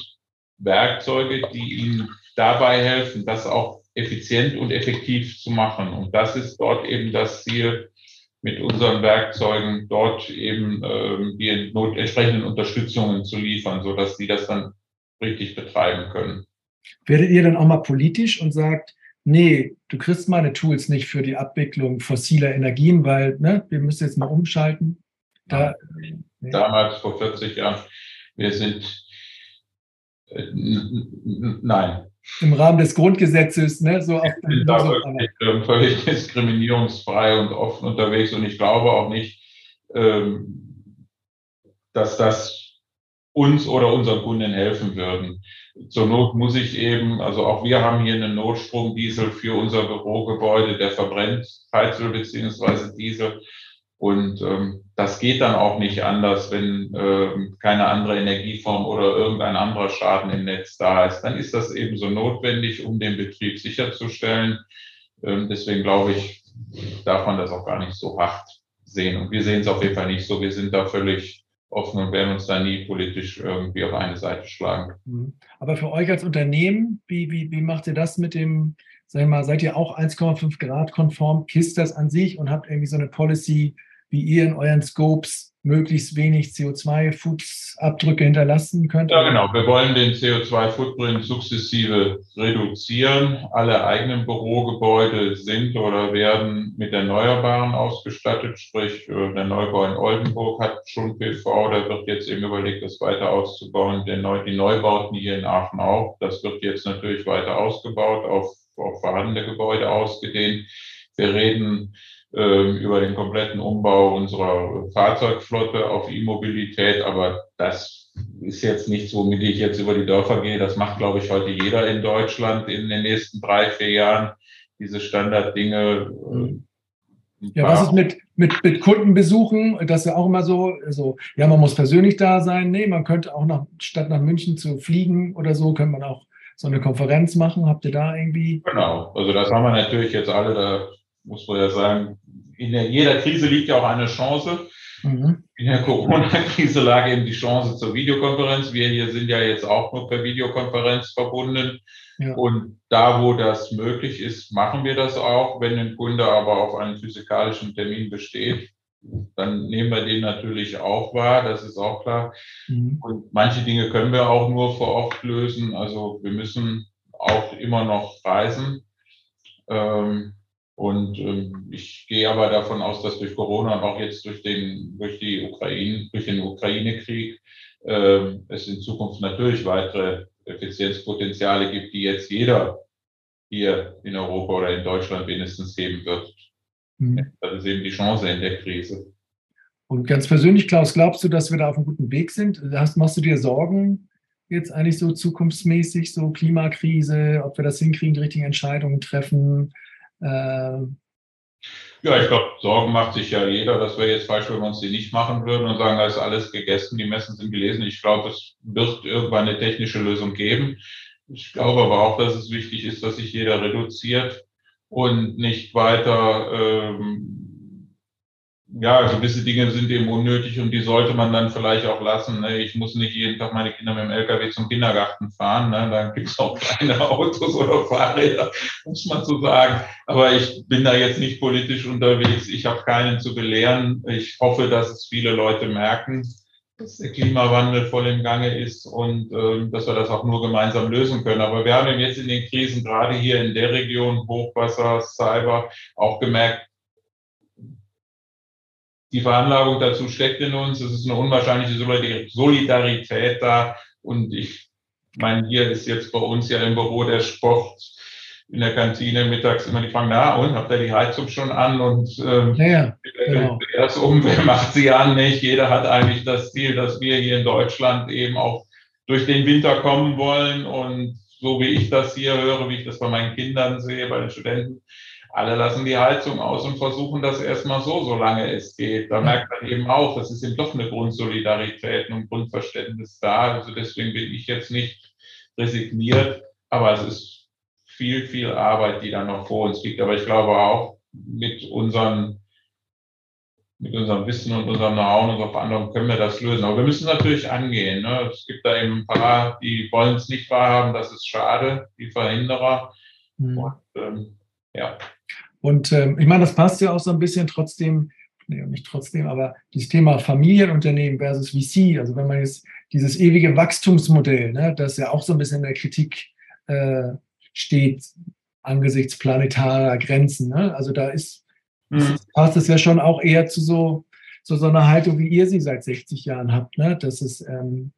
Werkzeuge, die ihnen dabei helfen, das auch effizient und effektiv zu machen. Und das ist dort eben das Ziel mit unseren Werkzeugen dort eben ähm, die not entsprechenden Unterstützungen zu liefern, so dass sie das dann richtig betreiben können. Werdet ihr dann auch mal politisch und sagt, nee, du kriegst meine Tools nicht für die Abwicklung fossiler Energien, weil ne, wir müssen jetzt mal umschalten. Da, ja. Damals vor 40 Jahren, wir sind äh, nein, im Rahmen des Grundgesetzes, ne, so auf bin da wirklich ähm, völlig diskriminierungsfrei und offen unterwegs und ich glaube auch nicht, ähm, dass das uns oder unseren Kunden helfen würden. Zur Not muss ich eben, also auch wir haben hier einen Notstromdiesel für unser Bürogebäude, der verbrennt Heizöl beziehungsweise Diesel. Und ähm, das geht dann auch nicht anders, wenn ähm, keine andere Energieform oder irgendein anderer Schaden im Netz da ist. Dann ist das ebenso notwendig, um den Betrieb sicherzustellen. Ähm, deswegen glaube ich, darf man das auch gar nicht so hart sehen. Und wir sehen es auf jeden Fall nicht so. Wir sind da völlig offen und werden uns da nie politisch irgendwie auf eine Seite schlagen. Mhm. Aber für euch als Unternehmen, wie, wie, wie macht ihr das mit dem, sag ich mal, seid ihr auch 1,5 Grad konform? KISS das an sich und habt irgendwie so eine Policy, wie ihr in euren Scopes möglichst wenig CO2-Fußabdrücke hinterlassen könnt? Ja, genau. Wir wollen den CO2-Footprint sukzessive reduzieren. Alle eigenen Bürogebäude sind oder werden mit Erneuerbaren ausgestattet, sprich der Neubau in Oldenburg hat schon PV, da wird jetzt eben überlegt, das weiter auszubauen. Die Neubauten hier in Aachen auch, das wird jetzt natürlich weiter ausgebaut, auf, auf vorhandene Gebäude ausgedehnt. Wir reden über den kompletten Umbau unserer Fahrzeugflotte auf E-Mobilität. Aber das ist jetzt nichts, womit ich jetzt über die Dörfer gehe. Das macht, glaube ich, heute jeder in Deutschland in den nächsten drei, vier Jahren. Diese Standarddinge. Äh, ja, was ist mit, mit, mit Kundenbesuchen? Das ist ja auch immer so, also, ja, man muss persönlich da sein. Nee, man könnte auch nach, statt nach München zu fliegen oder so, könnte man auch so eine Konferenz machen. Habt ihr da irgendwie? Genau, also das haben wir natürlich jetzt alle, da muss man ja sagen, in der, jeder Krise liegt ja auch eine Chance. Mhm. In der Corona-Krise lag eben die Chance zur Videokonferenz. Wir hier sind ja jetzt auch nur per Videokonferenz verbunden. Ja. Und da, wo das möglich ist, machen wir das auch. Wenn ein Kunde aber auf einen physikalischen Termin besteht, dann nehmen wir den natürlich auch wahr, das ist auch klar. Mhm. Und manche Dinge können wir auch nur vor Ort lösen. Also wir müssen auch immer noch reisen. Ähm, und ähm, ich gehe aber davon aus, dass durch Corona und auch jetzt durch den, durch die Ukraine, durch den Ukraine-Krieg äh, es in Zukunft natürlich weitere Effizienzpotenziale gibt, die jetzt jeder hier in Europa oder in Deutschland wenigstens heben wird. Mhm. Das ist eben die Chance in der Krise. Und ganz persönlich, Klaus, glaubst du, dass wir da auf einem guten Weg sind? Hast, machst du dir Sorgen jetzt eigentlich so zukunftsmäßig, so Klimakrise, ob wir das hinkriegen, die richtigen Entscheidungen treffen? Ähm, ja, ich glaube, Sorgen macht sich ja jeder. Das wäre jetzt falsch, wenn wir uns die nicht machen würden und sagen, da ist alles gegessen, die Messen sind gelesen. Ich glaube, es wird irgendwann eine technische Lösung geben. Ich glaube aber auch, dass es wichtig ist, dass sich jeder reduziert und nicht weiter ähm, ja, gewisse Dinge sind eben unnötig und die sollte man dann vielleicht auch lassen. Ne? Ich muss nicht jeden Tag meine Kinder mit dem LKW zum Kindergarten fahren. Ne? Dann gibt es auch kleine Autos oder Fahrräder, muss man so sagen. Aber ich bin da jetzt nicht politisch unterwegs. Ich habe keinen zu belehren. Ich hoffe, dass es viele Leute merken, dass der Klimawandel voll im Gange ist und äh, dass wir das auch nur gemeinsam lösen können. Aber wir haben jetzt in den Krisen, gerade hier in der Region, Hochwasser, Cyber, auch gemerkt, die Veranlagung dazu steckt in uns. Es ist eine unwahrscheinliche Solidarität da. Und ich meine, hier ist jetzt bei uns ja im Büro der Sport in der Kantine mittags immer die fragen, na und, habt ihr die Heizung schon an? Und ähm, ja, genau. erst um, wer macht sie an? Nicht? Jeder hat eigentlich das Ziel, dass wir hier in Deutschland eben auch durch den Winter kommen wollen. Und so wie ich das hier höre, wie ich das bei meinen Kindern sehe, bei den Studenten, alle lassen die Heizung aus und versuchen das erstmal so, solange es geht. Da merkt man eben auch, es ist eben doch eine Grundsolidarität und Grundverständnis da. Also deswegen bin ich jetzt nicht resigniert, aber es ist viel, viel Arbeit, die da noch vor uns liegt. Aber ich glaube auch mit unseren mit unserem Wissen und unserem Know-how und unserer Verantwortung können wir das lösen. Aber wir müssen natürlich angehen. Ne? Es gibt da eben ein paar, die wollen es nicht wahrhaben, das ist schade, die Verhinderer. Mhm. Und ähm, ja. Und ähm, ich meine, das passt ja auch so ein bisschen trotzdem, nee, nicht trotzdem, aber dieses Thema Familienunternehmen versus VC, also wenn man jetzt dieses ewige Wachstumsmodell, ne, das ja auch so ein bisschen in der Kritik äh, steht angesichts planetarer Grenzen. Ne? Also da ist, mhm. passt es ja schon auch eher zu so, zu so einer Haltung, wie ihr sie seit 60 Jahren habt. Ne? Das ist ähm,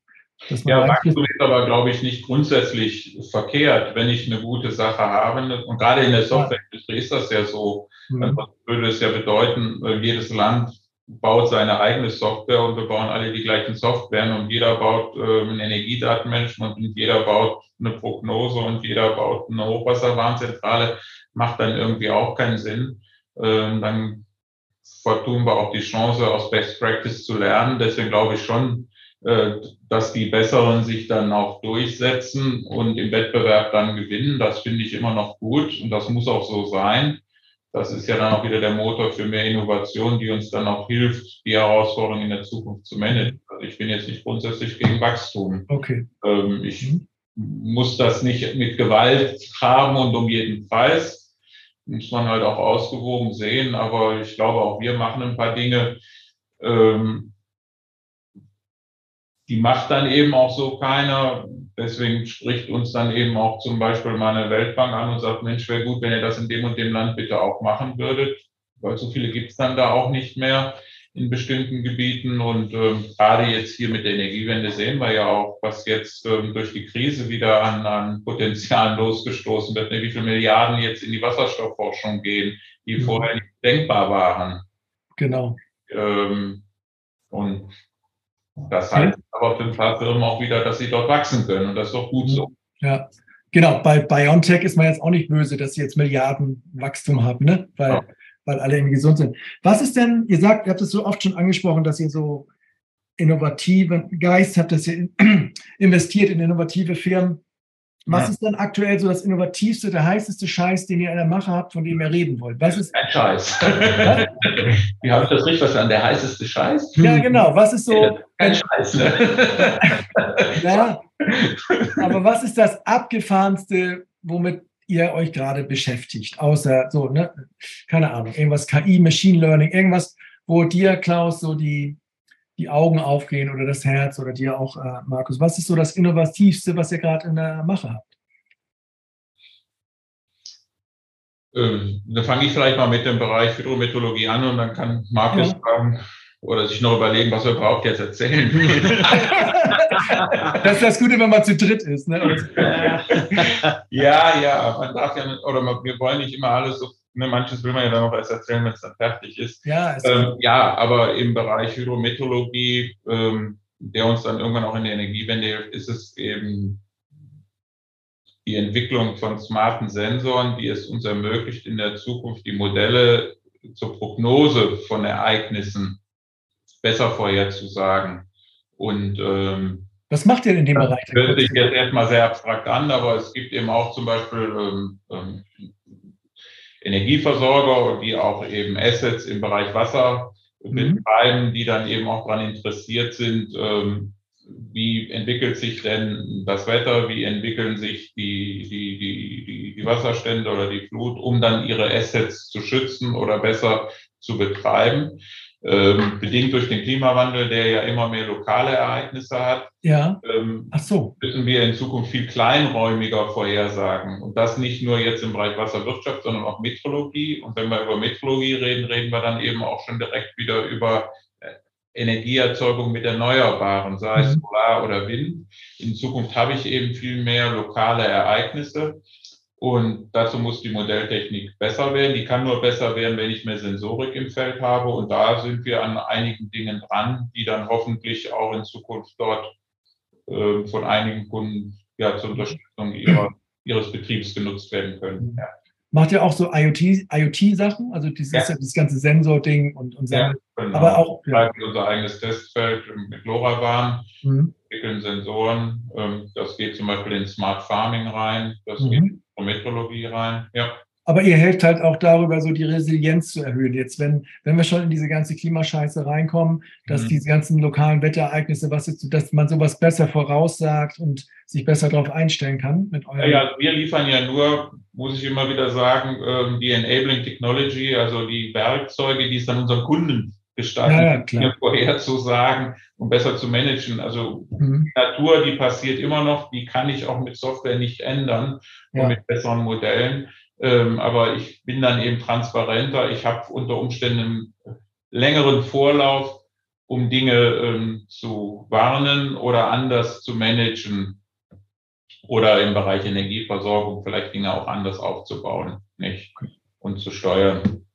ja, Wachstum ist aber, glaube ich, nicht grundsätzlich verkehrt, wenn ich eine gute Sache habe. Und gerade in der Softwareindustrie ist das ja so. Mhm. Dann würde es ja bedeuten, äh, jedes Land baut seine eigene Software und wir bauen alle die gleichen Software und jeder baut äh, ein Energiedatenmanagement und jeder baut eine Prognose und jeder baut eine Hochwasserwarnzentrale. Macht dann irgendwie auch keinen Sinn. Ähm, dann vertun wir auch die Chance, aus Best Practice zu lernen. Deswegen glaube ich schon, dass die Besseren sich dann auch durchsetzen und im Wettbewerb dann gewinnen. Das finde ich immer noch gut und das muss auch so sein. Das ist ja dann auch wieder der Motor für mehr Innovation, die uns dann auch hilft, die Herausforderungen in der Zukunft zu managen. Also ich bin jetzt nicht grundsätzlich gegen Wachstum. Okay. Ähm, ich mhm. muss das nicht mit Gewalt haben und um jeden Preis. Muss man halt auch ausgewogen sehen. Aber ich glaube, auch wir machen ein paar Dinge, ähm, die macht dann eben auch so keiner. Deswegen spricht uns dann eben auch zum Beispiel meine Weltbank an und sagt, Mensch, wäre gut, wenn ihr das in dem und dem Land bitte auch machen würdet, weil so viele gibt es dann da auch nicht mehr in bestimmten Gebieten. Und ähm, gerade jetzt hier mit der Energiewende sehen wir ja auch, was jetzt ähm, durch die Krise wieder an, an Potenzialen losgestoßen wird, ne? wie viele Milliarden jetzt in die Wasserstoffforschung gehen, die mhm. vorher nicht denkbar waren. Genau. Ähm, und das heißt aber für ein paar Firmen auch wieder, dass sie dort wachsen können und das ist doch gut so. Ja, genau. Bei BioNTech ist man jetzt auch nicht böse, dass sie jetzt Milliarden Wachstum haben, ne? weil, ja. weil alle irgendwie gesund sind. Was ist denn, ihr sagt, ihr habt es so oft schon angesprochen, dass ihr so innovativen Geist habt, dass ihr investiert in innovative Firmen. Was ja. ist denn aktuell so das innovativste, der heißeste Scheiß, den ihr in der Mache habt, von dem ihr reden wollt? Was ist ein Scheiß? Wie habe ich das richtig verstanden? Der heißeste Scheiß? Ja, genau. Was ist so? Kein Scheiß. Ne? ja. Aber was ist das abgefahrenste, womit ihr euch gerade beschäftigt? Außer so, ne? Keine Ahnung, irgendwas KI, Machine Learning, irgendwas, wo dir, Klaus, so die die Augen aufgehen oder das Herz oder dir auch, äh, Markus? Was ist so das Innovativste, was ihr gerade in der Mache habt? Ähm, dann fange ich vielleicht mal mit dem Bereich Hydrometeorologie an und dann kann Markus ja. sagen oder sich noch überlegen, was er braucht jetzt erzählen. das ist das Gute, wenn man zu dritt ist. Ne? ja, ja, man darf ja nicht, oder wir wollen nicht immer alles so ne, manches will man ja dann noch erst erzählen, wenn es dann fertig ist. Ja, ähm, ja, aber im Bereich Hydrometeorologie, ähm, der uns dann irgendwann auch in der Energiewende hilft, ist es eben die Entwicklung von smarten Sensoren, die es uns ermöglicht, in der Zukunft die Modelle zur Prognose von Ereignissen besser vorherzusagen. Und ähm, was macht ihr in dem Bereich? Das hört sich jetzt erstmal sehr abstrakt an, aber es gibt eben auch zum Beispiel ähm, ähm, Energieversorger, die auch eben Assets im Bereich Wasser betreiben, die dann eben auch daran interessiert sind, ähm, wie entwickelt sich denn das Wetter, wie entwickeln sich die, die, die, die, die Wasserstände oder die Flut, um dann ihre Assets zu schützen oder besser zu betreiben. Ähm, bedingt durch den Klimawandel, der ja immer mehr lokale Ereignisse hat, ja. ähm, Ach so. müssen wir in Zukunft viel kleinräumiger vorhersagen. Und das nicht nur jetzt im Bereich Wasserwirtschaft, sondern auch Metrologie. Und wenn wir über Metrologie reden, reden wir dann eben auch schon direkt wieder über Energieerzeugung mit Erneuerbaren, sei es mhm. Solar oder Wind. In Zukunft habe ich eben viel mehr lokale Ereignisse und dazu muss die Modelltechnik besser werden. Die kann nur besser werden, wenn ich mehr Sensorik im Feld habe und da sind wir an einigen Dingen dran, die dann hoffentlich auch in Zukunft dort äh, von einigen Kunden ja, zur Unterstützung ihrer, ihres Betriebs genutzt werden können. Ja. Macht ihr auch so IoT-Sachen, IoT also dieses, ja. das ganze Sensor-Ding und, und ja, genau. aber auch ja. unser eigenes Testfeld mit LoRaWAN, mhm. entwickeln Sensoren. Ähm, das geht zum Beispiel in Smart Farming rein, das mhm. geht Metrologie rein. Ja. Aber ihr helft halt auch darüber, so die Resilienz zu erhöhen. Jetzt, wenn, wenn wir schon in diese ganze Klimascheiße reinkommen, dass mhm. diese ganzen lokalen Wetterereignisse, was ist, dass man sowas besser voraussagt und sich besser darauf einstellen kann mit eurem. Ja, ja, wir liefern ja nur, muss ich immer wieder sagen, ähm, die Enabling Technology, also die Werkzeuge, die es dann unseren Kunden gestatten, ja, ja, vorherzusagen und besser zu managen. Also mhm. die Natur, die passiert immer noch, die kann ich auch mit Software nicht ändern und mit besseren Modellen. Ähm, aber ich bin dann eben transparenter. Ich habe unter Umständen einen längeren Vorlauf, um Dinge ähm, zu warnen oder anders zu managen oder im Bereich Energieversorgung vielleicht Dinge auch anders aufzubauen, nicht und zu steuern.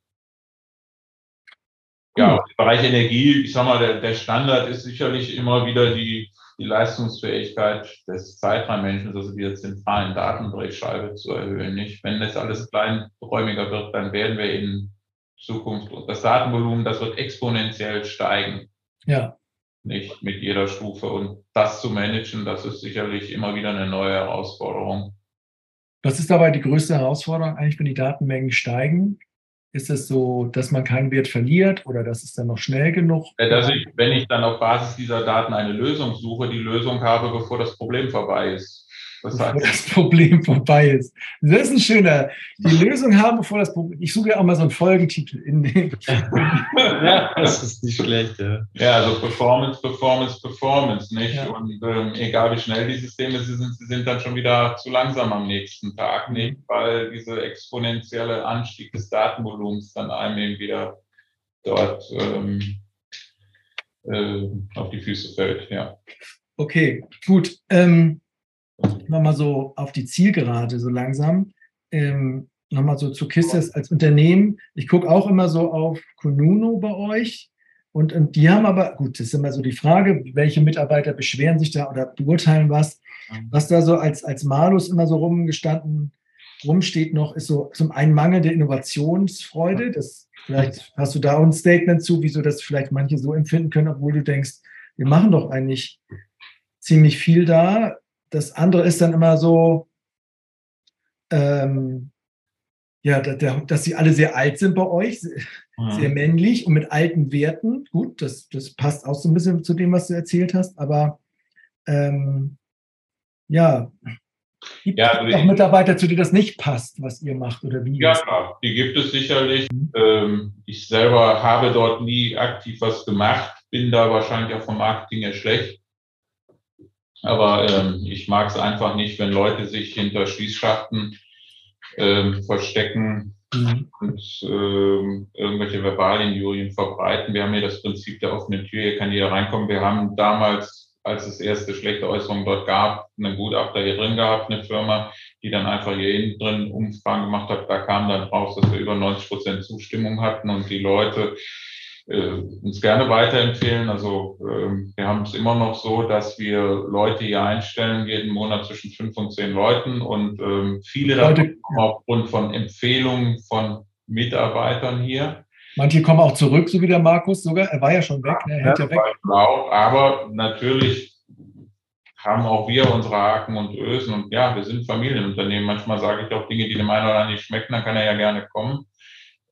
Ja, im Bereich Energie, ich sag mal, der, der Standard ist sicherlich immer wieder die die Leistungsfähigkeit des Zeitreihenmenschen, also dieser zentralen Datendrehscheibe zu erhöhen. Nicht? Wenn das alles kleinräumiger wird, dann werden wir in Zukunft das Datenvolumen, das wird exponentiell steigen. Ja. Nicht mit jeder Stufe. Und das zu managen, das ist sicherlich immer wieder eine neue Herausforderung. Was ist dabei die größte Herausforderung eigentlich, wenn die Datenmengen steigen? Ist es so, dass man keinen Wert verliert oder dass es dann noch schnell genug? Dass ich, wenn ich dann auf Basis dieser Daten eine Lösung suche, die Lösung habe, bevor das Problem vorbei ist. Das, heißt, bevor das Problem vorbei ist. Das ist ein schöner. Die Lösung haben, bevor das Problem. Ich suche ja auch mal so einen Folgentitel in den. ja, das ist nicht schlecht, ja. Ja, also Performance, Performance, Performance, nicht? Ja. Und ähm, egal wie schnell die Systeme sind, sie sind dann schon wieder zu langsam am nächsten Tag, nicht? Weil dieser exponentielle Anstieg des Datenvolumens dann einem eben wieder dort ähm, äh, auf die Füße fällt, ja. Okay, gut. Ähm, nochmal so auf die Zielgerade so langsam. Ähm, nochmal so zu Kisses als Unternehmen. Ich gucke auch immer so auf Konuno bei euch. Und, und die haben aber, gut, das ist immer so die Frage, welche Mitarbeiter beschweren sich da oder beurteilen was. Was da so als, als Malus immer so rumgestanden rumsteht noch, ist so zum einen mangelnde Innovationsfreude. Das, vielleicht hast du da auch ein Statement zu, wieso das vielleicht manche so empfinden können, obwohl du denkst, wir machen doch eigentlich ziemlich viel da das andere ist dann immer so, ähm, ja, dass sie alle sehr alt sind bei euch, mhm. sehr männlich und mit alten Werten. Gut, das, das passt auch so ein bisschen zu dem, was du erzählt hast, aber ähm, ja, gibt ja, es auch Mitarbeiter, zu denen das nicht passt, was ihr macht oder wie? Ja, klar, die gibt es sicherlich. Mhm. Ähm, ich selber habe dort nie aktiv was gemacht, bin da wahrscheinlich auch vom Marketing her schlecht. Aber ähm, ich mag es einfach nicht, wenn Leute sich hinter Schließschachten ähm, verstecken mhm. und ähm, irgendwelche Verbalinjurien verbreiten. Wir haben hier das Prinzip der offenen Tür, hier kann jeder reinkommen. Wir haben damals, als es erste schlechte Äußerungen dort gab, einen Gutachter hier drin gehabt, eine Firma, die dann einfach hier innen drin Umfragen gemacht hat. Da kam dann raus, dass wir über 90 Prozent Zustimmung hatten und die Leute uns gerne weiterempfehlen. Also äh, wir haben es immer noch so, dass wir Leute hier einstellen, jeden Monat zwischen fünf und zehn Leuten und äh, viele davon kommen aufgrund von Empfehlungen von Mitarbeitern hier. Manche kommen auch zurück, so wie der Markus sogar. Er war ja schon weg. Ne? Er ja, ja weg. Auch, aber natürlich haben auch wir unsere Haken und Ösen und ja, wir sind Familienunternehmen. Manchmal sage ich auch Dinge, die dem einen oder anderen nicht schmecken, dann kann er ja gerne kommen.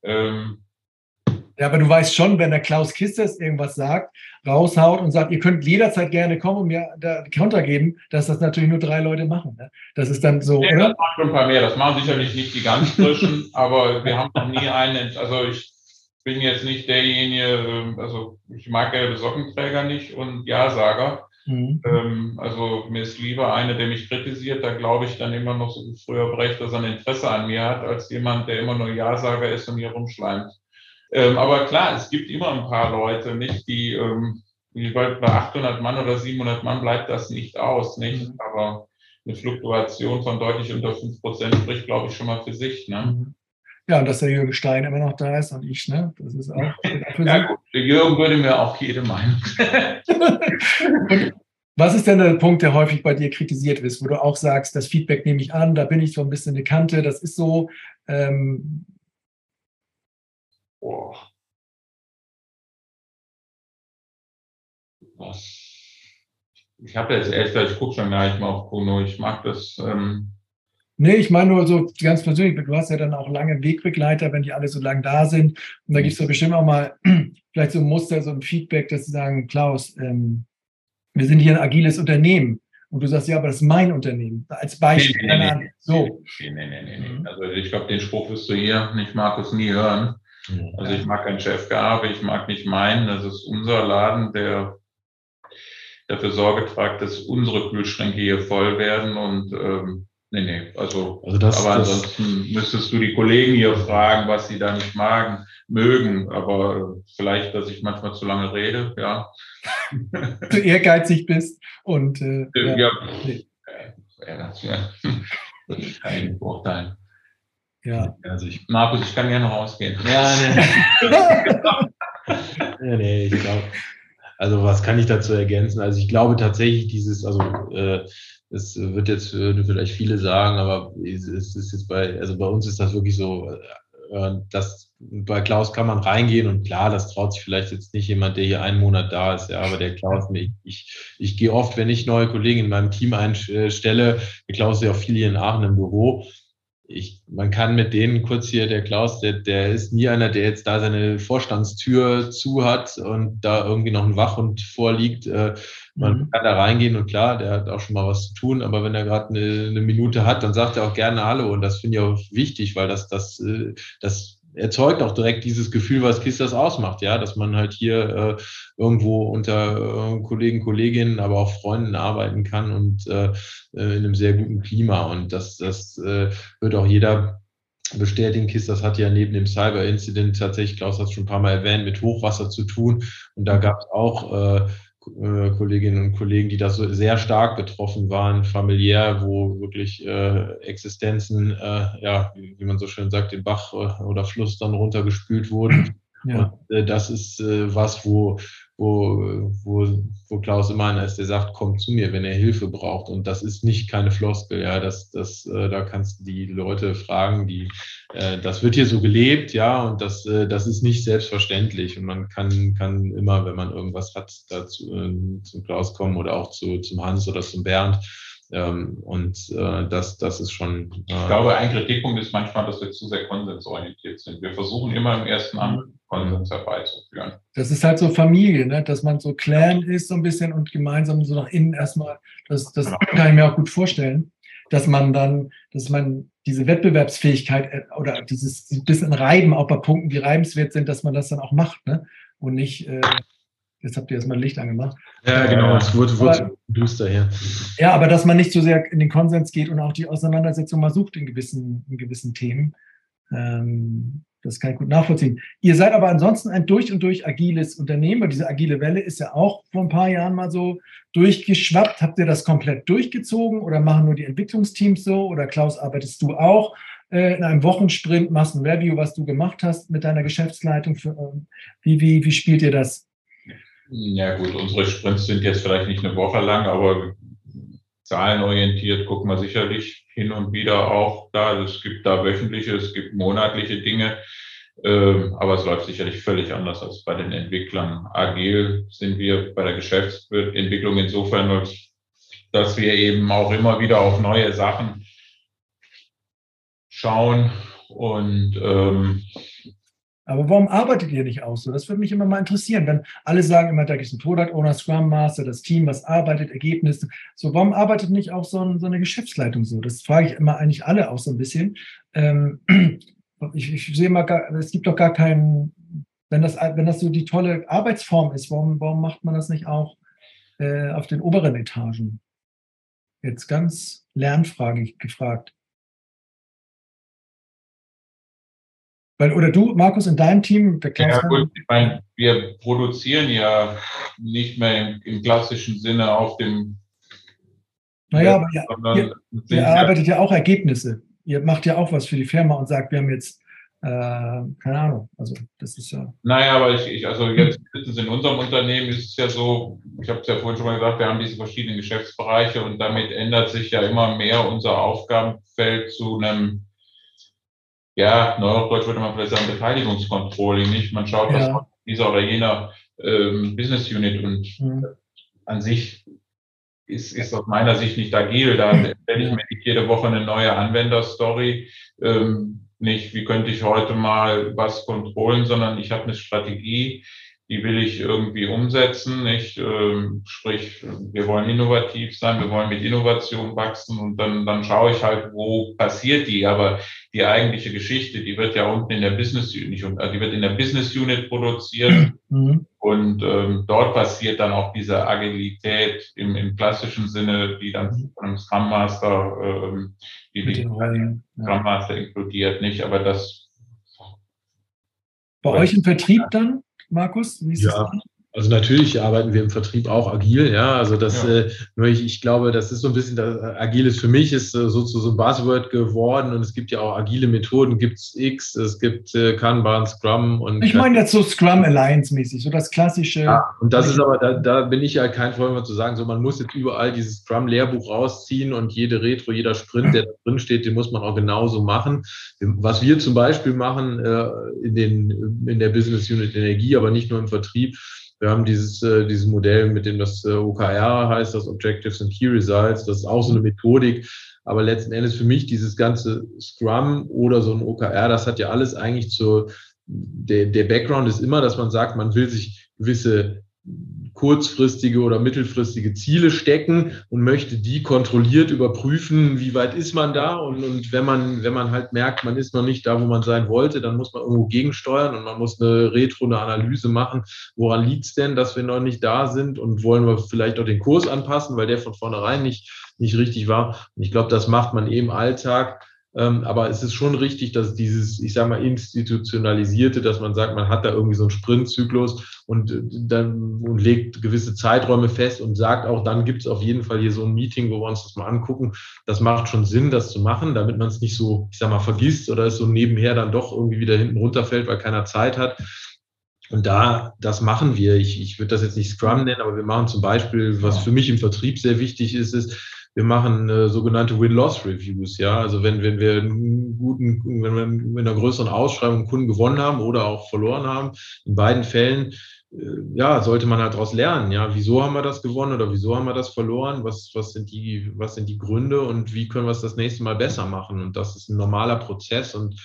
Ähm, Ja, aber du weißt schon, wenn der Klaus Kisters irgendwas sagt, raushaut und sagt, ihr könnt jederzeit gerne kommen und mir da Counter geben, dass das natürlich nur drei Leute machen. Ne? Das ist dann so, nee, oder? Das machen ein paar mehr. Das machen sicherlich nicht die ganz frischen, aber wir haben noch nie einen, also ich bin jetzt nicht derjenige, ähm, also ich mag gelbe Sockenträger nicht und Ja-Sager. Mhm. Ähm, also mir ist lieber einer, der mich kritisiert, da glaube ich dann immer noch so früher Brecht, dass er ein Interesse an mir hat, als jemand, der immer nur Ja-Sager ist und hier rumschleimt. Ähm, aber klar, es gibt immer ein paar Leute, nicht, die, ähm, bei 800 Mann oder 700 Mann bleibt das nicht aus, nicht? Mhm. Aber eine Fluktuation von deutlich unter 5 Prozent spricht, glaube ich, schon mal für sich. Ne? Mhm. Ja, und dass der Jürgen Stein immer noch da ist und ich, ne? Das ist auch. ja, gut. Der Jürgen würde mir auch jede meinen. was ist denn der Punkt, der häufig bei dir kritisiert wird, wo du auch sagst, das Feedback nehme ich an, da bin ich so ein bisschen eine Kante, das ist so. Ähm Boah. Was? Ich habe jetzt ehrlich gesagt, ich gucke schon gar nicht mal auf Kuno. Ich mag das. Ähm Nee, ich meine nur so ganz persönlich, du hast ja dann auch lange Wegbegleiter, wenn die alle so lang da sind. Und da gibt es ja bestimmt auch mal vielleicht so ein Muster, so ein Feedback, dass sie sagen, Klaus, ähm, wir sind hier ein agiles Unternehmen. Und du sagst, ja, aber das ist mein Unternehmen. Als Beispiel. Nee, nee, nee, so. Nee, nee, nee, nee. Mhm. Also ich glaube, den Spruch wirst du hier nicht, Markus, nie hören. Also ich mag kein Chefgehabe, ich mag nicht meinen. Das ist unser Laden, der dafür Sorge tragt, dass unsere Kühlschränke hier voll werden und ähm, Nee, nee, also, also das, aber das, ansonsten müsstest du die Kollegen hier fragen, was sie da nicht magen, mögen, aber vielleicht, dass ich manchmal zu lange rede, ja. Du ehrgeizig bist und äh, ja. ja. Ja, ja. Das ist kein Vorteil. Ja. Also ich, Markus, ich kann gerne rausgehen. Ja, nee. nee, nee, ich glaube. Also was kann ich dazu ergänzen? Also ich glaube tatsächlich dieses, also äh, es wird jetzt vielleicht viele sagen, aber es ist jetzt bei, also bei uns ist das wirklich so, äh, dass bei Klaus kann man reingehen und klar, das traut sich vielleicht jetzt nicht jemand, der hier einen Monat da ist, ja, aber der Klaus, ich, ich, ich gehe oft, wenn ich neue Kollegen in meinem Team einstelle, der Klaus ist ja auch viel hier in Aachen im Büro, ich, man kann mit denen kurz hier, der Klaus, der, der ist nie einer, der jetzt da seine Vorstandstür zu hat und da irgendwie noch ein Wachhund vorliegt. Äh, man mhm. kann da reingehen und klar, der hat auch schon mal was zu tun, aber wenn er gerade eine, eine Minute hat, dann sagt er auch gerne Hallo und das finde ich auch wichtig, weil das, das, äh, das erzeugt auch direkt dieses Gefühl, was KISS das ausmacht, ja, dass man halt hier äh, irgendwo unter äh, Kollegen, Kolleginnen, aber auch Freunden arbeiten kann und äh, äh in einem sehr guten Klima. Und das, das äh, wird auch jeder bestätigen. KISS, das hat ja neben dem Cyber-Incident tatsächlich, Klaus hat es schon ein paar Mal erwähnt, mit Hochwasser zu tun. Und da gab es auch äh, Kolleginnen und Kollegen, die da so sehr stark betroffen waren, familiär, wo wirklich äh, Existenzen, äh, ja, wie, wie, man so schön sagt, den Bach äh, oder Fluss dann runtergespült wurden. Ja. Und äh, das ist äh, was, wo, wo, wo, wo Klaus immer einer ist, der sagt, kommt zu mir, wenn er Hilfe braucht. Und das ist nicht keine Floskel, ja, das, das, äh, da kannst du die Leute fragen, die, äh, das wird hier so gelebt, ja, und das, äh, das ist nicht selbstverständlich. Und man kann, kann immer, wenn man irgendwas hat, dazu äh, zum Klaus kommen oder auch zu, zum Hans oder zum Bernd ähm, und äh, das, das ist schon. Äh, ich glaube, ein Kritikpunkt ist manchmal, dass wir zu sehr konsensorientiert sind. Wir versuchen immer im ersten Amt Konsens herbeizuführen. Das ist halt so Familie, ne? dass man so Clan ist so ein bisschen und gemeinsam so nach innen erstmal, das, das genau. kann ich mir auch gut vorstellen, dass man dann, dass man diese Wettbewerbsfähigkeit äh, oder dieses bisschen Reiben auch bei Punkten, die reibenswert sind, dass man das dann auch macht ne? und nicht. Äh, Jetzt habt ihr erstmal Licht angemacht. Ja, genau, es wurde, wurde düster hier. Ja, aber dass man nicht so sehr in den Konsens geht und auch die Auseinandersetzung mal sucht in gewissen, in gewissen Themen. Ähm, das kann ich gut nachvollziehen. Ihr seid aber ansonsten ein durch und durch agiles Unternehmen. Diese agile Welle ist ja auch vor ein paar Jahren mal so durchgeschwappt. Habt ihr das komplett durchgezogen oder machen nur die Entwicklungsteams so? Oder Klaus, arbeitest du auch äh, in einem Wochensprint, machst ein Review, was du gemacht hast mit deiner Geschäftsleitung? Für, äh, wie, wie, wie spielt ihr das? Ja gut, unsere Sprints sind jetzt vielleicht nicht eine Woche lang, aber zahlenorientiert gucken wir sicherlich hin und wieder auch da. Es gibt da wöchentliche, es gibt monatliche Dinge, ähm, aber es läuft sicherlich völlig anders als bei den Entwicklern. Agil sind wir bei der Geschäftsentwicklung insofern, dass wir eben auch immer wieder auf neue Sachen schauen und ähm, Aber warum arbeitet ihr nicht auch so? Das würde mich immer mal interessieren. Wenn alle sagen immer, da gibt es einen Product Owner, Scrum Master, das Team, was arbeitet, Ergebnisse. So, warum arbeitet nicht auch so, ein, so eine Geschäftsleitung so? Das frage ich immer eigentlich alle auch so ein bisschen. Ähm, ich, ich sehe mal, gar, es gibt doch gar keinen, wenn das, wenn das so die tolle Arbeitsform ist, warum, warum macht man das nicht auch äh, auf den oberen Etagen? Jetzt ganz lernfragig gefragt. Weil, oder du, Markus, in deinem Team, der ja, gut, ich meine, wir produzieren ja nicht mehr im, im klassischen Sinne auf dem. Naja, aber ja, ihr, ihr erarbeitet ja auch Ergebnisse. Ihr macht ja auch was für die Firma und sagt, wir haben jetzt, äh, keine Ahnung, also das ist ja. Naja, aber ich, ich also jetzt in unserem Unternehmen ist es ja so, ich habe es ja vorhin schon mal gesagt, wir haben diese verschiedenen Geschäftsbereiche und damit ändert sich ja immer mehr unser Aufgabenfeld zu einem ja, Neudeutsch würde man vielleicht sagen Beteiligungscontrolling, nicht? Man schaut, ja. was dieser oder jener ähm, Business Unit und mhm. an sich ist, ist aus meiner Sicht nicht agil. Da stelle ich mir nicht jede Woche eine neue Anwenderstory. Ähm, nicht, wie könnte ich heute mal was kontrollen, sondern ich habe eine Strategie, die will ich irgendwie umsetzen. Nicht? Ähm, sprich, wir wollen innovativ sein, wir wollen mit Innovation wachsen und dann, dann schaue ich halt, wo passiert die. Aber die eigentliche Geschichte, die wird ja unten in der Business Unit, äh, die wird in der Business Unit produziert mhm. und ähm, dort passiert dann auch diese Agilität im, im klassischen Sinne, die dann mhm. von einem Scrum Master, ähm, die, die Scrum Master inkludiert, nicht? Aber das bei euch im Vertrieb dann? Markus? Wie ist ja. das? Also natürlich arbeiten wir im Vertrieb auch agil, ja. Also das, ja. äh, nur ich, ich glaube, das ist so ein bisschen, das, äh, agil ist für mich ist äh, so zu so ein Buzzword geworden und es gibt ja auch agile Methoden, gibt es X, es gibt äh, Kanban, Scrum und. Ich meine jetzt so Scrum Alliance mäßig, so das klassische. Ja, und das ist aber, da, da bin ich ja kein Freund zu sagen, so man muss jetzt überall dieses Scrum Lehrbuch rausziehen und jede Retro, jeder Sprint, der da drin steht, den muss man auch genauso machen. Was wir zum Beispiel machen äh, in den, in der Business Unit Energie, aber nicht nur im Vertrieb, wir haben dieses, äh, dieses Modell, mit dem das äh, OKR heißt, das Objectives and Key Results. Das ist auch so eine Methodik. Aber letzten Endes für mich dieses ganze Scrum oder so ein OKR, das hat ja alles eigentlich zur, der, der Background ist immer, dass man sagt, man will sich gewisse kurzfristige oder mittelfristige Ziele stecken und möchte die kontrolliert überprüfen, wie weit ist man da? Und, und wenn man wenn man halt merkt, man ist noch nicht da, wo man sein wollte, dann muss man irgendwo gegensteuern und man muss eine Retro, eine Analyse machen, woran liegt es denn, dass wir noch nicht da sind? Und wollen wir vielleicht auch den Kurs anpassen, weil der von vornherein nicht nicht richtig war. Und ich glaube, das macht man eben Alltag aber es ist schon richtig, dass dieses, ich sage mal, institutionalisierte, dass man sagt, man hat da irgendwie so einen Sprintzyklus und äh, dann und legt gewisse Zeiträume fest und sagt auch, dann gibt es auf jeden Fall hier so ein Meeting, wo wir uns das mal angucken. Das macht schon Sinn, das zu machen, damit man es nicht so, ich sage mal, vergisst oder es so nebenher dann doch irgendwie wieder hinten runterfällt, weil keiner Zeit hat. Und da, das machen wir. Ich, ich würde das jetzt nicht Scrum nennen, aber wir machen zum Beispiel, was für mich im Vertrieb sehr wichtig ist, ist, wir machen äh, sogenannte Win-Loss-Reviews, ja. Also wenn, wenn wir einen guten, wenn wir in einer größeren Ausschreibung einen Kunden gewonnen haben oder auch verloren haben, in beiden Fällen, äh, ja, sollte man halt daraus lernen, ja. Wieso haben wir das gewonnen oder wieso haben wir das verloren? Was, was sind die, was sind die Gründe und wie können wir es das nächste Mal besser machen? Und das ist ein normaler Prozess und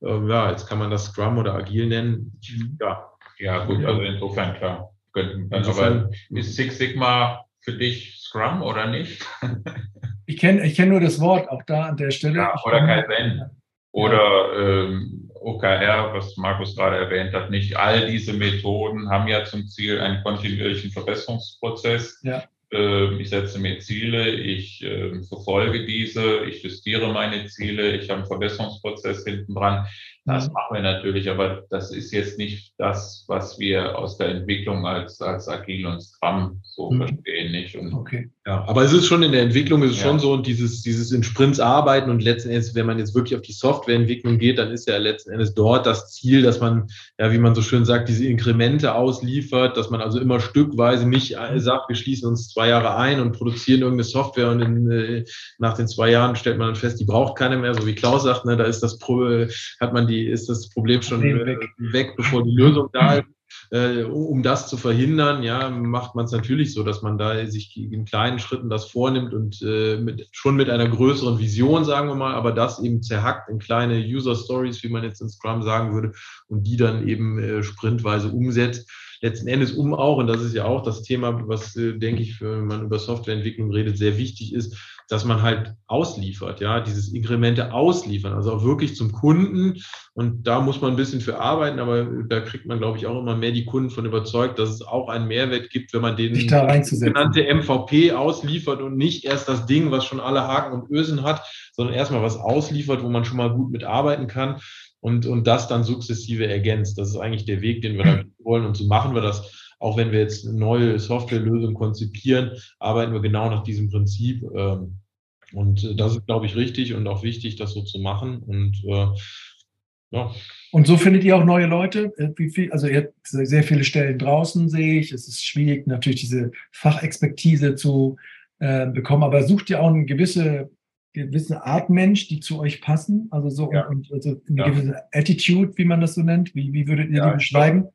äh, ja, jetzt kann man das Scrum oder Agil nennen. Ja, ja gut, also insofern klar. Insofern, aber ist Six Sigma für dich Scrum oder nicht? ich kenne ich kenn nur das Wort auch da an der Stelle. Ja, oder Kaizen. Oder ähm, OKR, was Markus gerade erwähnt hat, nicht all diese Methoden haben ja zum Ziel einen kontinuierlichen Verbesserungsprozess. Ja. Ähm, ich setze mir Ziele, ich ähm, verfolge diese, ich justiere meine Ziele, ich habe einen Verbesserungsprozess hinten dran. Das mhm. machen wir natürlich, aber das ist jetzt nicht das, was wir aus der Entwicklung als, als Agil und Scrum so mhm. verstehen, nicht? Und okay. Ja, aber es ist schon in der Entwicklung, ist es ja. schon so und dieses, dieses in Sprints arbeiten und letzten Endes, wenn man jetzt wirklich auf die Softwareentwicklung geht, dann ist ja letzten Endes dort das Ziel, dass man, ja, wie man so schön sagt, diese Inkremente ausliefert, dass man also immer stückweise nicht mhm. sagt, wir schließen uns zwei Jahre ein und produzieren irgendeine Software und in, äh, nach den zwei Jahren stellt man dann fest, die braucht keiner mehr, so wie Klaus sagt, ne, da ist das, hat man die die, ist das Problem schon weg. weg, bevor die Lösung da ist. äh, um das zu verhindern, ja, macht man es natürlich so, dass man da sich in kleinen Schritten das vornimmt und äh, mit, schon mit einer größeren Vision, sagen wir mal, aber das eben zerhackt in kleine User Stories, wie man jetzt in Scrum sagen würde, und die dann eben äh, sprintweise umsetzt letzten Endes um auch, und das ist ja auch das Thema, was, äh, denke ich, wenn man über Softwareentwicklung redet, sehr wichtig ist, dass man halt ausliefert, ja, dieses Inkremente ausliefern, also auch wirklich zum Kunden. Und da muss man ein bisschen für arbeiten, aber da kriegt man, glaube ich, auch immer mehr die Kunden von überzeugt, dass es auch einen Mehrwert gibt, wenn man den genannte MVP ausliefert und nicht erst das Ding, was schon alle Haken und Ösen hat, sondern erstmal was ausliefert, wo man schon mal gut mitarbeiten kann und, und das dann sukzessive ergänzt. Das ist eigentlich der Weg, den wir da wollen. Und so machen wir das. Auch wenn wir jetzt eine neue Softwarelösung konzipieren, arbeiten wir genau nach diesem Prinzip. Ähm, und das ist, glaube ich, richtig und auch wichtig, das so zu machen. Und äh, ja. Und so findet ihr auch neue Leute? Äh, wie viel, also ihr habt sehr viele Stellen draußen, sehe ich. Es ist schwierig, natürlich diese Fachexpertise zu äh, bekommen, aber sucht ihr auch eine gewisse gewisse Art Mensch, die zu euch passen? Also so ja. und, also eine ja. gewisse Attitude, wie man das so nennt. Wie, wie würdet ihr ja, die beschreiben?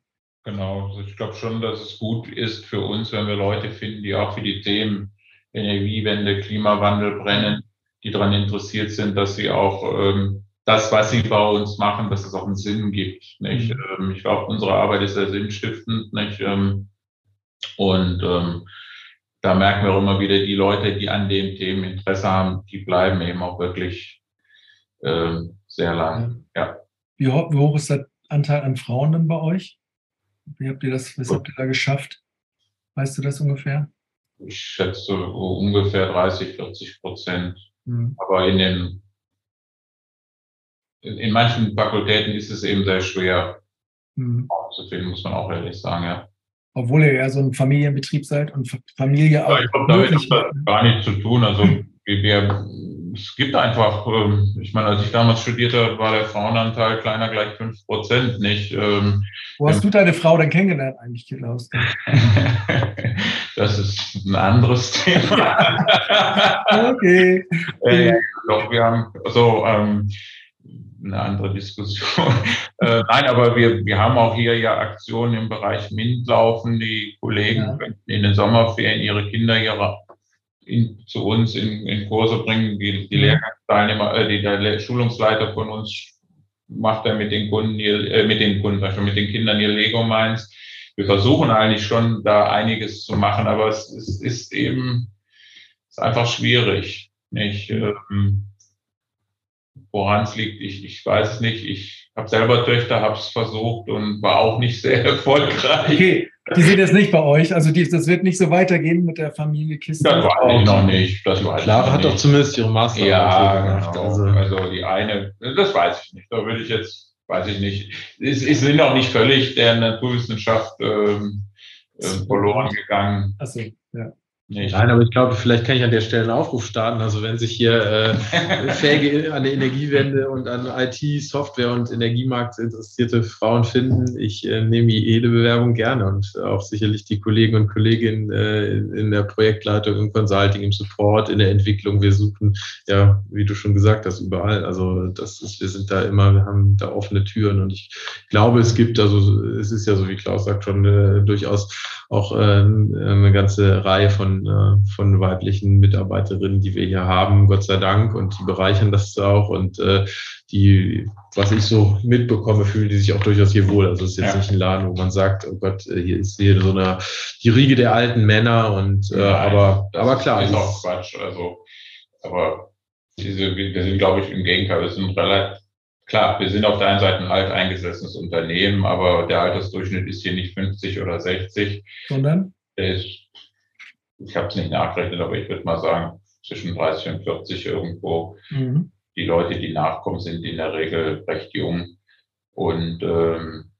Genau, also ich glaube schon, dass es gut ist für uns, wenn wir Leute finden, die auch für die Themen Energiewende, Klimawandel brennen, die daran interessiert sind, dass sie auch ähm, das, was sie bei uns machen, dass es auch einen Sinn gibt. Nicht? Mhm. Ähm, ich glaube, unsere Arbeit ist sehr sinnstiftend. Nicht? Ähm, und ähm, da merken wir auch immer wieder, die Leute, die an den Themen Interesse haben, die bleiben eben auch wirklich äh, sehr lang. Ja. Wie, hoch, wie, hoch ist der Anteil an Frauen denn bei euch? Wie habt ihr das, was habt ihr da geschafft? Weißt du das ungefähr? Ich schätze ungefähr 30, 40 Prozent. Mhm. Aber in den in, in, manchen Fakultäten ist es eben sehr schwer. Mhm. So viel muss man auch ehrlich sagen, ja obwohl ihr ja so ein Familienbetrieb seid und Familie auch. Ja, ich glaube, damit hat das gar nichts zu tun. Also wir, es gibt einfach, ähm, ich meine, als ich damals studierte, war der Frauenanteil kleiner gleich fünf Prozent, nicht? Ähm, Wo hast du deine Frau denn kennengelernt eigentlich, Klaus? das ist ein anderes Thema. okay. Äh, doch, wir haben, also, ähm, eine andere Diskussion. äh, nein, aber wir, wir haben auch hier ja Aktionen im Bereich MINT laufen. Die Kollegen ja. könnten in den Sommerferien ihre Kinder ihre, in, zu uns in, in Kurse bringen. Die, die Lehrgangsteilnehmer, äh, die, der Schulungsleiter von uns macht er mit den Kunden, äh, mit den Kunden, also mit den Kindern ihr Lego Minds. Wir versuchen eigentlich schon da einiges zu machen, aber es, es ist eben, es ist einfach schwierig. Nicht? Ähm, Woran es liegt, ich, ich weiß es nicht. Ich habe selber Töchter, habe es versucht und war auch nicht sehr erfolgreich. Okay, die sind jetzt nicht bei euch. Also die, das wird nicht so weitergehen mit der Familie Kiste. Das weiß ich noch nicht. Das weiß Clara hat doch zumindest ihre Master. Ja, gemacht. Genau. Also. also die eine, das weiß ich nicht. Da würde ich jetzt, weiß ich nicht. Es, es sind auch nicht völlig der Naturwissenschaft ähm, äh, verloren gegangen. Achso, ja. Nicht. Nein, aber ich glaube, vielleicht kann ich an der Stelle einen Aufruf starten. Also wenn sich hier äh, fähige an der Energiewende und an IT, Software und Energiemarkt interessierte Frauen finden, ich äh, nehme jede Bewerbung gerne und auch sicherlich die Kollegen und Kolleginnen äh, in der Projektleitung, im Consulting, im Support, in der Entwicklung. Wir suchen, ja, wie du schon gesagt hast, überall. Also das ist, wir sind da immer, wir haben da offene Türen und ich glaube, es gibt, also es ist ja so, wie Klaus sagt, schon äh, durchaus auch äh, eine ganze Reihe von äh, von weiblichen Mitarbeiterinnen, die wir hier haben, Gott sei Dank, und die bereichern das auch und äh, die, was ich so mitbekomme, fühlen die sich auch durchaus hier wohl. Also es ist jetzt ja. nicht ein Laden, wo man sagt, oh Gott, äh, hier ist hier so eine die Riege der alten Männer und äh, Nein, aber aber klar. Ist auch Quatsch. Also aber diese, wir sind, glaube ich, im Gegenteil, wir sind relativ Klar, wir sind auf der einen Seite ein alt eingesessenes Unternehmen, aber der Altersdurchschnitt ist hier nicht 50 oder 60. Sondern? Der ist ich habe es nicht nachgerechnet, aber ich würde mal sagen, zwischen 30 und 40 irgendwo. Mhm. Die Leute, die nachkommen, sind in der Regel recht jung. Und ähm,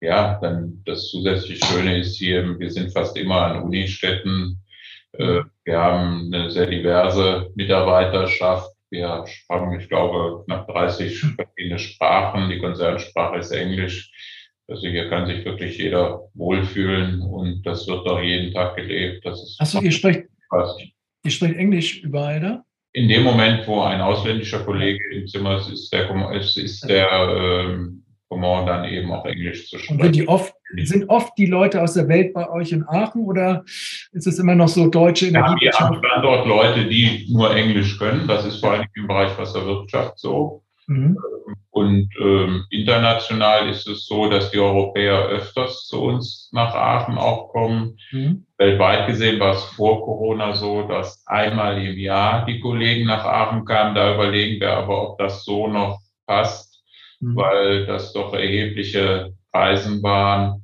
ja, dann das zusätzliche Schöne ist hier, wir sind fast immer an Unistädten. Äh, wir haben eine sehr diverse Mitarbeiterschaft. Wir haben, ich glaube, knapp 30 verschiedene Sprachen. Die Konzernsprache ist Englisch. Also hier kann sich wirklich jeder wohlfühlen und das wird auch jeden Tag gelebt. Das ist Achso, ihr sprecht, ihr sprecht Englisch überall da? In dem Moment, wo ein ausländischer Kollege im Zimmer ist, ist der, ist, der ähm, Command dann eben auch Englisch zu sprechen. Und oft, sind oft die Leute aus der Welt bei euch in Aachen oder ist es immer noch so deutsche Energie? Ja, wir haben Standort Leute, die nur Englisch können. Das ist vor allem im Bereich Wasserwirtschaft so. Mhm. Und ähm, international ist es so, dass die Europäer öfters zu uns nach Aachen auch kommen. Mhm. Weltweit gesehen war es vor Corona so, dass einmal im Jahr die Kollegen nach Aachen kamen. Da überlegen wir aber, ob das so noch passt, mhm. weil das doch erhebliche Reisen waren.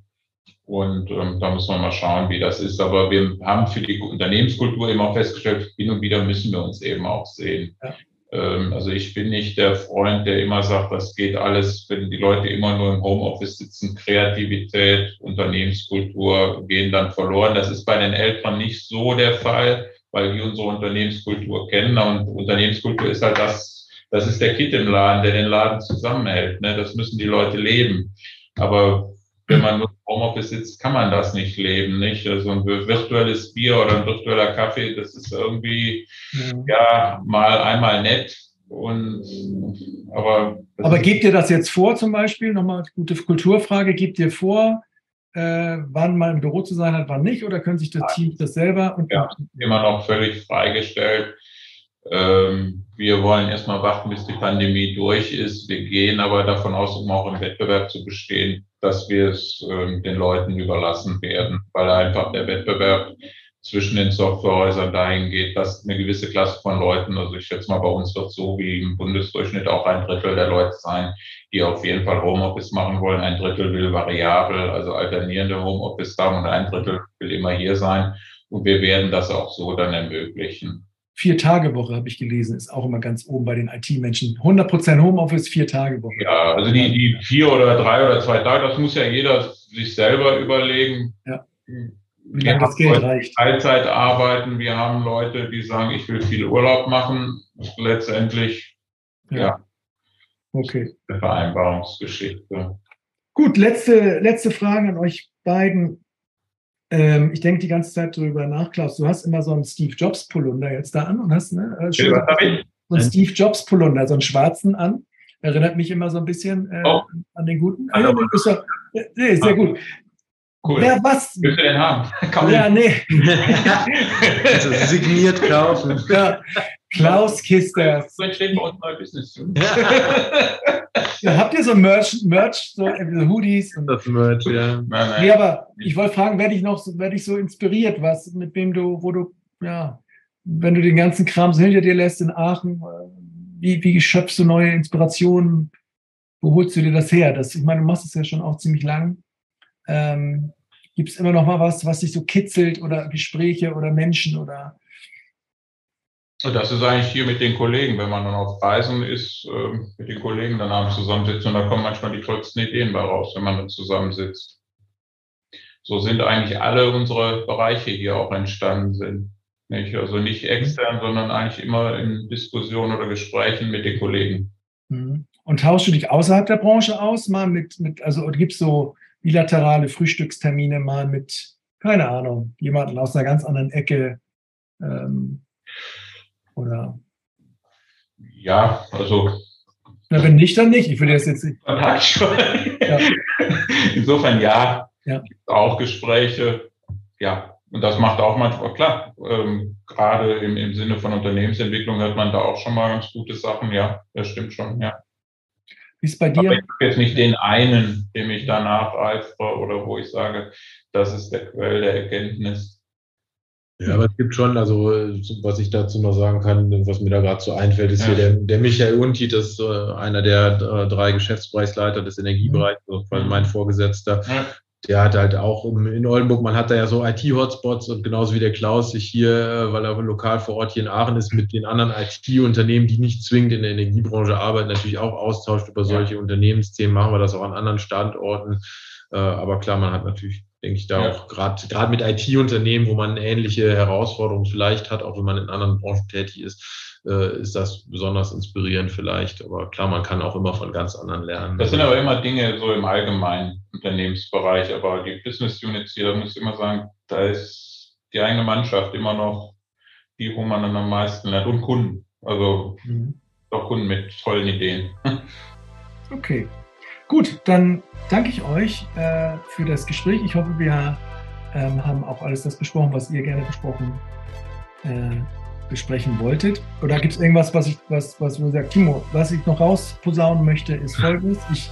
Und ähm, da muss man mal schauen, wie das ist. Aber wir haben für die Unternehmenskultur immer festgestellt, hin und wieder müssen wir uns eben auch sehen. Ja. Ähm, also ich bin nicht der Freund, der immer sagt, das geht alles, wenn die Leute immer nur im Homeoffice sitzen. Kreativität, Unternehmenskultur gehen dann verloren. Das ist bei den Eltern nicht so der Fall, weil die unsere Unternehmenskultur kennen. Und Unternehmenskultur ist halt das, das ist der Kit im Laden, der den Laden zusammenhält. Ne? Das müssen die Leute leben. Aber wenn man nur Homeoffice sitzt, kann man das nicht leben, nicht? Also ein virtuelles Bier oder ein virtueller Kaffee, das ist irgendwie, mhm. ja, mal einmal nett. Und, aber aber gebt ihr das jetzt vor zum Beispiel? Nochmal gute Kulturfrage. Gebt ihr vor, äh, wann mal im Büro zu sein hat, wann nicht? Oder können sich das Team das selber? Und ja, immer noch völlig freigestellt. Ähm, wir wollen erstmal warten, bis die Pandemie durch ist. Wir gehen aber davon aus, um auch im Wettbewerb zu bestehen, dass wir es ähm, den Leuten überlassen werden, weil einfach der Wettbewerb zwischen den Softwarehäusern dahin geht, dass eine gewisse Klasse von Leuten, also ich schätze mal, bei uns wird so wie im Bundesdurchschnitt auch ein Drittel der Leute sein, die auf jeden Fall Homeoffice machen wollen. Ein Drittel will variabel, also alternierende Homeoffice haben und ein Drittel will immer hier sein. Und wir werden das auch so dann ermöglichen. Vier-Tage-Woche habe ich gelesen, ist auch immer ganz oben bei den IT-Menschen. 100% Homeoffice, Vier-Tage-Woche. Ja, also die, die vier oder drei oder zwei Tage, das muss ja jeder sich selber überlegen. Ja. Wie lange das Geld reicht. Teilzeit arbeiten. Wir haben Leute, die sagen, ich will viel Urlaub machen. Letztendlich, ja. ja. Okay. Eine Vereinbarungsgeschichte. Gut, letzte, letzte Frage an euch beiden. Ähm, ich denke die ganze Zeit darüber nach, Klaus. Du hast immer so einen Steve Jobs Polunder jetzt da an und hast ne, äh, schön, so einen Steve Jobs Polunder, so einen schwarzen an. Erinnert mich immer so ein bisschen äh, oh. an den guten. Ah, ja, ist ja, nee, sehr gut. Cool. Wer was? Willst du den haben? Kaum ja, nee. also signiert kaufen. Ja. Klaus Kisters. So entstehen bei uns neue Business. ja, habt ihr so Merch, Merch so Hoodies? Und das Merch, ja. Nein, nein. Nee, aber ich wollte fragen, werde ich noch, werde ich so inspiriert, was, mit wem du, wo du, ja, wenn du den ganzen Kram so hinter dir lässt in Aachen, äh, wie, wie schöpfst du neue Inspirationen? Wo holst du dir das her? Das, ich meine, du machst es ja schon auch ziemlich lang. Ähm, Gibt es immer noch mal was, was dich so kitzelt oder Gespräche oder Menschen oder das ist eigentlich hier mit den Kollegen, wenn man dann auf Reisen ist, äh, mit den Kollegen dann abends zusammensitzt und da kommen manchmal die tollsten Ideen bei raus, wenn man dann zusammensitzt. So sind eigentlich alle unsere Bereiche hier auch entstanden sind. Nicht? Also nicht extern, sondern eigentlich immer in Diskussionen oder Gesprächen mit den Kollegen. Mhm. Und tauschst du dich außerhalb der Branche aus, mal mit, mit also gibt es so bilaterale Frühstückstermine mal mit, keine Ahnung, jemanden aus einer ganz anderen Ecke? Ähm, oder? Ja, also. Na, wenn nicht, dann nicht. Ich würde das jetzt nicht. Ja. Insofern ja, ja. auch Gespräche. Ja, und das macht auch manchmal, klar, ähm, gerade im, im Sinne von Unternehmensentwicklung hört man da auch schon mal ganz gute Sachen. Ja, das stimmt schon, ja. Wie ist bei dir? Aber ich habe jetzt nicht den einen, dem ich danach eifere oder wo ich sage, das ist der Quell der Erkenntnis. Ja, aber es gibt schon, also was ich dazu noch sagen kann, was mir da gerade so einfällt, ist ja. hier der, der Michael Unti, das ist äh, einer der äh, drei Geschäftsbereichsleiter des Energiebereichs, mhm. also mein Vorgesetzter. Ja. Der hat halt auch in Oldenburg, man hat da ja so IT-Hotspots und genauso wie der Klaus sich hier, äh, weil er lokal vor Ort hier in Aachen ist, mit den anderen IT-Unternehmen, die nicht zwingend in der Energiebranche arbeiten, natürlich auch austauscht über solche ja. Unternehmensthemen, machen wir das auch an anderen Standorten. Aber klar, man hat natürlich denke ich, da ja. auch gerade gerade mit IT-Unternehmen, wo man ähnliche Herausforderungen vielleicht hat, auch wenn man in anderen Branchen tätig ist, äh, ist das besonders inspirierend vielleicht. Aber klar, man kann auch immer von ganz anderen lernen. Das sind aber immer Dinge so im allgemeinen Unternehmensbereich. Aber die Business Units hier, da muss ich immer sagen, da ist die eigene Mannschaft immer noch die, wo man dann am meisten lernt. Und Kunden. Also mhm. auch Kunden mit tollen Ideen. Okay. Gut, dann danke ich euch äh, für das Gespräch. Ich hoffe, wir ähm, haben auch alles das besprochen, was ihr gerne besprochen äh, besprechen wolltet. Oder gibt es irgendwas, was ich, was, was du sagst, Timo, was ich noch rausposaunen möchte, ist folgendes. Ich,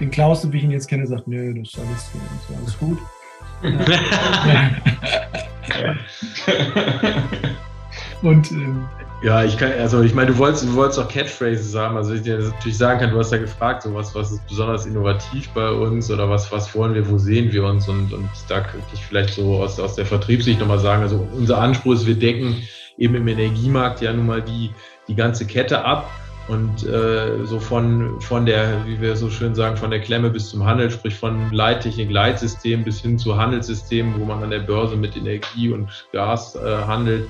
den Klaus, so wie ich ihn jetzt kenne, sagt, nö, das ist alles, das ist alles gut. Und ähm, ja, ich kann, also ich meine, du wolltest, du wolltest auch Catchphrases haben. Also ich dir natürlich sagen kann, du hast ja gefragt, so was, was ist besonders innovativ bei uns oder was, was wollen wir, wo sehen wir uns? Und, und da könnte ich vielleicht so aus, aus der Vertriebssicht nochmal sagen, also unser Anspruch ist, wir decken eben im Energiemarkt ja nun mal die, die ganze Kette ab. Und äh, so von, von der, wie wir so schön sagen, von der Klemme bis zum Handel, sprich von Leittechnik, Leitsystem bis hin zu Handelssystemen, wo man an der Börse mit Energie und Gas äh, handelt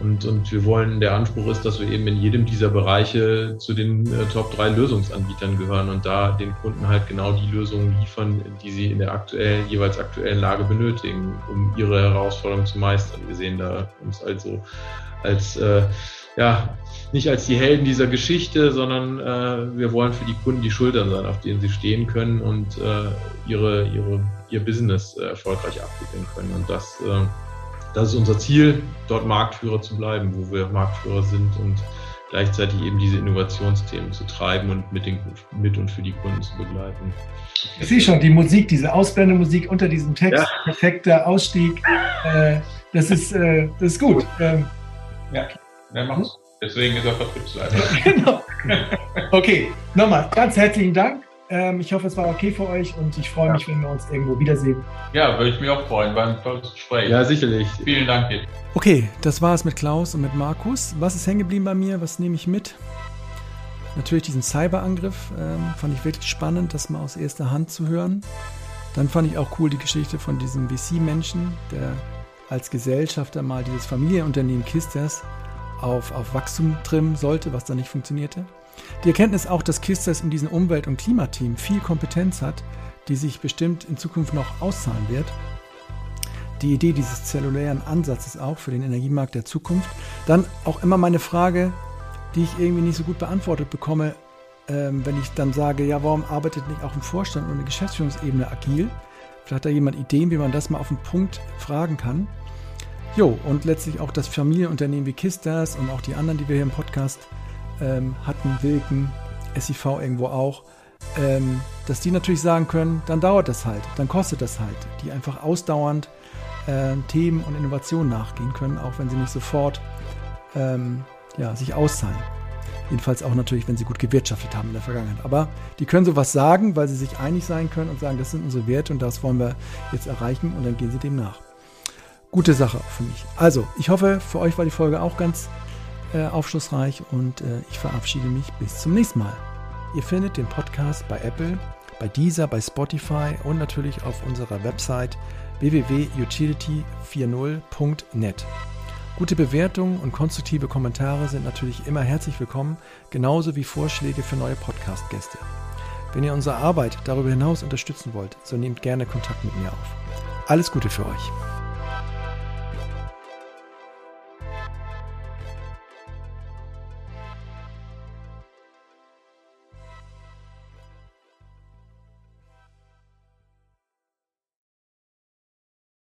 und, und wir wollen, der Anspruch ist, dass wir eben in jedem dieser Bereiche zu den äh, Top 3 Lösungsanbietern gehören und da den Kunden halt genau die Lösungen liefern, die sie in der aktuellen, jeweils aktuellen Lage benötigen, um ihre Herausforderungen zu meistern. Wir sehen da uns also als, äh, ja, nicht als die Helden dieser Geschichte, sondern äh, wir wollen für die Kunden die Schultern sein, auf denen sie stehen können und äh, ihre, ihre, ihr Business äh, erfolgreich abwickeln können. Und das äh, das ist unser Ziel, dort Marktführer zu bleiben, wo wir Marktführer sind und gleichzeitig eben diese Innovationsthemen zu treiben und mit, den, mit und für die Kunden zu begleiten. Ich sehe schon, die Musik, diese Ausblendemusik unter diesem Text, ja. perfekter Ausstieg, äh, das, ist, äh, das ist gut. Ähm, ja, der macht's. Deswegen ist er Vertriebsleiter. genau. Okay, nochmal ganz herzlichen Dank. Ähm, ich hoffe, es war okay für euch und ich freue mich, wenn wir uns irgendwo wiedersehen. Ja, würde ich mich auch freuen. War ein tolles Gespräch. Ja, sicherlich. Vielen Dank dir. Okay, das war es mit Klaus und mit Markus. Was ist hängen geblieben bei mir? Was nehme ich mit? Natürlich diesen Cyberangriff ähm, fand ich wirklich spannend, das mal aus erster Hand zu hören. Dann fand ich auch cool die Geschichte von diesem VC-Menschen, der als Gesellschafter mal dieses Familienunternehmen Kisters auf, auf Wachstum trimmen sollte, was dann nicht funktionierte. Die Erkenntnis auch, dass Kisters in diesem Umwelt- und Klimateam viel Kompetenz hat, die sich bestimmt in Zukunft noch auszahlen wird. Die Idee dieses zellulären Ansatzes auch für den Energiemarkt der Zukunft. Dann auch immer meine Frage, die ich irgendwie nicht so gut beantwortet bekomme, ähm, wenn ich dann sage, ja, warum arbeitet nicht auch im Vorstand und in der Geschäftsführungsebene agil? Vielleicht hat da jemand Ideen, wie man das mal auf den Punkt fragen kann. Jo, und letztlich auch das Familienunternehmen wie Kisters und auch die anderen, die wir hier im Podcast ähm, hatten, Wilken, SIV irgendwo auch, ähm, dass die natürlich sagen können, dann dauert das halt, dann kostet das halt. Die einfach ausdauernd äh, Themen und Innovationen nachgehen können, auch wenn sie nicht sofort ähm, ja, sich auszahlen. Jedenfalls auch natürlich, wenn sie gut gewirtschaftet haben in der Vergangenheit. Aber die können sowas sagen, weil sie sich einig sein können und sagen, das sind unsere Werte und das wollen wir jetzt erreichen und dann gehen sie dem nach. Gute Sache für mich. Also, ich hoffe, für euch war die Folge auch ganz äh, aufschlussreich und äh, ich verabschiede mich bis zum nächsten Mal. Ihr findet den Podcast bei Apple, bei Deezer, bei Spotify und natürlich auf unserer Website www.utility40.net. Gute Bewertungen und konstruktive Kommentare sind natürlich immer herzlich willkommen, genauso wie Vorschläge für neue Podcast-Gäste. Wenn ihr unsere Arbeit darüber hinaus unterstützen wollt, so nehmt gerne Kontakt mit mir auf. Alles Gute für euch.